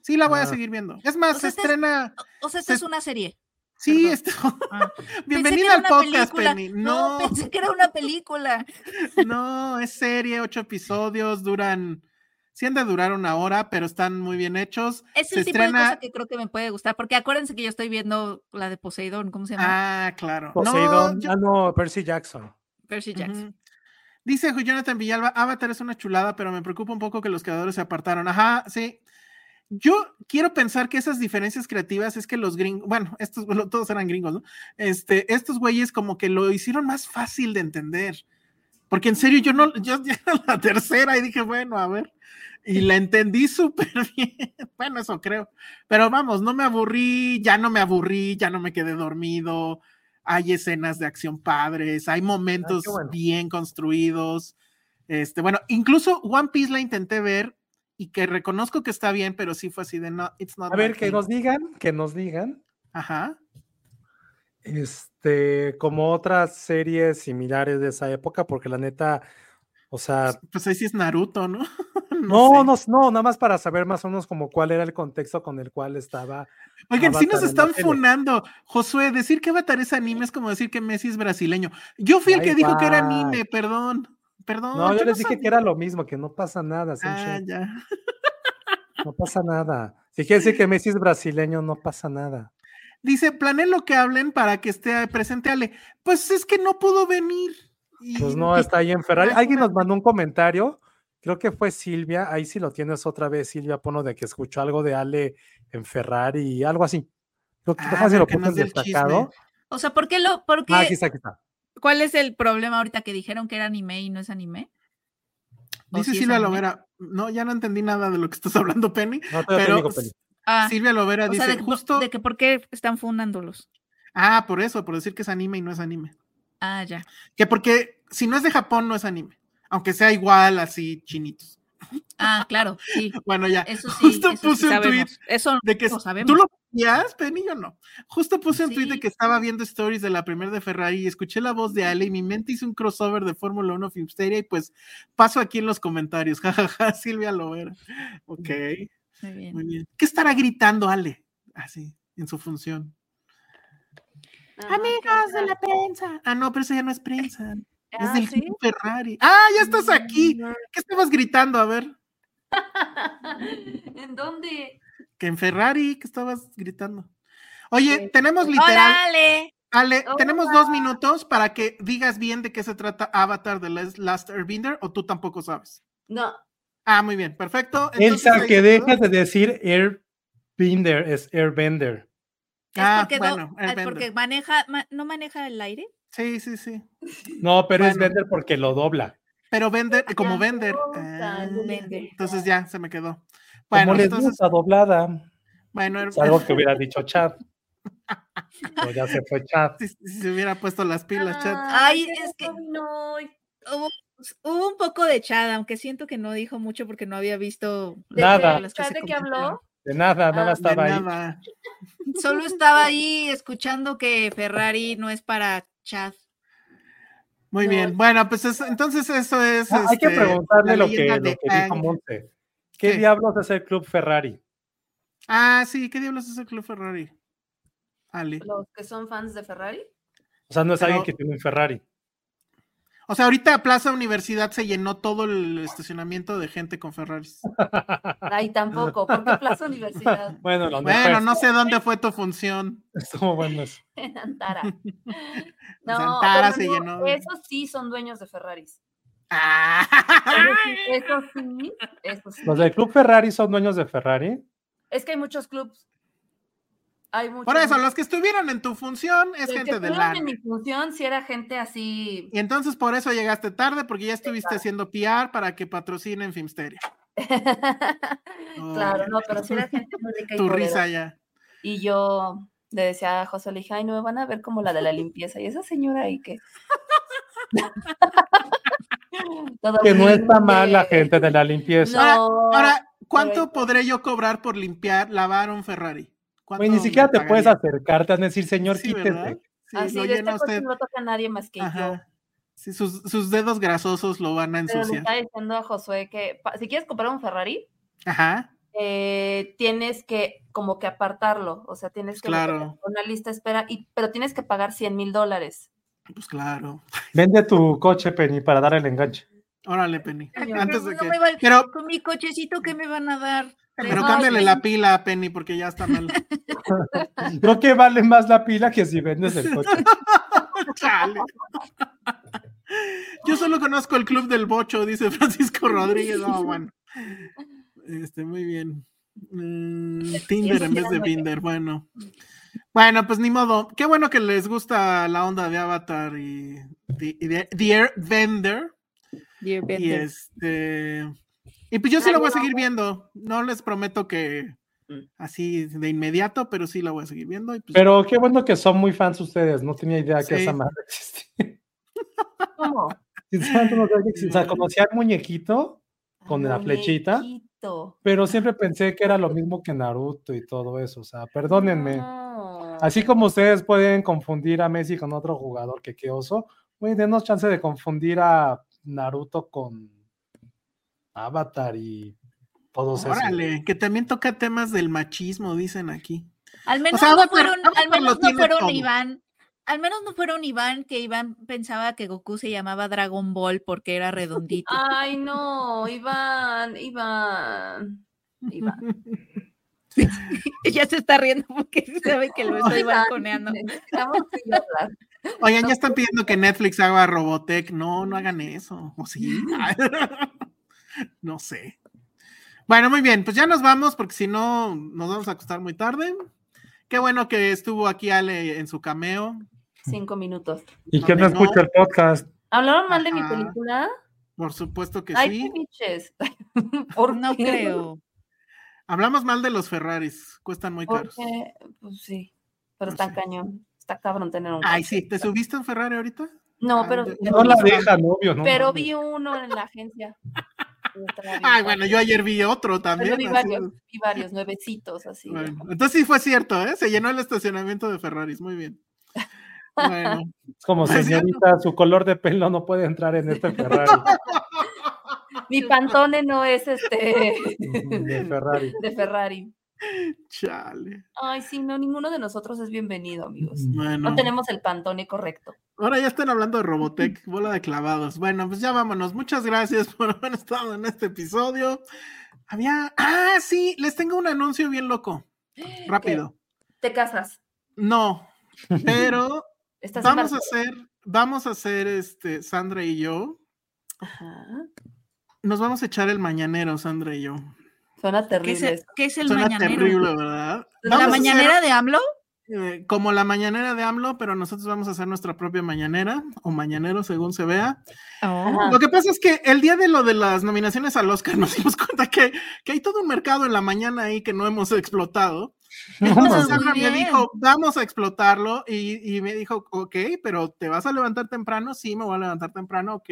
Sí, la voy a Ah. seguir viendo. Es más, O se es- estrena. O sea, esta Se- es una serie. Sí, perdón. esto. Ah. Bienvenida al podcast, película. Penny. No, No, pensé que era una película. no, es serie, ocho episodios, duran. Sí han de durar una hora, pero están muy bien hechos. Es Se el tipo de cosa que creo que me puede gustar, porque acuérdense que yo estoy viendo la de Poseidón, ¿cómo se llama? Ah, claro. Poseidón, No, yo- ah, no, Percy Jackson. Percy Jackson. Ujú. Dice Jonathan Villalba, Avatar es una chulada, pero me preocupa un poco que los creadores se apartaron. Ajá, sí. Yo quiero pensar que esas diferencias creativas es que los gringos, bueno, estos bueno, todos eran gringos, ¿no? Este, estos güeyes como que lo hicieron más fácil de entender. Porque en serio, yo no, yo ya era la tercera y dije, bueno, a ver. Y la entendí súper bien. Bueno, eso creo. Pero vamos, no me aburrí, ya no me aburrí, ya no me quedé dormido. Hay escenas de acción padres, hay momentos bueno. bien construidos. Este, bueno, incluso One Piece la intenté ver y que reconozco que está bien, pero sí fue así de no, it's not A ver, que thing". nos digan, que nos digan, Ajá. este, como otras series similares de esa época, porque la neta, o sea, Pues ahí sí es Naruto, ¿no? no, sé. no, no, nada más para saber más o menos como cuál era el contexto con el cual estaba. Oigan, sí nos están funando. Josué, decir que Avatar es anime es como decir que Messi es brasileño. Yo fui el que dijo que era anime, perdón. Perdón. No, yo les dije que era lo mismo, que no pasa nada, Ah, ya. no pasa nada. Si quiere decir que Messi es brasileño, no pasa nada. Dice, planeé lo que hablen para que esté presente Ale. Pues es que no pudo venir. Y- Pues no, está ahí en Ferrari. Alguien nos mandó un comentario, creo que fue Silvia, ahí sí lo tienes otra vez, Silvia, pono de que escuchó algo de Ale en Ferrari y algo así. Creo que Ah, lo destacado. O sea, ¿por qué lo, por qué, Ah, aquí está, aquí está. Cuál es el problema ahorita que dijeron que era anime y no es anime? ¿O Dice Silvia anime? Lovera. No, ya no entendí nada de lo que estás hablando, Penny. No, Pero digo, Penny. Ah, Silvia Lovera dice sea, de, justo. de que por qué están fundándolos. Ah, por eso, por decir que es anime y no es anime. Ah, ya. Que porque si no es de Japón, no es anime. Aunque sea igual, así chinitos. Ah, claro, sí. Bueno, ya. Eso sí, Justo eso sí puse un tweet sabemos. Eso de que lo sabemos. tú lo veías, Penny, yo no. Justo puse un tweet de Sí. que estaba viendo stories de la primera de Ferrari y escuché la voz de Ale y mi mente hizo un crossover de Fórmula 1 Filmsteria y pues paso aquí en los comentarios. Jajaja, Silvia Lovera. Ok, Muy bien. muy bien. ¿Qué estará gritando Ale? Así, en su función. Amigos de la prensa. Ah, no, pero eso ya no es prensa. Es Ah, del ¿sí? Club Ferrari. Ah, ya estás aquí. ¿Qué estabas gritando? A ver, ¿En dónde? que en Ferrari, ¿qué estabas gritando? Oye, Sí. tenemos literal. Hola, Ale. Ale, Hola. tenemos dos minutos para que digas bien de qué se trata Avatar de Les- Last Airbender o tú tampoco sabes. No. Ah, muy bien, perfecto. Entonces, Elsa, que dejas de decir Airbender, es Airbender. Es Ah, porque, bueno, ah, Airbender. porque maneja, ma- no maneja el aire. Sí, sí, sí. No, pero es. Bender porque lo dobla. Pero vender, como no, Ah, entonces ya se me quedó. Como Bueno, les entonces, gusta doblada. bueno, Es algo que hubiera dicho Chad. Pero ya se fue Chad. si, si se hubiera puesto las pilas, chat. Ay, es que- hoy. Hubo, hubo un poco de chada, aunque siento que no dijo mucho porque no había visto ¿De Nada. ¿Chad se de qué habló? De nada, nada Ah, De estaba ahí. Solo estaba ahí escuchando que Ferrari no es para Chad. Muy No. bien. Bueno, pues es- entonces eso es. Ah, hay que este, preguntarle lo que, lo dijo. Monte. ¿Qué ¿Qué? diablos es el Club Ferrari? Ah, sí, ¿qué diablos es el Club Ferrari? Ale. Los que son fans de Ferrari. O sea, no es Pero- alguien que tiene un Ferrari. O sea, ahorita Plaza Universidad se llenó todo el estacionamiento de gente con Ferraris. Ay, tampoco. ¿Por qué Plaza Universidad? Bueno, donde Bueno, fue. no sé dónde fue tu función. Estuvo bueno eso. En Antara. No, Antara pero se no, llenó. Esos sí son dueños de Ferraris. Ah. Eso sí, eso sí. Los del Club Ferrari son dueños de Ferrari. Es que hay muchos clubs. Hay muchos. Por eso, los que estuvieron en tu función es que gente de estuvieron la. en mi función si era gente así. Y entonces por eso llegaste tarde, porque ya estuviste haciendo PR para que patrocinen Filmsteria. claro, no, pero si era gente muy rica y Tu poderosa. risa ya. Y yo le decía a José, le dije, ay, no me van a ver como la de la limpieza. Y esa señora ahí que. Que no está mal la gente de la limpieza. No, Ahora, ¿cuánto pero- podré yo cobrar por limpiar, lavar un Ferrari? ¿Cuánto Güey, ni siquiera te puedes acercarte a decir, señor, Sí, ¿verdad? quítese. Sí, así de este usted. no toca a nadie más que yo. Ajá. Sí, sus, sus dedos grasosos lo van a Pero le ensuciar. estaba diciendo a Josué que pa- si quieres comprar un Ferrari, Ajá. eh, tienes que como que apartarlo, o sea, tienes que Claro. meterte en una lista de espera, y, pero tienes que pagar 100 mil dólares. Pues claro. Vende tu coche, Penny, para dar el enganche. Órale, Penny. Señor, Antes Pero de no que. Pero, Con mi cochecito, ¿qué me van a dar? Pero cámbiale la pila a Penny porque ya está mal. Creo que vale más la pila que si vendes el coche. Chale. Yo solo conozco el club del bocho, dice Francisco Rodríguez. No, bueno. Este, muy bien. Mm, Tinder en vez de Binder, bueno. Bueno, pues ni modo. Qué bueno que les gusta la onda de Avatar y, y- y de. Dear Y Bender. este. Y pues yo sí la voy a seguir viendo. No les prometo que así de inmediato, pero sí la voy a seguir viendo. Y pues, Pero qué bueno que son muy fans ustedes. No tenía idea que Sí. esa madre existía. ¿Cómo? O sea, conocía al muñequito con la flechita, muñequito. pero siempre pensé que era lo mismo que Naruto y todo eso. O sea, perdónenme. No. Así como ustedes pueden confundir a Messi con otro jugador que qué oso, güey, denos chance de confundir a Naruto con Avatar y todos esos. órale, que también toca temas del machismo, dicen aquí. Al menos sea, no Avatar- fueron, Avatar al menos no fueron todo. Iván. Al menos no fueron Iván, que Iván pensaba que Goku se llamaba Dragon Ball porque era redondito. Ay, no, Iván, Iván. Iván. Ella se está riendo porque sabe que lo estoy balconeando. Oigan, ya están pidiendo que Netflix haga Robotech. No, no hagan eso. ¿O sí? no sé. Bueno, muy bien, pues ya nos vamos porque si no nos vamos a acostar muy tarde. Qué bueno que estuvo aquí Ale en su cameo. Cinco minutos. ¿Y quién no no- escucha el podcast? ¿Hablaron mal de mi película? Por supuesto que Ay, sí. biches. ¿Por No qué? creo. Hablamos mal de los Ferraris, cuestan muy caros. Porque, pues sí, pero Pues está sí. cañón. Está cabrón tener un Ay, coche. sí, ¿te subiste un Ferrari ahorita? No, Ah, pero, de- pero, No la dejan, obvio, ¿no? pero vi uno en la agencia. Ay, padre. bueno, yo ayer vi otro también. vi varios, vi varios, nuevecitos, así. Bueno, entonces sí fue cierto, ¿eh? Se llenó el estacionamiento de Ferraris, muy bien. Bueno, Es como Pues, señorita, su color de pelo no puede entrar en este Ferrari. Mi pantone no es este De Ferrari. de Ferrari. chale. Ay, sí, no, ninguno de nosotros es bienvenido, amigos. Bueno, No tenemos el pantone correcto. ahora ya están hablando de Robotech, bola de clavados. Bueno, pues ya vámonos. Muchas gracias por haber estado en este episodio. Había. Ah, sí, les tengo un anuncio bien loco. Rápido. ¿Te casas? No, pero ¿Estás vamos a hacer, vamos a hacer este, Sandra y yo. Ajá. Nos vamos a echar el mañanero, Sandra y yo. Suena ¿Qué terrible. es, el, qué es el Suena mañanero? terrible, ¿verdad? ¿La Vamos a hacer, mañanera de AMLO? eh, como la mañanera de AMLO, pero nosotros vamos a hacer nuestra propia mañanera o mañanero, según se vea. Oh. Lo que pasa es que el día de lo de las nominaciones al Oscar nos dimos cuenta que, que hay todo un mercado en la mañana ahí que no hemos explotado. Entonces. Sandra me dijo, vamos a explotarlo y, y me dijo, ok, pero ¿te vas a levantar temprano? Sí, me voy a levantar temprano, ok.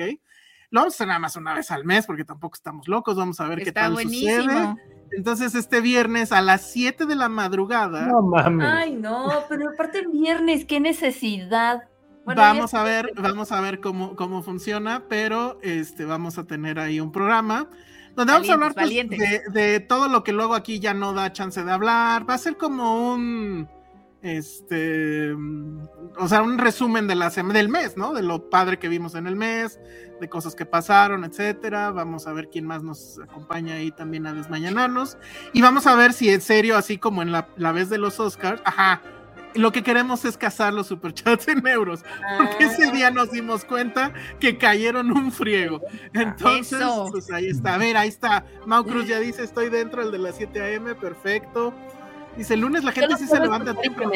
Lo vamos a hacer nada más una vez al mes porque tampoco estamos locos, vamos a ver qué Está tal buenísimo. sucede. Entonces este viernes a las 7 de la madrugada No mames. Ay, no, pero aparte el viernes, qué necesidad. Bueno, vamos a ver, vamos a ver cómo, cómo funciona, pero este vamos a tener ahí un programa donde vamos a hablar pues, de, de todo lo que luego aquí ya no da chance de hablar. Va a ser como un este mm, o sea, un resumen de la del mes, ¿no? De lo padre que vimos en el mes, de cosas que pasaron, etcétera. Vamos a ver quién más nos acompaña ahí también a desmañanarnos. Y vamos a ver si en serio, así como en la, la vez de los Oscars, ajá, lo que queremos es cazar los superchats en euros. Porque ese Ah, día nos dimos cuenta que cayeron un friego. Entonces, Eso. pues ahí está. A ver, ahí está. Mau Cruz ya dice, estoy dentro, el de las 7 a.m., perfecto. Dice, el lunes la gente sí se levanta temprano.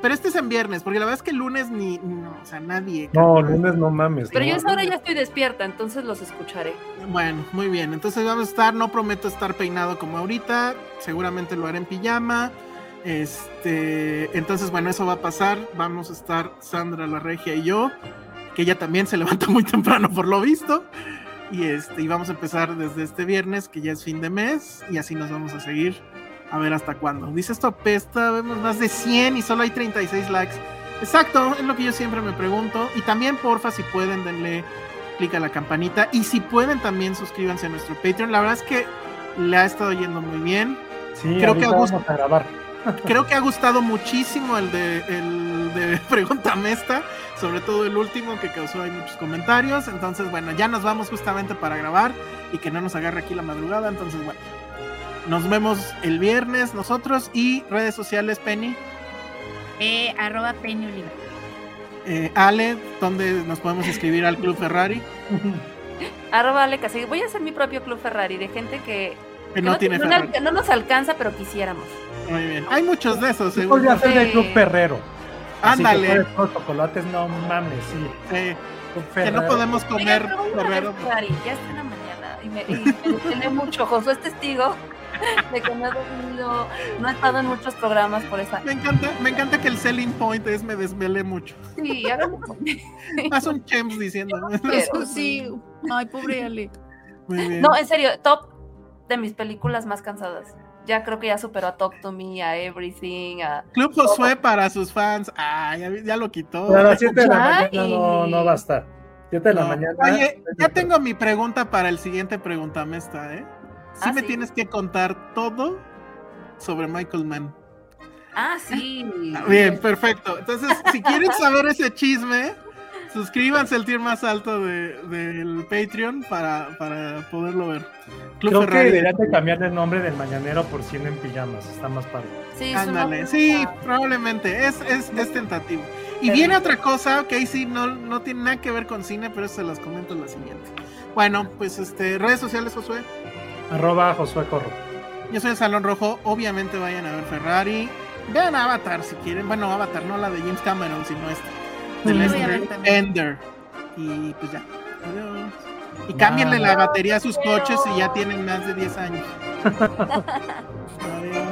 Pero este es en viernes, porque la verdad es que el lunes ni, no, o sea, nadie. No, lunes no mames. Pero no. yo a esa hora ya estoy despierta, entonces los escucharé. Bueno, muy bien. Entonces vamos a estar, no prometo estar peinado como ahorita, seguramente lo haré en pijama. Este, entonces, bueno, eso va a pasar. Vamos a estar Sandra la Regia y yo, que ella también se levanta muy temprano por lo visto. Y este, y vamos a empezar desde este viernes, que ya es fin de mes, y así nos vamos a seguir a ver hasta cuándo. Dice esto apesta, vemos más de 100 y solo hay 36 likes. Exacto, es lo que yo siempre me pregunto. Y también, porfa, si pueden, denle clic a la campanita. Y si pueden, también suscríbanse a nuestro Patreon. La verdad es que le ha estado yendo muy bien. Sí, creo que Augusto- vamos a grabar. Creo que ha gustado muchísimo el de, el de Pregúntame esta, sobre todo el último que causó ahí muchos comentarios. Entonces, bueno, ya nos vamos justamente para grabar y que no nos agarre aquí la madrugada. Entonces, bueno, nos vemos el viernes nosotros y redes sociales, Penny, Eh, arroba Penny Oliva. eh, Ale, donde nos podemos inscribir al Club Ferrari, Arroba Ale Casillas. Voy a hacer mi propio club Ferrari de gente que, que que no tiene no, Ferrari. no nos alcanza, pero quisiéramos. Muy bien. Hay muchos de esos, seguro. podría ser del Sí. Club que Ándale. chocolates, no mames, sí. eh, que no Ferrero. podemos comer a ver Ferrero. Ferrari, ya está en la mañana y me, y me mucho. Josué es testigo de que no he dormido, no he estado en muchos programas por esa. Me encanta, me encanta que el selling point es me desvelé mucho. Sí, háganlo. Haz un chems diciendo. quiero. Sí. Ay, pobre Ale. Muy bien. No, en serio, top de mis películas más cansadas. Ya creo que ya superó a Talk to Me, a Everything, a... Club Josué para sus fans. Ah, ya, lo quitó. Pero a las 7 de la mañana no, no va a estar. 7 de la No. mañana. Oye, ya tengo mi pregunta para el siguiente Pregúntame esta, ¿eh? Sí Ah, me ¿sí? tienes que contar todo sobre Michael Mann. Ah, sí. Bien, perfecto. Entonces, si quieren saber ese chisme, Suscríbanse al tier más alto de- del Patreon para, para poderlo ver. Club Creo que deberían de cambiarle el nombre del mañanero por 100 en pijamas. Está más padre. Sí, Ándale, sí, probablemente. Es, es, es tentativo. Y Pero- viene otra cosa, que ahí sí no, no tiene nada que ver con cine, pero se las comento en la siguiente. Bueno, pues este, redes sociales, Josué. Arroba Josué Corro. Yo soy el Salón Rojo. Obviamente vayan a ver Ferrari. Vean Avatar si quieren. Bueno, Avatar, no la de James Cameron, sino esta. De Lester. Ender. Y pues ya. Adiós. Y cámbienle la batería a sus coches si ya tienen más de 10 años. Adiós.